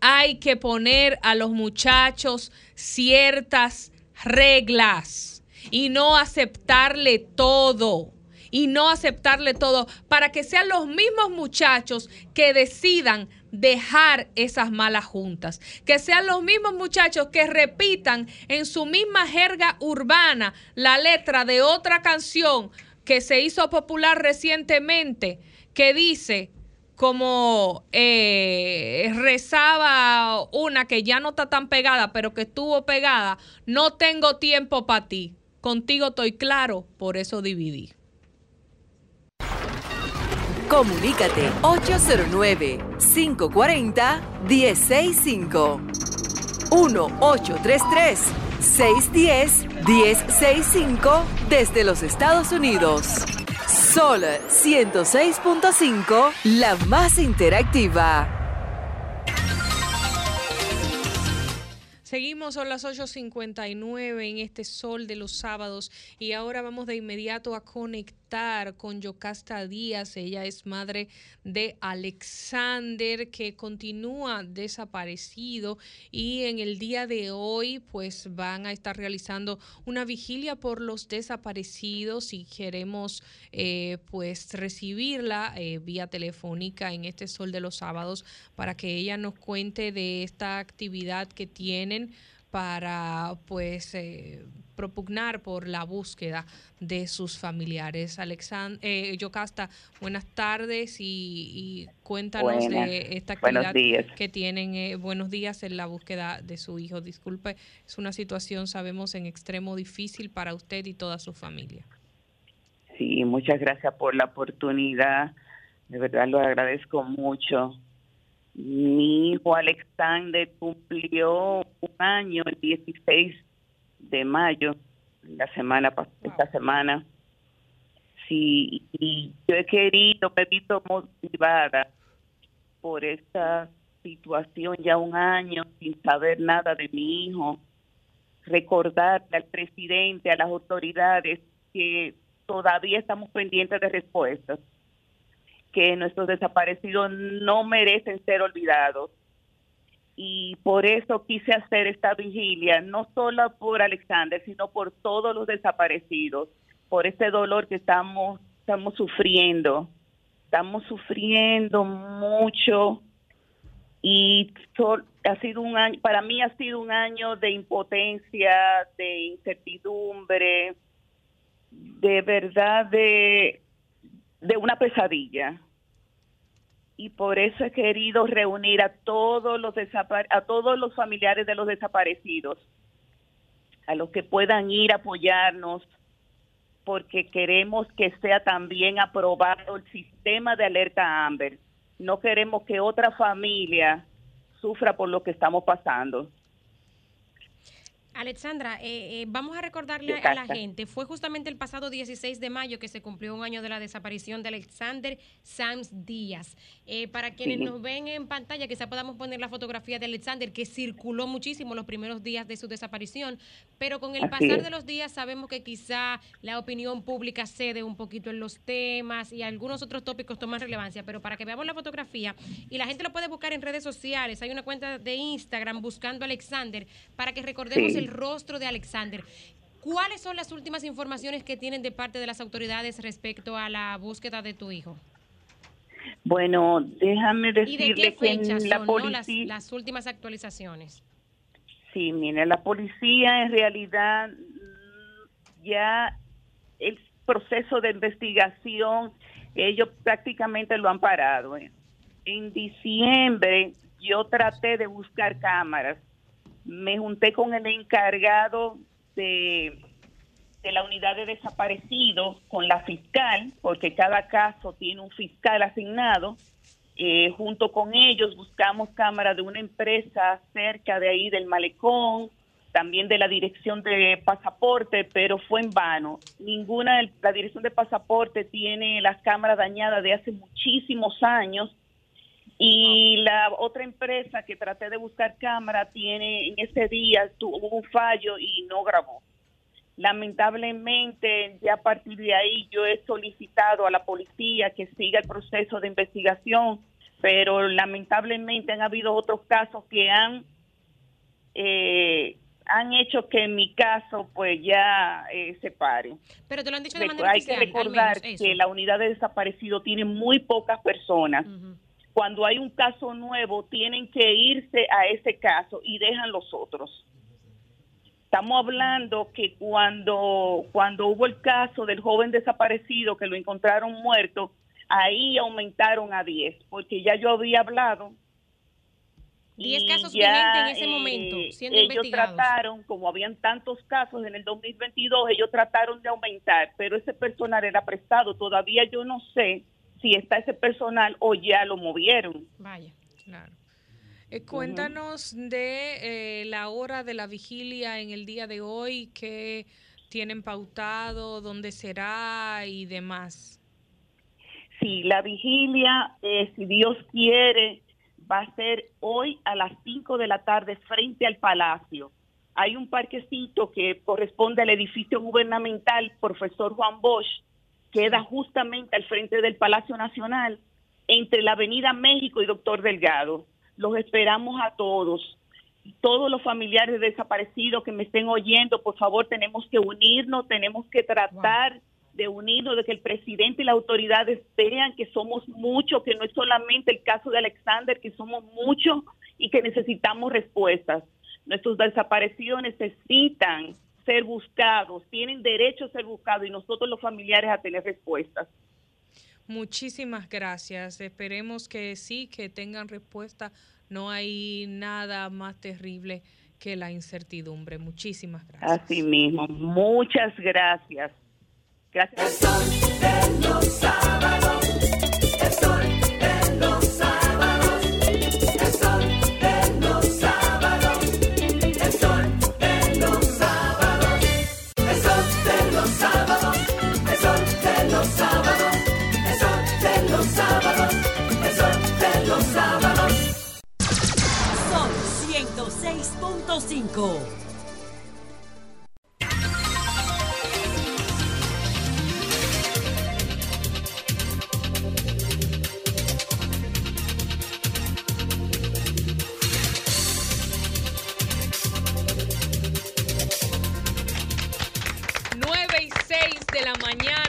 Hay que poner a los muchachos ciertas reglas y no aceptarle todo. Y no aceptarle todo para que sean los mismos muchachos que decidan dejar esas malas juntas. Que sean los mismos muchachos que repitan en su misma jerga urbana la letra de otra canción que se hizo popular recientemente que dice como eh, rezaba una que ya no está tan pegada, pero que estuvo pegada, no tengo tiempo para ti. Contigo estoy claro, por eso dividí. Comunícate 809-540-1065. 1-833-610-1065 desde los Estados Unidos. Sol 106.5, la más interactiva. Seguimos, son las 8.59 en este sol de los sábados y ahora vamos de inmediato a conectar con Yocasta Díaz. Ella es madre de Alexander que continúa desaparecido y en el día de hoy pues van a estar realizando una vigilia por los desaparecidos y queremos eh, pues recibirla eh, vía telefónica en este sol de los sábados para que ella nos cuente de esta actividad que tienen para pues eh, propugnar por la búsqueda de sus familiares. Alexand eh, Yocasta, buenas tardes y, y cuéntanos Buenas. de esta actividad que tienen. eh, buenos días en la búsqueda de su hijo. Disculpe, es una situación, sabemos, en extremo difícil para usted y toda su familia. Sí, muchas gracias por la oportunidad. De verdad lo agradezco mucho. Mi hijo Alexander cumplió un año el 16 de mayo, la semana pas- esta semana. Sí, y yo he querido, me he visto motivada por esta situación ya un año sin saber nada de mi hijo. Recordarle al presidente, a las autoridades que todavía estamos pendientes de respuestas, que nuestros desaparecidos no merecen ser olvidados. Y por eso quise hacer esta vigilia, no solo por Alexander, sino por todos los desaparecidos, por este dolor que estamos, estamos sufriendo. Estamos sufriendo mucho y ha sido un año, para mí ha sido un año de impotencia, de incertidumbre, de verdad de, de una pesadilla. Y por eso he querido reunir a todos los a todos los familiares de los desaparecidos, a los que puedan ir a apoyarnos, porque queremos que sea también aprobado el sistema de alerta Amber. No queremos que otra familia sufra por lo que estamos pasando. Alexandra, eh, eh, vamos a recordarle a la gente, fue justamente el pasado 16 de mayo que se cumplió un año de la desaparición de Alexander Sanz Díaz. Eh, para quienes Sí. nos ven en pantalla, quizá podamos poner la fotografía de Alexander, que circuló muchísimo los primeros días de su desaparición, pero con el Así pasar es. de los días sabemos que quizá la opinión pública cede un poquito en los temas y algunos otros tópicos toman relevancia, pero para que veamos la fotografía y la gente lo puede buscar en redes sociales, hay una cuenta de Instagram buscando Alexander para que recordemos Sí. el rostro de Alexander. ¿Cuáles son las últimas informaciones que tienen de parte de las autoridades respecto a la búsqueda de tu hijo? Bueno, déjame ¿Y de decirle qué que en fechas la son no, las, las últimas actualizaciones? sí, mire, la policía en realidad ya el proceso de investigación ellos prácticamente lo han parado. ¿eh? En diciembre yo traté de buscar cámaras, me junté con el encargado de la unidad de desaparecidos con la fiscal, porque cada caso tiene un fiscal asignado. Eh, junto con ellos buscamos cámaras de una empresa cerca de ahí del malecón, también de la dirección de pasaporte, pero fue en vano. Ninguna la dirección de pasaporte tiene las cámaras dañadas de hace muchísimos años y la otra empresa que traté de buscar cámara tiene en ese día tuvo un fallo y no grabó. Lamentablemente, ya a partir de ahí yo he solicitado a la policía que siga el proceso de investigación, pero lamentablemente han habido otros casos que han eh, han hecho que mi caso pues ya eh, se pare. Pero te lo han dicho de Recu- manera Hay oficial, que recordar que la unidad de desaparecido tiene muy pocas personas. Cuando hay un caso nuevo, tienen que irse a ese caso y dejan los otros. Estamos hablando que cuando, cuando hubo el caso del joven desaparecido que lo encontraron muerto, ahí aumentaron a 10, porque ya yo había hablado. 10 y casos vigentes en ese eh, momento, siendo ellos investigados. trataron, como habían tantos casos en el 2022, ellos trataron de aumentar, pero ese personal era prestado. Todavía yo no sé si está ese personal o ya lo movieron. Vaya. Claro. Eh, cuéntanos de eh, la hora de la vigilia en el día de hoy, qué tienen pautado, dónde será y demás. Sí, la vigilia, eh, si Dios quiere, va a ser hoy a las 5 de la tarde frente al Palacio. Hay un parquecito que corresponde al edificio gubernamental, profesor Juan Bosch, queda justamente al frente del Palacio Nacional, entre la Avenida México y Doctor Delgado. Los esperamos a todos. Todos los familiares desaparecidos que me estén oyendo, por favor, tenemos que unirnos, tenemos que tratar de unirnos, de que el presidente y las autoridades vean que somos muchos, que no es solamente el caso de Alexander, que somos muchos y que necesitamos respuestas. Nuestros desaparecidos necesitan ser buscados, tienen derecho a ser buscados y nosotros los familiares a tener respuestas. Muchísimas gracias. Esperemos que sí, que tengan respuesta. No hay nada más terrible que la incertidumbre. Muchísimas gracias. Así mismo, muchas gracias. Gracias. 100.5. Nueve y 6 de la mañana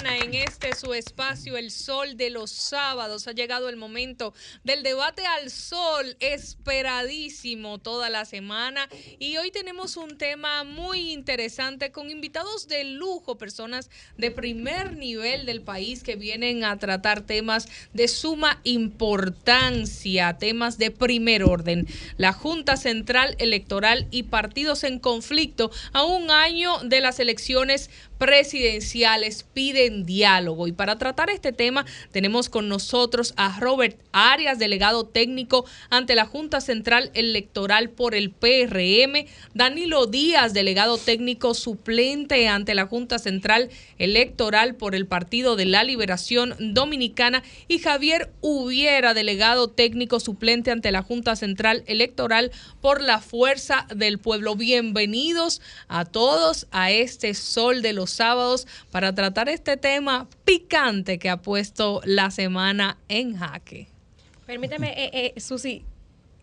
este su espacio El Sol de los Sábados. Ha llegado el momento del debate al sol, esperadísimo toda la semana. Y hoy tenemos un tema muy interesante con invitados de lujo, personas de primer nivel del país que vienen a tratar temas de suma importancia, temas de primer orden. La Junta Central Electoral y partidos en conflicto a un año de las elecciones presidenciales piden diálogo. Y para tratar este tema tenemos con nosotros a Robert Arias, delegado técnico ante la Junta Central Electoral por el PRM, Danilo Díaz, delegado técnico suplente ante la Junta Central Electoral por el Partido de la Liberación Dominicana y Javier Hubiera, delegado técnico suplente ante la Junta Central Electoral por la Fuerza del Pueblo. Bienvenidos a todos a este Sol de los Sábados para tratar este tema picante que ha puesto la semana en jaque. Permítame, eh, eh, Susi,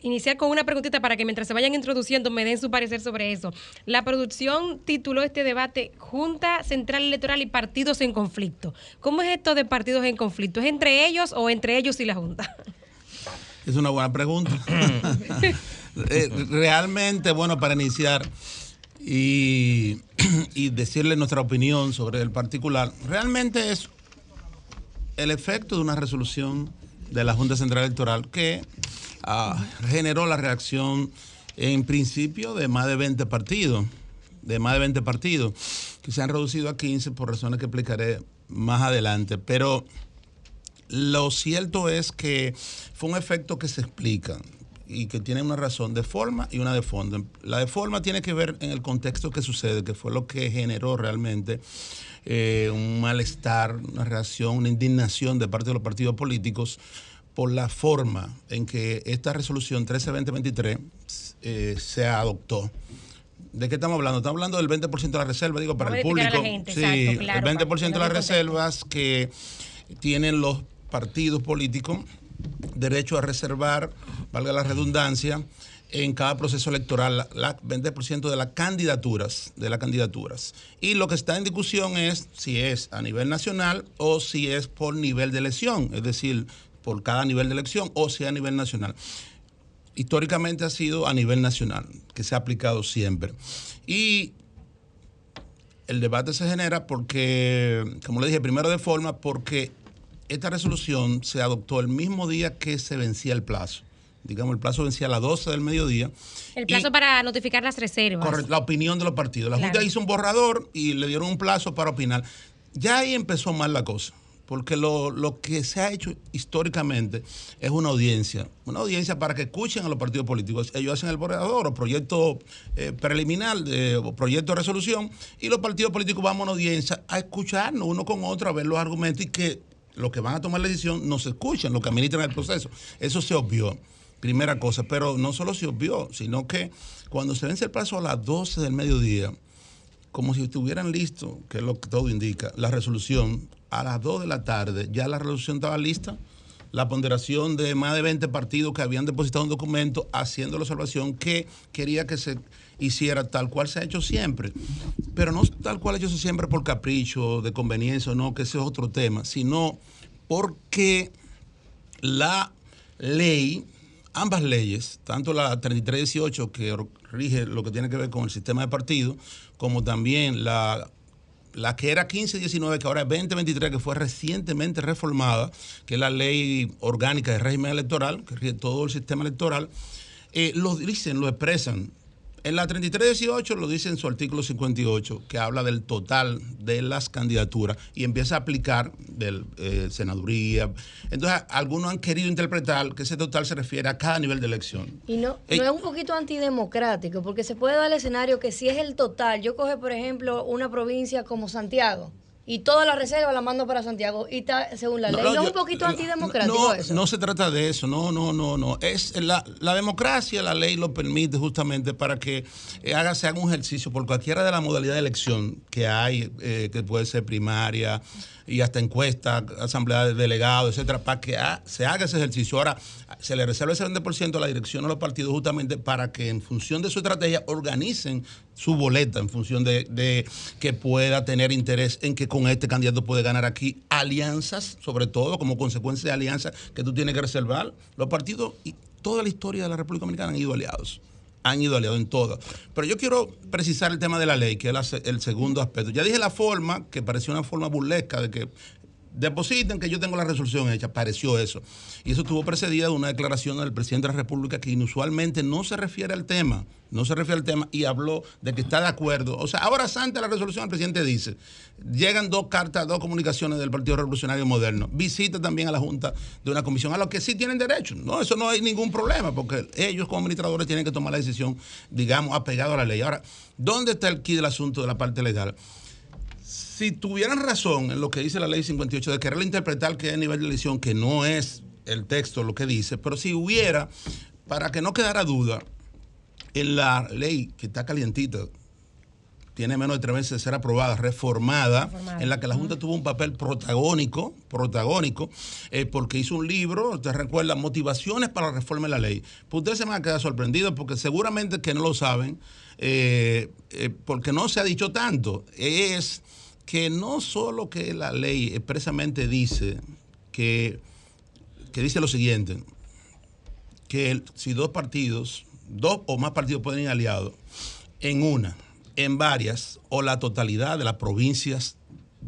iniciar con una preguntita para que mientras se vayan introduciendo me den su parecer sobre eso. La producción tituló este debate Junta Central Electoral y partidos en conflicto. ¿Cómo es esto de partidos en conflicto? ¿Es entre ellos o entre ellos y la Junta? Es una buena pregunta. Eh, realmente, bueno, para iniciar y, decirle nuestra opinión sobre el particular, realmente es el efecto de una resolución de la Junta Central Electoral que ah, generó la reacción en principio de más de 20 partidos, de más de 20 partidos, que se han reducido a 15 por razones que explicaré más adelante. Pero lo cierto es que fue un efecto que se explica y que tiene una razón de forma y una de fondo. La de forma tiene que ver en el contexto que sucede, que fue lo que generó realmente eh, un malestar, una reacción, una indignación de parte de los partidos políticos por la forma en que esta resolución 13-2023 eh, se adoptó. ¿De qué estamos hablando? Estamos hablando del 20% de la reserva, digo, para el público. la gente, sí, exacto, claro, el para 20% de las reservas que tienen los partidos políticos derecho a reservar, valga la redundancia, en cada proceso electoral, la, la 20% de las candidaturas, de las candidaturas. Y lo que está en discusión es si es a nivel nacional o si es por nivel de elección, es decir, por cada nivel de elección o si a nivel nacional. Históricamente ha sido a nivel nacional, que se ha aplicado siempre. Y el debate se genera porque, como le dije, primero de forma, porque esta resolución se adoptó el mismo día que se vencía el plazo. Digamos, el plazo vencía a las 12 del mediodía. El plazo para notificar las reservas. Correcto, la opinión de los partidos. La Claro. Junta hizo un borrador y le dieron un plazo para opinar. Ya ahí empezó mal la cosa, porque lo, lo que se ha hecho históricamente es una audiencia, una audiencia para que escuchen a los partidos políticos. Ellos hacen el borrador o proyecto eh, preliminar de, o proyecto de resolución y los partidos políticos vamos a una audiencia a escucharnos uno con otro, a ver los argumentos y que los que van a tomar la decisión nos escuchen, los que administran el proceso. Eso se obvió. Primera cosa, pero no solo se obvió, sino que cuando se vence el plazo a las 12 del mediodía, como si estuvieran listos, que es lo que todo indica, la resolución, a las 2 de la tarde ya la resolución estaba lista, la ponderación de más de 20 partidos que habían depositado un documento haciendo la observación que quería que se hiciera tal cual se ha hecho siempre, pero no tal cual ha hecho siempre por capricho, de conveniencia o no, que ese es otro tema, sino porque la ley, ambas leyes, tanto la 3318 que rige lo que tiene que ver con el sistema de partido, como también la, la que era 1519, que ahora es 2023, que fue recientemente reformada, que es la ley orgánica de régimen electoral, que rige todo el sistema electoral, eh, lo dicen, lo expresan. En la 3318 lo dice en su artículo 58, que habla del total de las candidaturas y empieza a aplicar del eh, senaduría. Entonces, algunos han querido interpretar que ese total se refiere a cada nivel de elección. Y no, Ey. no es un poquito antidemocrático, porque se puede dar el escenario que si es el total, yo coge, por ejemplo, una provincia como Santiago, y toda la reserva la mando para Santiago y está según la No, ley. no, ¿No, es un poquito antidemocrático No, eso? no se trata de eso, no, no, no, no. Es la, la democracia, la ley lo permite justamente para que eh, haga, se haga un ejercicio por cualquiera de las modalidades de elección que hay, eh, que puede ser primaria y hasta encuesta, asamblea de delegados, etcétera, para que se haga ese ejercicio. Ahora, se le reserva el 70% a la dirección a los partidos justamente para que en función de su estrategia organicen su boleta en función de, de que pueda tener interés en que con este candidato puede ganar aquí alianzas, sobre todo como consecuencia de alianzas que tú tienes que reservar. Los partidos y toda la historia de la República Dominicana han ido aliados. Han ido aliados en todas. Pero yo quiero precisar el tema de la ley, que es el segundo aspecto. Ya dije la forma, que pareció una forma burlesca de que depositen que yo tengo la resolución hecha, pareció eso. Y eso estuvo precedida de una declaración del presidente de la República que inusualmente no se refiere al tema, no se refiere al tema y habló de que está de acuerdo. O sea, ahora ante la resolución el presidente dice, llegan dos cartas, dos comunicaciones del Partido Revolucionario Moderno, visita también a la Junta de una comisión, a lo que sí tienen derecho. No, eso no hay ningún problema, porque ellos como administradores tienen que tomar la decisión, digamos, apegado a la ley. Ahora, ¿dónde está el quid del asunto de la parte legal? Si tuvieran razón en lo que dice la ley 58 de querer interpretar que es nivel de elección, que no es el texto lo que dice, pero si hubiera, para que no quedara duda, en la ley que está calientita, tiene menos de tres meses de ser aprobada, reformada, Reformada. en la que la Junta tuvo un papel protagónico, protagónico, eh, porque hizo un libro, usted recuerda, motivaciones para la reforma de la ley. Pues ustedes se van a quedar sorprendidos porque seguramente que no lo saben, eh, eh, porque no se ha dicho tanto, es que no solo que la ley expresamente dice que, que dice lo siguiente, que el- si dos partidos, dos o más partidos pueden ir aliados en una, en varias o la totalidad de las provincias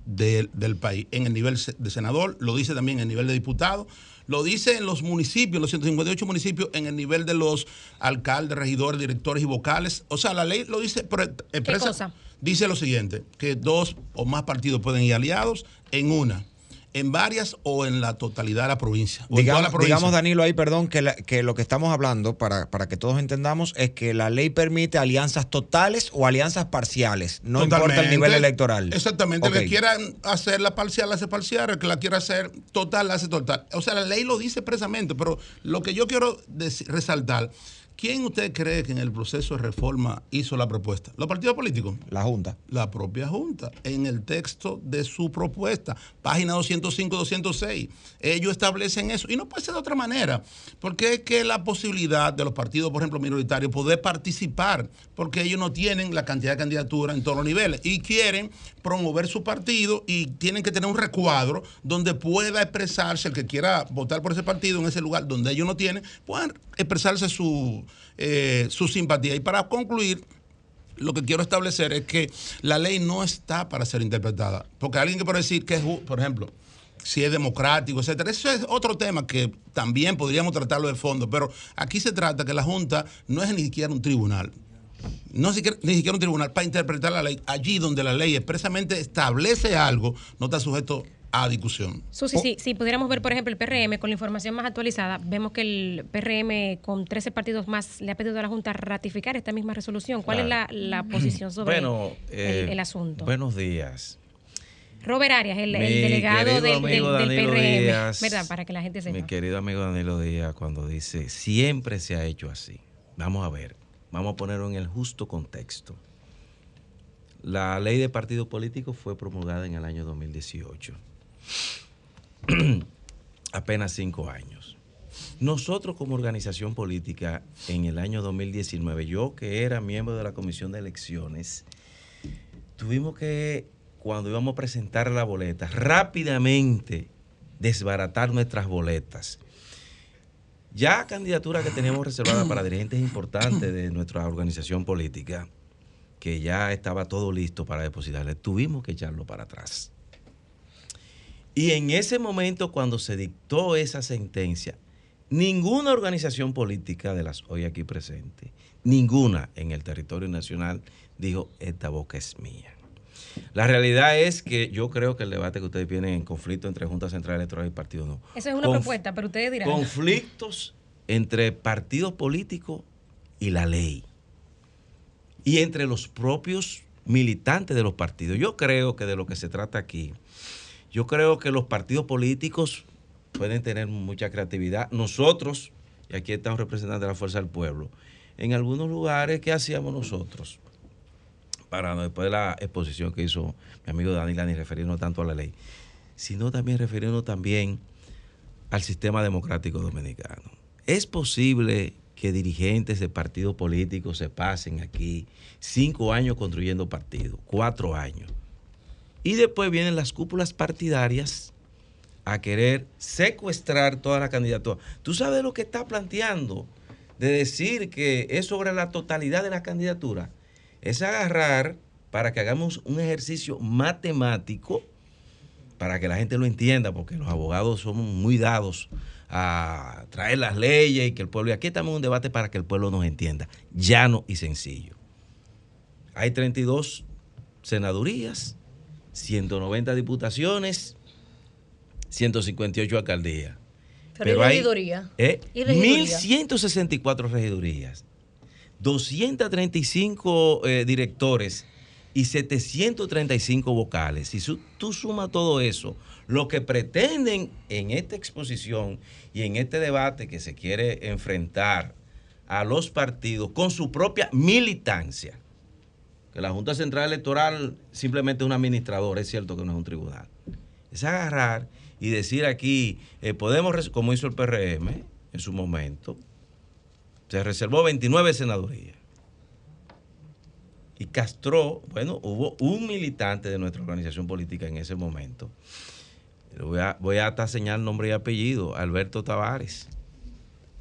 del- del país, en el nivel de senador, lo dice también en el nivel de diputado, lo dice en los municipios, los 158 municipios, en el nivel de los alcaldes, regidores, directores y vocales. O sea, la ley lo dice, pero expresa- cosa? Dice lo siguiente, que dos o más partidos pueden ir aliados en una, en varias o en la totalidad de la provincia. o en toda Digamos, la provincia. digamos, Danilo, ahí, perdón, que, la- que lo que estamos hablando, para, para que todos entendamos, es que la ley permite alianzas totales o alianzas parciales. No importa el nivel electoral. Exactamente. El Ok. que quiera hacer la parcial, la hace parcial. El que la quiera hacer total, la hace total. O sea, la ley lo dice expresamente, pero lo que yo quiero resaltar, ¿quién usted cree que en el proceso de reforma hizo la propuesta? ¿Los partidos políticos? La Junta. La propia Junta, en el texto de su propuesta, página 205, 206. Ellos establecen eso. Y no puede ser de otra manera, porque es que la posibilidad de los partidos, por ejemplo, minoritarios, poder participar, porque ellos no tienen la cantidad de candidaturas en todos los niveles y quieren promover su partido y tienen que tener un recuadro donde pueda expresarse el que quiera votar por ese partido en ese lugar donde ellos no tienen, puedan expresarse su, eh, su simpatía. Y para concluir, lo que quiero establecer es que la ley no está para ser interpretada. Porque alguien que puede decir que es, por ejemplo, si es democrático, etcétera. Eso es otro tema que también podríamos tratarlo de fondo, pero aquí se trata que la Junta no es ni siquiera un tribunal. No siquiera- ni siquiera un tribunal para interpretar la ley. Allí donde la ley expresamente establece algo, no está sujeto a discusión. Susi, sí, si pudiéramos ver, por ejemplo, el PRM con la información más actualizada, vemos que el PRM con 13 partidos más le ha pedido a la Junta ratificar esta misma resolución. ¿Cuál Claro. es la, la posición sobre Bueno, el, eh, el asunto? Buenos días. Robert Arias, el, el delegado del, amigo del- del PRM, Díaz, ¿verdad? Para que la gente sepa. Mi querido amigo Danilo Díaz, cuando dice, siempre se ha hecho así. Vamos a ver, vamos a ponerlo en el justo contexto. La ley de partido político fue promulgada en el año 2018. Apenas cinco años. Nosotros como organización política, en el año 2019, yo que era miembro de la Comisión de Elecciones, tuvimos que, cuando íbamos a presentar la boleta, rápidamente desbaratar nuestras boletas. Ya candidatura que teníamos reservada para dirigentes importantes de nuestra organización política, que ya estaba todo listo para depositarle, tuvimos que echarlo para atrás. Y en ese momento, cuando se dictó esa sentencia, ninguna organización política de las hoy aquí presentes, ninguna en el territorio nacional, dijo, esta boca es mía. La realidad es que yo creo que el debate que ustedes tienen en conflicto entre Junta Central Electoral y Partido no. Eso es una Conf- propuesta, pero ustedes dirán. Conflictos entre partidos políticos y la ley. Y entre los propios militantes de los partidos. Yo creo que de lo que se trata aquí, yo creo que los partidos políticos pueden tener mucha creatividad. Nosotros, y aquí estamos representando a la Fuerza del Pueblo, en algunos lugares, ¿qué hacíamos nosotros? Para después de la exposición que hizo mi amigo Danila, ni referirnos tanto a la ley, sino también referirnos también al sistema democrático dominicano. ¿Es posible que dirigentes de partidos políticos se pasen aquí cinco años construyendo partidos, cuatro años? Y después vienen las cúpulas partidarias a querer secuestrar toda la candidatura. ¿Tú sabes lo que está planteando? De decir que es sobre la totalidad de la candidatura. Es agarrar para que hagamos un ejercicio matemático para que la gente lo entienda, porque los abogados somos muy dados a traer las leyes y que el pueblo, y aquí estamos en un debate para que el pueblo nos entienda, llano y sencillo. Hay 32 senadurías, 190 diputaciones, 158 alcaldías. Pero, ¿y regiduría? eh, ¿Y regiduría? 1.164 regidurías, 235 eh, directores y 735 vocales. Si su- tú sumas todo eso, lo que pretenden en esta exposición y en este debate que se quiere enfrentar a los partidos con su propia militancia, que la Junta Central Electoral simplemente es un administrador, es cierto que no es un tribunal, es agarrar y decir aquí, eh, podemos, como hizo el PRM en su momento, se reservó 29 senadurías. Y castró, bueno, hubo un militante de nuestra organización política en ese momento. Voy a, voy a hasta señalar nombre y apellido, Alberto Tavares.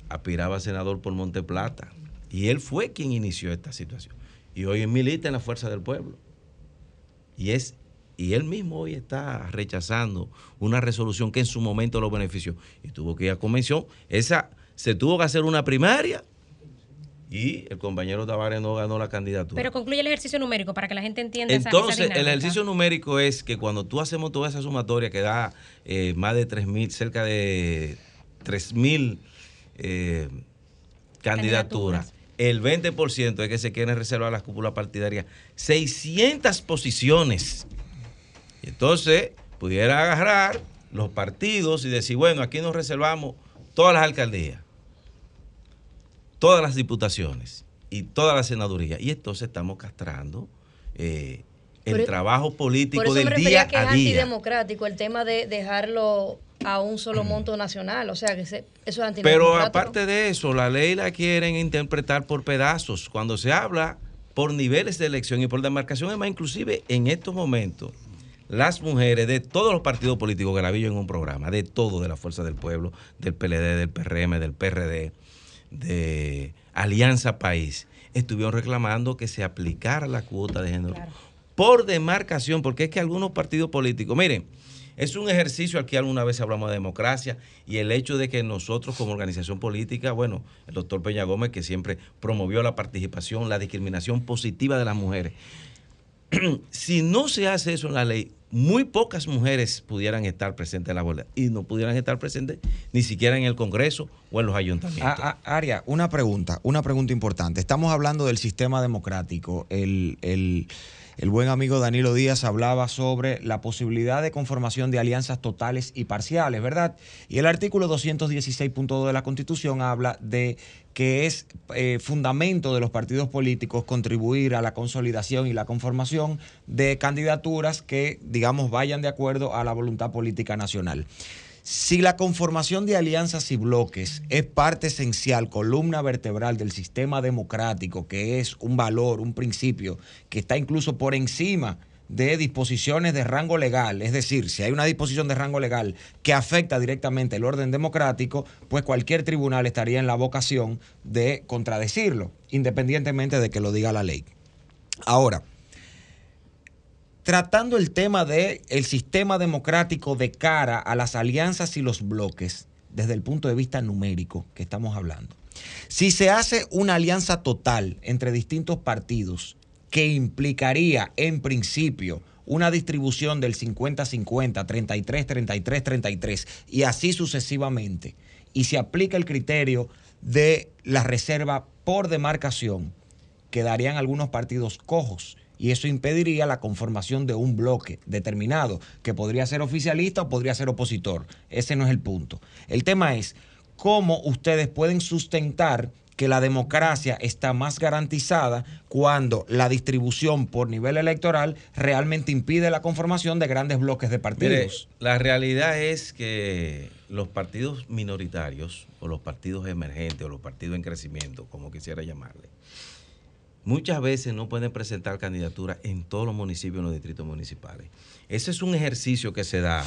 Aspiraba a senador por Monteplata. Y él fue quien inició esta situación. Y hoy milita en la Fuerza del Pueblo. Y es y él mismo hoy está rechazando una resolución que en su momento lo benefició. Y tuvo que ir a convención. Esa se tuvo que hacer una primaria y el compañero Tavares no ganó la candidatura. Pero concluye el ejercicio numérico para que la gente entienda esa- esa Entonces, el ejercicio numérico es que cuando tú hacemos toda esa sumatoria que da eh, más de 3 mil, cerca de 3 mil eh, candidaturas, el 20% es que se quieren reservar las cúpulas partidarias 600 posiciones. Y entonces, pudiera agarrar los partidos y decir, bueno, aquí nos reservamos todas las alcaldías, todas las diputaciones y todas las senadurías. Y entonces estamos castrando eh, el Por- trabajo Por político eso me del refería día que es a día. antidemocrático el tema de dejarlo a un solo monto nacional. O sea, que se- eso es. Pero aparte de eso, la ley la quieren interpretar por pedazos. Cuando se habla por niveles de elección y por demarcación, es más, inclusive en estos momentos, las mujeres de todos los partidos políticos que la vi yo en un programa, de todo, de la Fuerza del Pueblo, del PLD, del PRM, del PRD, de Alianza País, estuvieron reclamando que se aplicara la cuota de género por demarcación, porque es que algunos partidos políticos, miren, es un ejercicio aquí alguna vez hablamos de democracia y el hecho de que nosotros como organización política, bueno, el doctor Peña Gómez que siempre promovió la participación, la discriminación positiva de las mujeres. si no se hace eso en la ley, muy pocas mujeres pudieran estar presentes en la bola y no pudieran estar presentes ni siquiera en el Congreso o en los ayuntamientos. Ah, ah, Aria, una pregunta, una pregunta importante. Estamos hablando del sistema democrático. El, el- el buen amigo Danilo Díaz hablaba sobre la posibilidad de conformación de alianzas totales y parciales, ¿verdad? Y el artículo 216.2 de la Constitución habla de que es eh, fundamento de los partidos políticos contribuir a la consolidación y la conformación de candidaturas que, digamos, vayan de acuerdo a la voluntad política nacional. Si la conformación de alianzas y bloques es parte esencial, columna vertebral del sistema democrático, que es un valor, un principio que está incluso por encima de disposiciones de rango legal, es decir, si hay una disposición de rango legal que afecta directamente el orden democrático, pues cualquier tribunal estaría en la vocación de contradecirlo, independientemente de que lo diga la ley. Ahora, tratando el tema del el sistema democrático de cara a las alianzas y los bloques, desde el punto de vista numérico que estamos hablando. Si se hace una alianza total entre distintos partidos que implicaría en principio una distribución del 50-50, 33-33-33 y así sucesivamente, y se aplica el criterio de la reserva por demarcación, quedarían algunos partidos cojos y eso impediría la conformación de un bloque determinado, que podría ser oficialista o podría ser opositor. Ese no es el punto. El tema es cómo ustedes pueden sustentar que la democracia está más garantizada cuando la distribución por nivel electoral realmente impide la conformación de grandes bloques de Mire, partidos. la realidad es que los partidos minoritarios o los partidos emergentes o los partidos en crecimiento, como quisiera llamarle, muchas veces no pueden presentar candidaturas en todos los municipios en los distritos municipales. Ese es un ejercicio que se da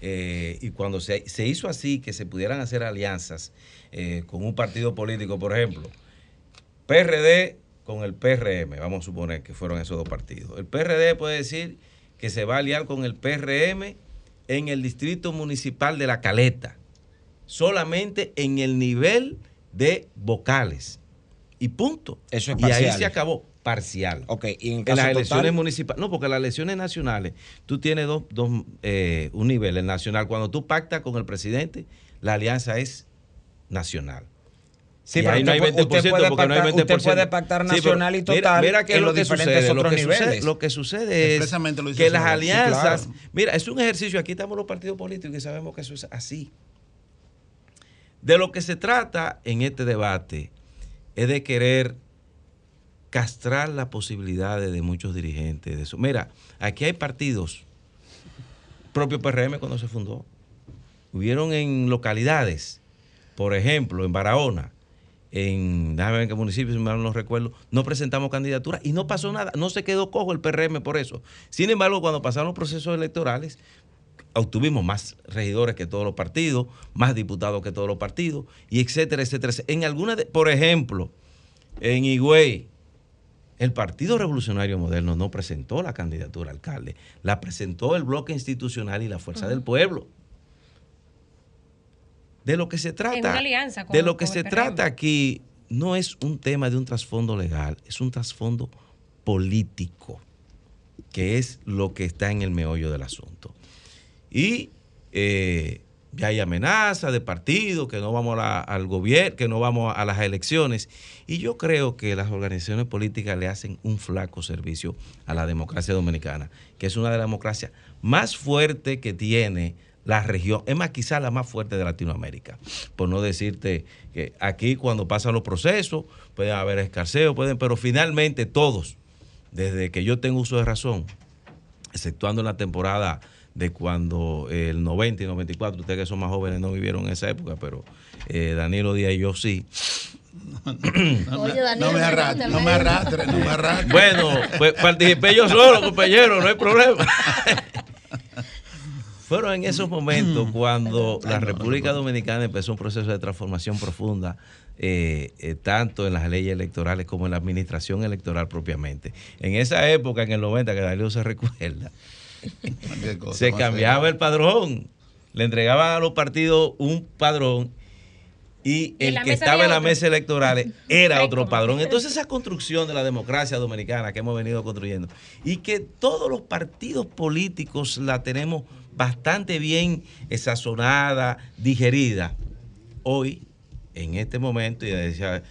eh, y cuando se, se hizo así, que se pudieran hacer alianzas eh, con un partido político, por ejemplo, PRD con el PRM, vamos a suponer que fueron esos dos partidos. El PRD puede decir que se va a aliar con el PRM en el distrito municipal de La Caleta, solamente en el nivel de vocales. Y punto. Eso es y ahí parcial. se acabó. Parcial. Ok, y en En las total- elecciones municipales. No, porque las elecciones nacionales, tú tienes dos, dos, eh, un nivel, el nacional. Cuando tú pactas con el presidente, la alianza es nacional. Sí, Y pero ahí no usted hay puede- usted 20% puede porque no hay pactar- usted 20%. puede pactar Sí, pero nacional y mira- total Mira, qué es en lo los que diferentes sucede. Lo otros que sucede, niveles. lo que sucede es que las. Sí, alianzas. claro. Mira, es un ejercicio. Aquí estamos los partidos políticos y sabemos que eso es así. De lo que se trata en este debate es de querer castrar las posibilidades de muchos dirigentes de eso. Mira, aquí hay partidos, propio PRM cuando se fundó, hubieron en localidades, por ejemplo, en Barahona, en, déjame ver en qué municipio, si mal no recuerdo, no presentamos candidatura y no pasó nada, no se quedó cojo el PRM por eso. Sin embargo, cuando pasaron los procesos electorales, obtuvimos más regidores que todos los partidos, más diputados que todos los partidos, y etcétera, etcétera. En algunas, de- por ejemplo, en Higüey, el Partido Revolucionario Moderno no presentó la candidatura a alcalde, la presentó el bloque institucional y la Fuerza del Pueblo. De lo que se trata, una alianza con- de lo que se trata aquí no es un tema de un trasfondo legal, es un trasfondo político, que es lo que está en el meollo del asunto. Y eh, ya hay amenazas de partidos, que no vamos al gobierno, que no vamos a las elecciones. Y yo creo que las organizaciones políticas le hacen un flaco servicio a la democracia dominicana, que es una de las democracias más fuertes que tiene la región, es más, quizá la más fuerte de Latinoamérica. Por no decirte que aquí cuando pasan los procesos, pueden haber escarceo, pueden, pero finalmente todos, desde que yo tengo uso de razón, exceptuando en la temporada de cuando eh, el 90 y 94, ustedes que son más jóvenes no vivieron esa época, pero eh, Danilo Díaz y yo sí. Oye, Danilo, no me arrastre, no me arrastre, no me arrastre. Bueno, pues participé yo solo, compañero, no hay problema. Fueron en esos momentos cuando la República Dominicana empezó un proceso de transformación profunda, eh, eh, tanto en las leyes electorales como en la administración electoral propiamente. En esa época, en el 90, que Danilo se recuerda, se cambiaba el padrón. Le entregaban a los partidos un padrón y el que estaba en la otro. mesa electoral era otro padrón. Entonces esa construcción de la democracia dominicana que hemos venido construyendo y que todos los partidos políticos la tenemos bastante bien sazonada, digerida, hoy en este momento, y decía,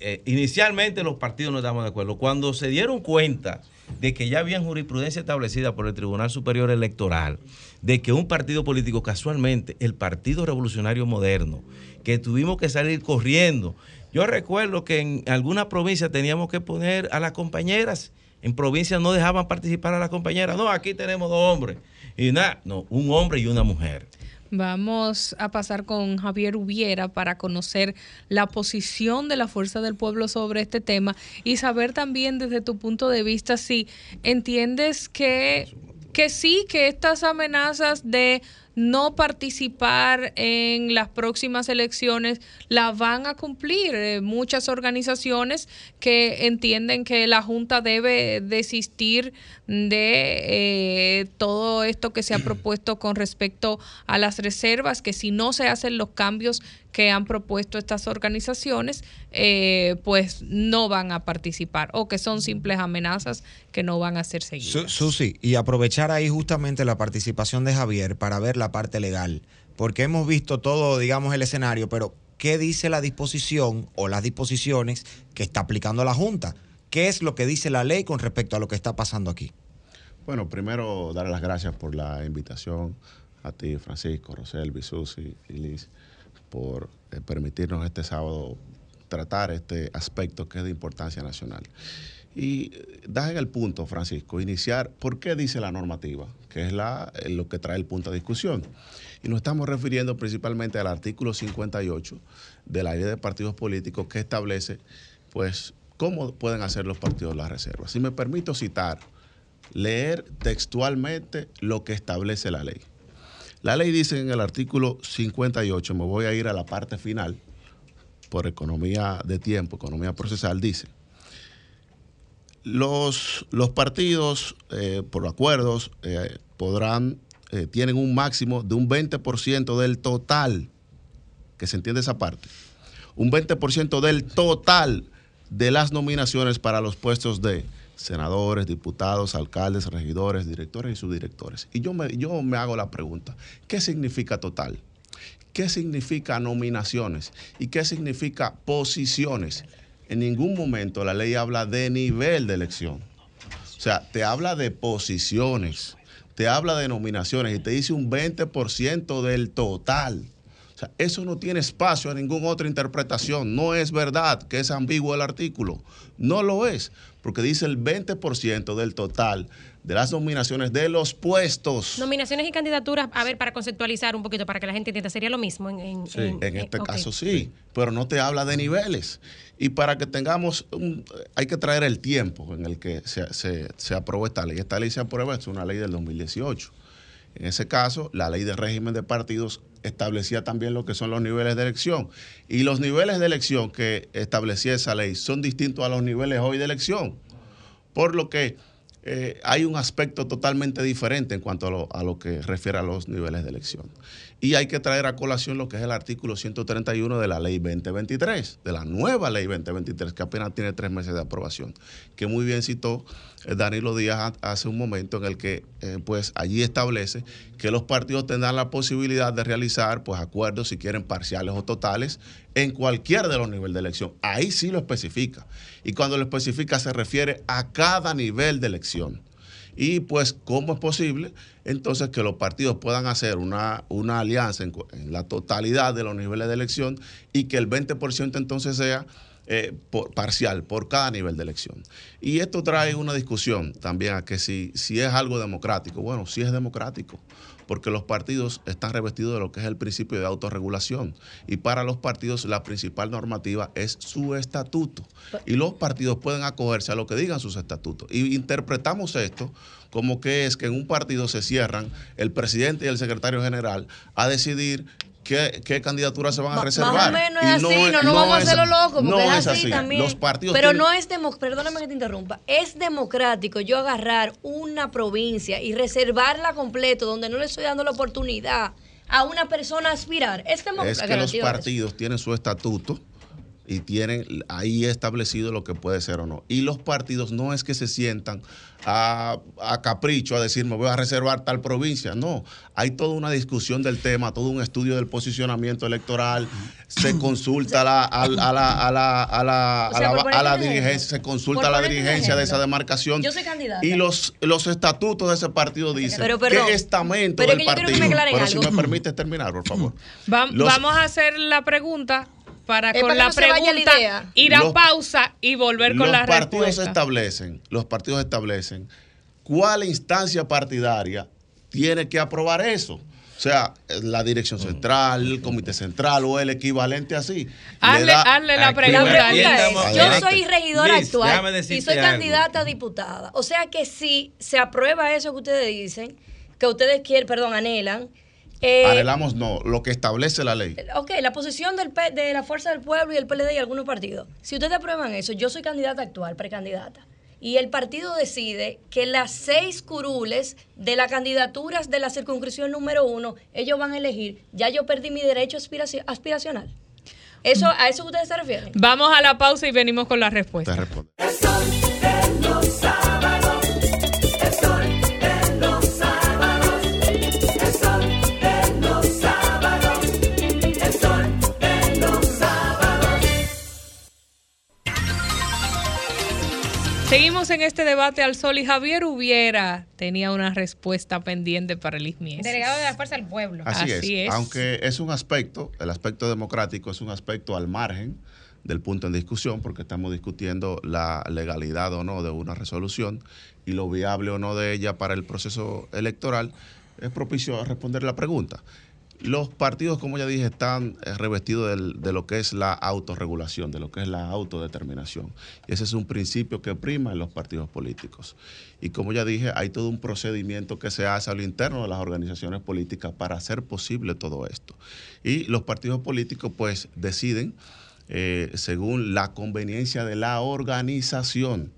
eh, inicialmente los partidos no estaban de acuerdo. Cuando se dieron cuenta de que ya habían jurisprudencia establecida por el Tribunal Superior Electoral, de que un partido político, casualmente, el Partido Revolucionario Moderno, que tuvimos que salir corriendo. Yo recuerdo que en alguna provincia teníamos que poner a las compañeras, en provincias no dejaban participar a las compañeras. No, aquí tenemos dos hombres. Y nada, no, un hombre y una mujer. Vamos a pasar con Javier Ubiera para conocer la posición de la Fuerza del Pueblo sobre este tema y saber también desde tu punto de vista si entiendes que, que sí, que estas amenazas de no participar en las próximas elecciones la van a cumplir. Eh, muchas organizaciones que entienden que la Junta debe desistir de eh, todo esto que se ha propuesto con respecto a las reservas, que si no se hacen los cambios que han propuesto estas organizaciones, eh, pues no van a participar o que son simples amenazas que no van a ser seguidas. Su- Susi, y aprovechar ahí justamente la participación de Javier para ver la parte legal, porque hemos visto todo, digamos, el escenario, pero ¿qué dice la disposición o las disposiciones que está aplicando la Junta? ¿Qué es lo que dice la ley con respecto a lo que está pasando aquí? Bueno, primero dar las gracias por la invitación a ti, Francisco, Rosel, Bisusi y Liz, por eh, permitirnos este sábado tratar este aspecto que es de importancia nacional. Y eh, das en el punto, Francisco, iniciar por qué dice la normativa, que es la, eh, lo que trae el punto de discusión. Y nos estamos refiriendo principalmente al artículo 58 de la ley de partidos políticos que establece, pues, cómo pueden hacer los partidos las reservas. Si me permito citar, leer textualmente lo que establece la ley. La ley dice en el artículo 58, me voy a ir a la parte final, por economía de tiempo, economía procesal, dice, los, los partidos, eh, por acuerdos, eh, podrán, eh, tienen un máximo de un 20% del total, que se entiende esa parte, un 20% del total de las nominaciones para los puestos de senadores, diputados, alcaldes, regidores, directores y subdirectores. Y yo me, yo me hago la pregunta, ¿qué significa total? ¿Qué significa nominaciones? ¿Y qué significa posiciones? En ningún momento la ley habla de nivel de elección. O sea, te habla de posiciones, te habla de nominaciones y te dice un 20% del total. O sea, eso no tiene espacio a ninguna otra interpretación. No es verdad que es ambiguo el artículo. No lo es, porque dice el 20% del total de las nominaciones de los puestos. Nominaciones y candidaturas, a ver, para conceptualizar un poquito, para que la gente entienda, sería lo mismo en, en- en- En este ok. caso sí, pero no te habla de niveles. Y para que tengamos, un- hay que traer el tiempo en el que se, se, se aprobó esta ley. Esta ley se aprueba, es una ley del 2018. En ese caso, la ley de régimen de partidos establecía también lo que son los niveles de elección. Y los niveles de elección que establecía esa ley son distintos a los niveles hoy de elección. Por lo que eh, hay un aspecto totalmente diferente en cuanto a lo, a lo que refiere a los niveles de elección. Y hay que traer a colación lo que es el artículo 131 de la ley 2023, de la nueva ley 2023, que apenas tiene tres meses de aprobación, que muy bien citó eh, Danilo Díaz ha- hace un momento en el que eh, pues allí establece que los partidos tendrán la posibilidad de realizar pues acuerdos si quieren parciales o totales en cualquier de los niveles de elección. Ahí sí lo especifica. Y cuando lo especifica se refiere a cada nivel de elección. Y pues, ¿cómo es posible entonces que los partidos puedan hacer una, una alianza en, la totalidad de los niveles de elección y que el 20% entonces sea eh, parcial por cada nivel de elección? Y esto trae una discusión también a que si, si es algo democrático. Bueno, sí es democrático porque los partidos están revestidos de lo que es el principio de autorregulación. Y para los partidos la principal normativa es su estatuto. Y los partidos pueden acogerse a lo que digan sus estatutos. Y interpretamos esto como que es que en un partido se cierran el presidente y el secretario general a decidir qué, qué candidaturas se van a reservar. Más o menos Y es así, no, no, vamos a hacerlo loco, porque no es es así, así. también. Los partidos Pero tienen- no es democrático, perdóname que te interrumpa, es democrático yo agarrar una provincia y reservarla completo donde no le estoy dando la oportunidad a una persona a aspirar. Es Es democrático. que los partidos tienen su estatuto y tienen ahí establecido lo que puede ser o no. Y los partidos no es que se sientan a, a capricho a decir me voy a reservar tal provincia. No, hay toda una discusión del tema, todo un estudio del posicionamiento electoral. Se consulta a la, a, la- a la, a la, a la, dirigencia, se consulta a la dirigencia de esa demarcación. Yo soy candidata. Y los, los estatutos de ese partido dicen Pero, perdón, qué estamento pero es del que yo quiero que partido. me aclaren Pero si algo. me permites terminar, por favor. Va- Los- Vamos a hacer la pregunta para Es con para la no la pregunta ir a Los- pausa y volver con los la partidos respuesta. establecen, los partidos establecen cuál instancia partidaria tiene que aprobar eso. O sea, la dirección central, el comité central o el equivalente así. Le Hazle, da- hazle la pregunta. Yo soy regidora Liz, actual y soy algo. candidata a diputada. O sea que si se aprueba eso que ustedes dicen, que ustedes quieren, perdón, anhelan, eh, Anhelamos no, lo que establece la ley. Ok, la posición del P- de la Fuerza del Pueblo y el PLD y algunos partidos. Si ustedes aprueban eso, yo soy candidata actual, precandidata. Y el partido decide que las seis curules de las candidaturas de la circunscripción número uno, ellos van a elegir. Ya yo perdí mi derecho aspiraci- aspiracional. Eso, ¿A eso ustedes se refieren? Vamos a la pausa y venimos con la respuesta. El Seguimos en este debate al sol y Javier Hubiera tenía una respuesta pendiente para el Mies. Delegado de la Fuerza del Pueblo. Así, es. Aunque es un aspecto, el aspecto democrático es un aspecto al margen del punto en discusión, porque estamos discutiendo la legalidad o no de una resolución y lo viable o no de ella para el proceso electoral, es propicio a responder la pregunta. Los partidos, como ya dije, están eh, revestidos de lo que es la autorregulación, de lo que es la autodeterminación. Y ese es un principio que prima en los partidos políticos. Y como ya dije, hay todo un procedimiento que se hace a lo interno de las organizaciones políticas para hacer posible todo esto. Y los partidos políticos pues deciden eh, según la conveniencia de la organización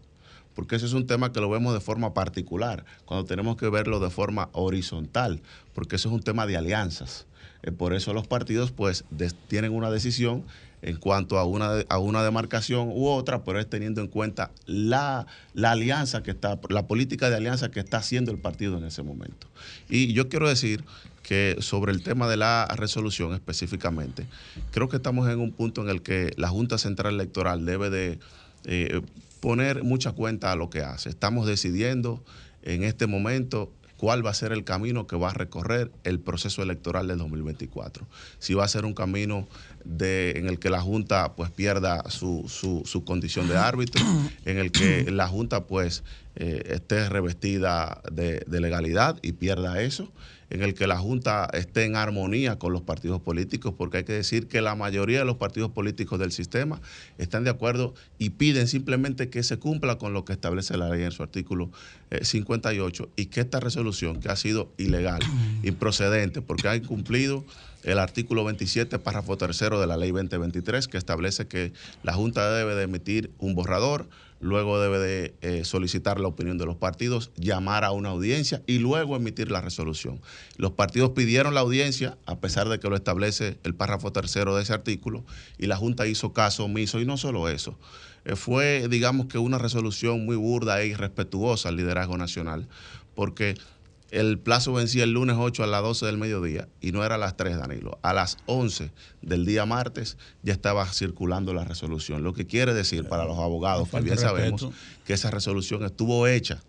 porque ese es un tema que lo vemos de forma particular, cuando tenemos que verlo de forma horizontal, porque eso es un tema de alianzas. Eh, por eso los partidos pues tienen una decisión en cuanto a una, a una demarcación u otra, pero es teniendo en cuenta la, la alianza que está, la política de alianza que está haciendo el partido en ese momento. Y yo quiero decir que sobre el tema de la resolución específicamente, creo que estamos en un punto en el que la Junta Central Electoral debe de eh, poner mucha cuenta a lo que hace. Estamos decidiendo en este momento cuál va a ser el camino que va a recorrer el proceso electoral del 2024. Si va a ser un camino de, en el que la Junta pues pierda su, su- su condición de árbitro, en el que la Junta pues eh, esté revestida de, de legalidad y pierda eso, en el que la Junta esté en armonía con los partidos políticos, porque hay que decir que la mayoría de los partidos políticos del sistema están de acuerdo y piden simplemente que se cumpla con lo que establece la ley en su artículo eh, 58 y que esta resolución, que ha sido ilegal, improcedente, porque ha incumplido el artículo 27, párrafo tercero de la ley 2023, que establece que la Junta debe de emitir un borrador, luego debe de eh, solicitar la opinión de los partidos, llamar a una audiencia y luego emitir la resolución. Los partidos pidieron la audiencia, a pesar de que lo establece el párrafo tercero de ese artículo, y la Junta hizo caso omiso, y no solo eso. eh, fue, digamos que, una resolución muy burda e irrespetuosa al liderazgo nacional, porque el plazo vencía el lunes 8 a las 12 del mediodía y no era a las 3, Danilo. A las 11 del día martes ya estaba circulando la resolución. Lo que quiere decir para los abogados, que bien sabemos, que esa resolución estuvo hecha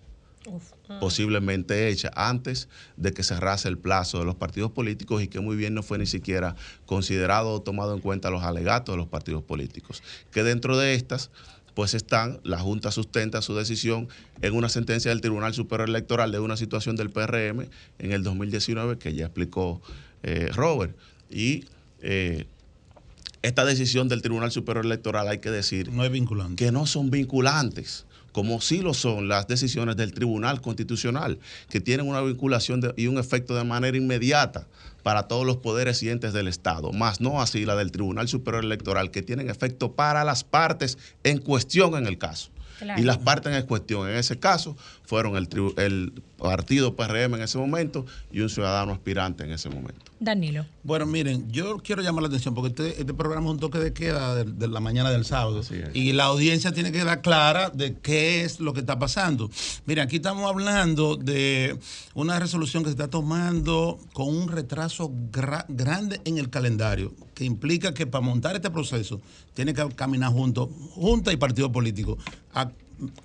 posiblemente hecha antes de que cerrase el plazo de los partidos políticos y que muy bien no fue ni siquiera considerado o tomado en cuenta los alegatos de los partidos políticos. Que dentro de estas, pues están, la Junta sustenta su decisión en una sentencia del Tribunal Superior Electoral de una situación del PRM en el 2019 que ya explicó eh, Robert. Y eh, esta decisión del Tribunal Superior Electoral hay que decir que no son vinculantes, como sí lo son las decisiones del Tribunal Constitucional, que tienen una vinculación de- y un efecto de manera inmediata para todos los poderes y entes del Estado, más no así la del Tribunal Superior Electoral, que tienen efecto para las partes en cuestión en el caso. Claro. Y las partes en cuestión en ese caso fueron el, tribu- el partido PRM en ese momento y un ciudadano aspirante en ese momento. Danilo. Bueno, miren, yo quiero llamar la atención porque este, este programa es un toque de queda de, de la mañana del sábado. Y la audiencia tiene que dar clara de qué es lo que está pasando. Miren, aquí estamos hablando de una resolución que se está tomando con un retraso gra- grande en el calendario, que implica que para montar este proceso tiene que caminar junto, junta y partido político. A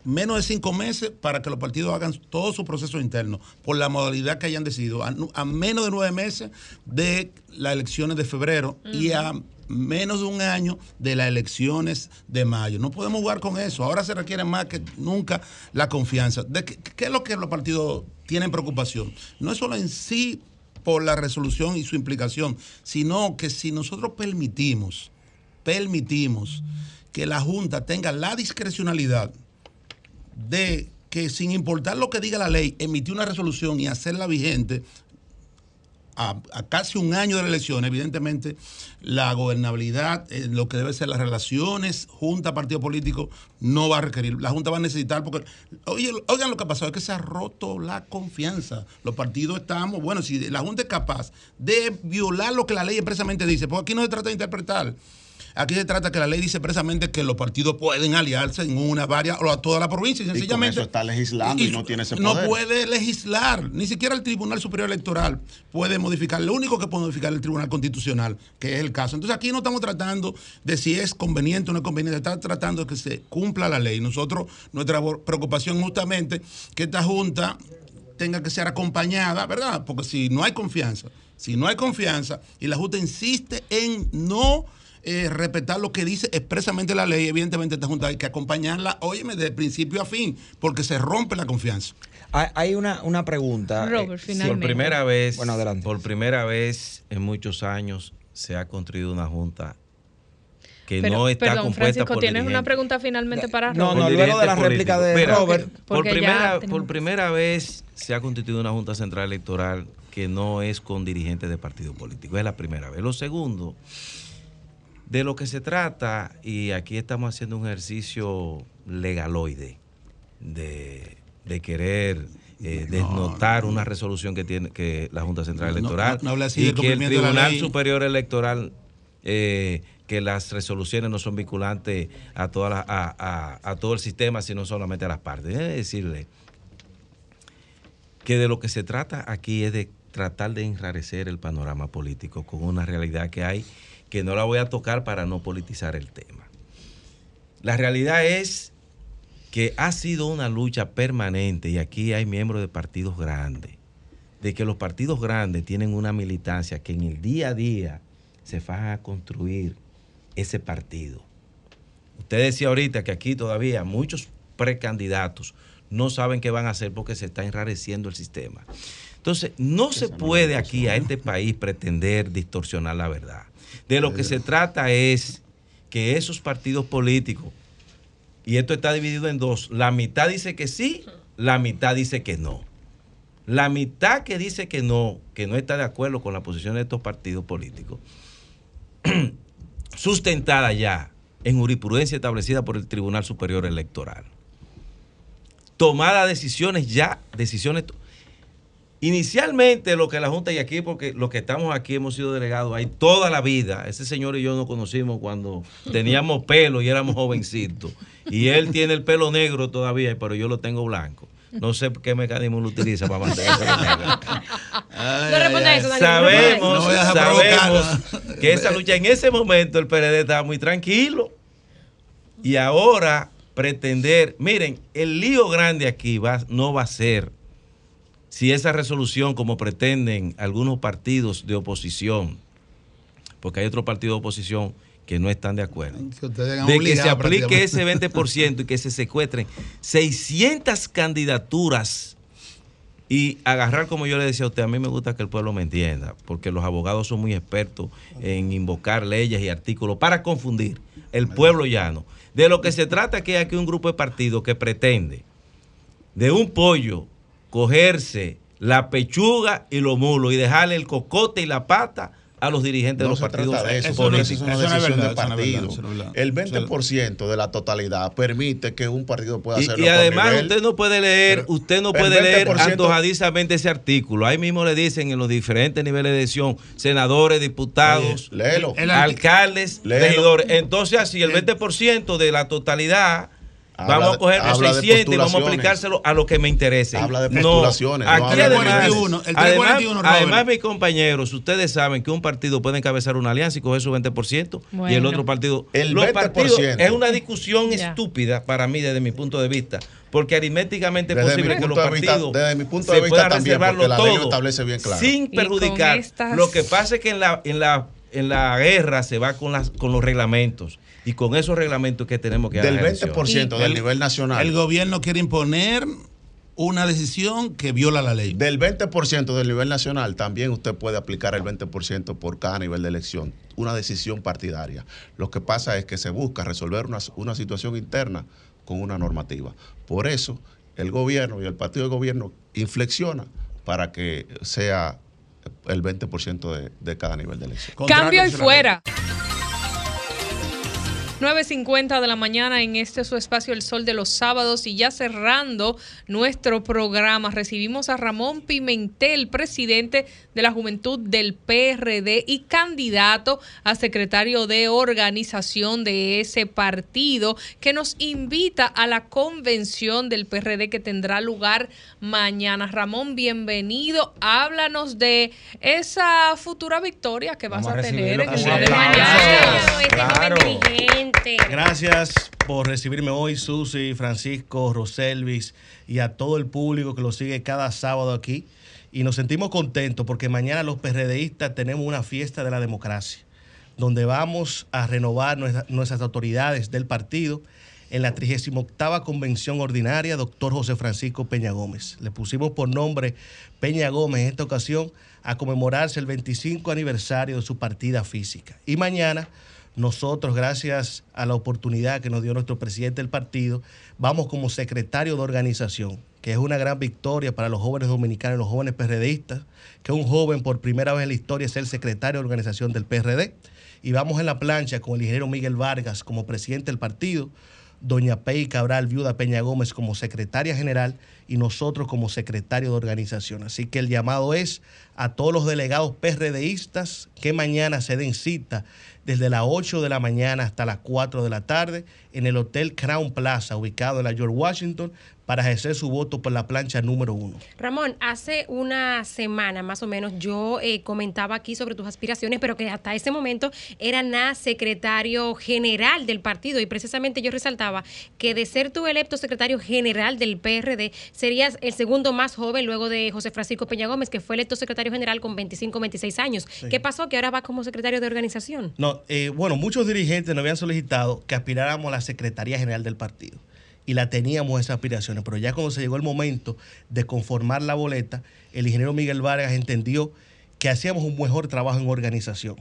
menos de cinco meses para que los partidos hagan todo su proceso interno, por la modalidad que hayan decidido, a, menos de nueve meses de las elecciones de febrero y a menos de un año de las elecciones de mayo. No podemos jugar con eso. Ahora se requiere más que nunca la confianza. ¿De qué, qué es lo que los partidos tienen preocupación? No es solo en sí por la resolución y su implicación, sino que si nosotros permitimos, permitimos que la Junta tenga la discrecionalidad de que sin importar lo que diga la ley, emitir una resolución y hacerla vigente a, casi un año de la elección, evidentemente la gobernabilidad, eh, lo que debe ser las relaciones, Junta, partido político, no va a requerir. La Junta va a necesitar, porque, oye, oigan lo que ha pasado, es que se ha roto la confianza. Los partidos estamos, bueno, si la Junta es capaz de violar lo que la ley expresamente dice, porque aquí no se trata de interpretar. Aquí se trata que la ley dice precisamente que los partidos pueden aliarse en una, varias o a toda la provincia y Y con sencillamente eso está legislando y, no tiene ese no poder. puede legislar, ni siquiera el Tribunal Superior Electoral puede modificar. Lo único que puede modificar es el Tribunal Constitucional, que es el caso. Entonces aquí no estamos tratando de si es conveniente o no es conveniente, está tratando de que se cumpla la ley. Nosotros, nuestra preocupación justamente que esta Junta tenga que ser acompañada, ¿verdad? Porque si no hay confianza, si no hay confianza y la Junta insiste en no eh, respetar lo que dice expresamente la ley, evidentemente esta Junta hay que acompañarla, óyeme, de principio a fin, porque se rompe la confianza. Hay, una, una pregunta. Robert, eh, finalmente. Por primera vez, Bueno, adelante. por primera vez en muchos años se ha construido una junta que Pero, no está perdón, compuesta Francisco, por ¿tienes una pregunta finalmente para No, Robert? no, Por luego de la dirigentes réplica de. Robert. Por primera, tenemos- por primera vez se ha constituido una Junta Central Electoral que no es con dirigentes de partidos políticos. Es la primera vez. Lo segundo, de lo que se trata, y aquí estamos haciendo un ejercicio legaloide de, de querer eh, desnotar una resolución que tiene que la Junta Central Electoral no, y que el Tribunal. Superior Electoral eh, que las resoluciones no son vinculantes a, toda la- a, a- a todo el sistema, sino solamente a las partes. Déjeme decirle que de lo que se trata aquí es de tratar de enrarecer el panorama político con una realidad que hay que no la voy a tocar para no politizar el tema. La realidad es que ha sido una lucha permanente y aquí hay miembros de partidos grandes, de que los partidos grandes tienen una militancia que en el día a día se van a construir ese partido. Usted decía ahorita que aquí todavía muchos precandidatos no saben qué van a hacer porque se está enrareciendo el sistema. Entonces, no se puede aquí a este país pretender distorsionar la verdad. De lo que se trata es que esos partidos políticos, y esto está dividido en dos, la mitad dice que sí, la mitad dice que no. La mitad que dice que no, que no está de acuerdo con la posición de estos partidos políticos, sustentada ya en jurisprudencia establecida por el Tribunal Superior Electoral. Tomada decisiones ya, decisiones... Inicialmente lo que la Junta y aquí, porque los que estamos aquí hemos sido delegados ahí toda la vida. Ese señor y yo nos conocimos cuando teníamos pelo y éramos jovencitos. Y él tiene el pelo negro todavía, pero yo lo tengo blanco. No sé qué mecanismo lo utiliza para mantener el pelo negro. No responda eso, Daniel. Sabemos, No sabemos que esa lucha en ese momento el PLD estaba muy tranquilo. Y ahora pretender, miren, el lío grande aquí va, no va a ser si esa resolución, como pretenden algunos partidos de oposición, porque hay otros partidos de oposición que no están de acuerdo, Que de que se aplique ese 20% y que se secuestren 600 candidaturas y agarrar, como yo le decía a usted, a mí me gusta que el pueblo me entienda, porque los abogados son muy expertos en invocar leyes y artículos para confundir el pueblo llano. De lo que se trata es que hay aquí un grupo de partidos que pretende de un pollo cogerse la pechuga y los mulos y dejarle el cocote y la pata a los dirigentes de los se partidos trata de eso, Eso no porque es- eso es una decisión verdad, de eso no es verdad, partido. verdad. El 20% de la totalidad permite que un partido pueda Y, hacerlo. y por además nivel. usted no puede leer, usted no puede leer 20% antojadizamente ese artículo. Ahí mismo le dicen en los diferentes niveles de elección, senadores, diputados, léelo. El- alcaldes, Léelo. regidores. Entonces así el 20% de la totalidad Habla vamos a coger los habla de 600 y vamos a aplicárselo a lo que me interese. Habla de No, postulaciones, no aquí habla de además, 41, el además, 341, Robert. además, mis compañeros, ustedes saben que un partido puede encabezar una alianza y coger su 20% y el Bueno. otro partido. El los 20%. partidos es una discusión estúpida para mí desde mi punto de vista, porque aritméticamente es posible que los partidos desde mi punto se de vista puedan también, reservarlo lo todo establece bien claro. sin perjudicar. estas- Lo que pasa es que en la, en la, en la guerra se va con, las, con los reglamentos y con esos reglamentos que tenemos que dar Del a la elección. 20% del El- nivel nacional. El gobierno quiere imponer una decisión que viola la ley. Del 20% del nivel nacional, también usted puede aplicar el 20% por cada nivel de elección. Una decisión partidaria. Lo que pasa es que se busca resolver una, una situación interna con una normativa. Por eso, el gobierno y el partido de gobierno inflexiona para que sea el 20% de, de cada nivel de elección. Cambio y fuera. 9.50 de la mañana en este su espacio El Sol de los Sábados y ya cerrando nuestro programa recibimos a Ramón Pimentel, presidente de la Juventud del PRD y candidato a secretario de organización de ese partido que nos invita a la convención del PRD que tendrá lugar mañana. Ramón, bienvenido. Háblanos de esa futura victoria que vas Vamos a a tener recibirlo en el con día de mañana. Claro. Gracias por recibirme hoy, Susi, Francisco, Roselvis y a todo el público que lo sigue cada sábado aquí. Y nos sentimos contentos porque mañana los PRDistas tenemos una fiesta de la democracia, donde vamos a renovar nuestra- nuestras autoridades del partido en la 38 Convención Ordinaria, doctor José Francisco Peña Gómez. Le pusimos por nombre Peña Gómez en esta ocasión a conmemorarse el 25 aniversario de su partida física. Y mañana nosotros, gracias a la oportunidad que nos dio nuestro presidente del partido, vamos como secretario de organización, que es una gran victoria para los jóvenes dominicanos y los jóvenes PRDistas, que un joven por primera vez en la historia es el secretario de organización del PRD. Y vamos en la plancha con el ingeniero Miguel Vargas como presidente del partido, doña Pei Cabral, viuda Peña Gómez como secretaria general y nosotros como secretario de organización. Así que el llamado es a todos los delegados PRDistas que mañana se den cita desde las 8 de la mañana hasta las 4 de la tarde en el Hotel Crown Plaza, ubicado en la George Washington, para ejercer su voto por la plancha número uno. Ramón, hace una semana más o menos yo eh, comentaba aquí sobre tus aspiraciones, pero que hasta ese momento era nada secretario general del partido y precisamente yo resaltaba que de ser tú electo secretario general del PRD serías el segundo más joven luego de José Francisco Peña Gómez, que fue electo secretario general con 25, 26 años. Sí. ¿Qué pasó? Que ahora va como secretario de organización. No, eh, bueno, muchos dirigentes nos habían solicitado que aspiráramos a la Secretaría General del partido y la teníamos esas aspiraciones, pero ya cuando se llegó el momento de conformar la boleta, el ingeniero Miguel Vargas entendió que hacíamos un mejor trabajo en organización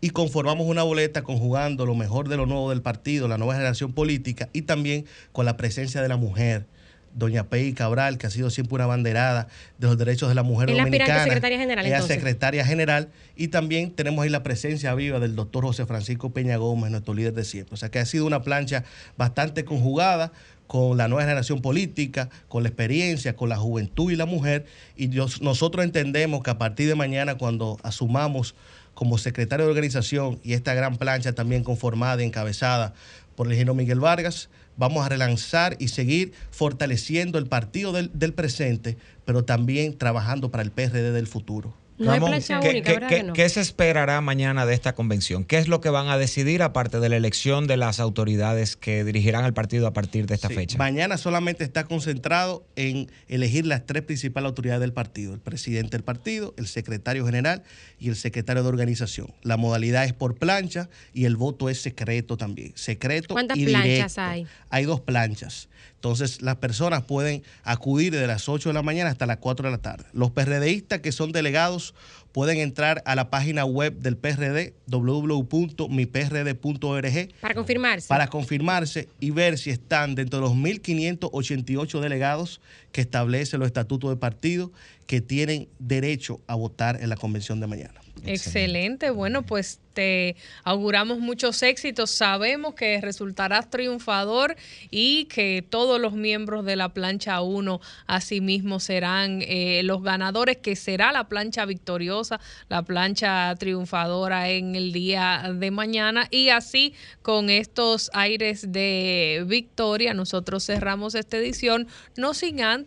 y conformamos una boleta conjugando lo mejor de lo nuevo del partido, la nueva generación política y también con la presencia de la mujer. Doña Pei Cabral, que ha sido siempre una banderada de los derechos de la mujer aspirante dominicana. secretaria general, Ella secretaria general y también tenemos ahí la presencia viva del doctor José Francisco Peña Gómez, nuestro líder de siempre. O sea que ha sido una plancha bastante conjugada con la nueva generación política, con la experiencia, con la juventud y la mujer. Y nosotros entendemos que a partir de mañana, cuando asumamos como secretario de organización y esta gran plancha también conformada y encabezada por el ingeniero Miguel Vargas, vamos a relanzar y seguir fortaleciendo el partido del, presente, pero también trabajando para el PRD del futuro. No hay Ramón, plancha ¿qué, única, qué- ¿verdad qué- que no? qué se esperará mañana de esta convención? ¿Qué es lo que van a decidir aparte de la elección de las autoridades que dirigirán el partido a partir de esta Sí, fecha? Mañana solamente está concentrado en elegir las tres principales autoridades del partido, el presidente del partido, el secretario general y el secretario de organización. La modalidad es por plancha y el voto es secreto también, secreto ¿Cuántas y planchas directo. hay? Hay dos planchas. Entonces las personas pueden acudir de las 8 de la mañana hasta las 4 de la tarde. Los PRDistas que son delegados pueden entrar a la página web del PRD, www.miprd.org, Para confirmarse. para confirmarse y ver si están dentro de los 1.588 delegados que establecen los estatutos de partido que tienen derecho a votar en la convención de mañana. Excelente. Bueno, pues te auguramos muchos éxitos. Sabemos que resultarás triunfador y que todos los miembros de la plancha 1 asimismo serán eh, los ganadores, que será la plancha victoriosa, la plancha triunfadora en el día de mañana. Y así, con estos aires de victoria, nosotros cerramos esta edición, no sin antes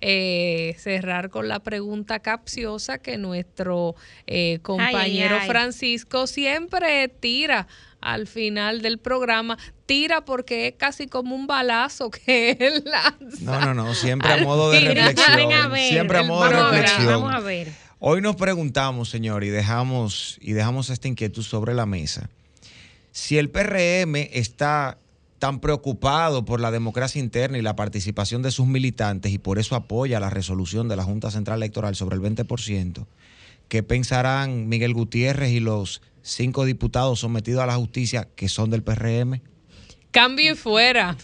eh, cerrar con la pregunta capciosa que nuestro eh, compañero ay. Francisco siempre tira al final del programa, tira porque es casi como un balazo que él lanza. No, no, no, siempre a modo de reflexión. a ver, Siempre a modo de reflexión. Vamos a ver. Hoy nos preguntamos, señor, y dejamos, y dejamos esta inquietud sobre la mesa. Si el PRM está tan preocupado por la democracia interna y la participación de sus militantes y por eso apoya la resolución de la Junta Central Electoral sobre el 20%, ¿qué pensarán Miguel Gutiérrez y los cinco diputados sometidos a la justicia que son del PRM? Cambio y fuera.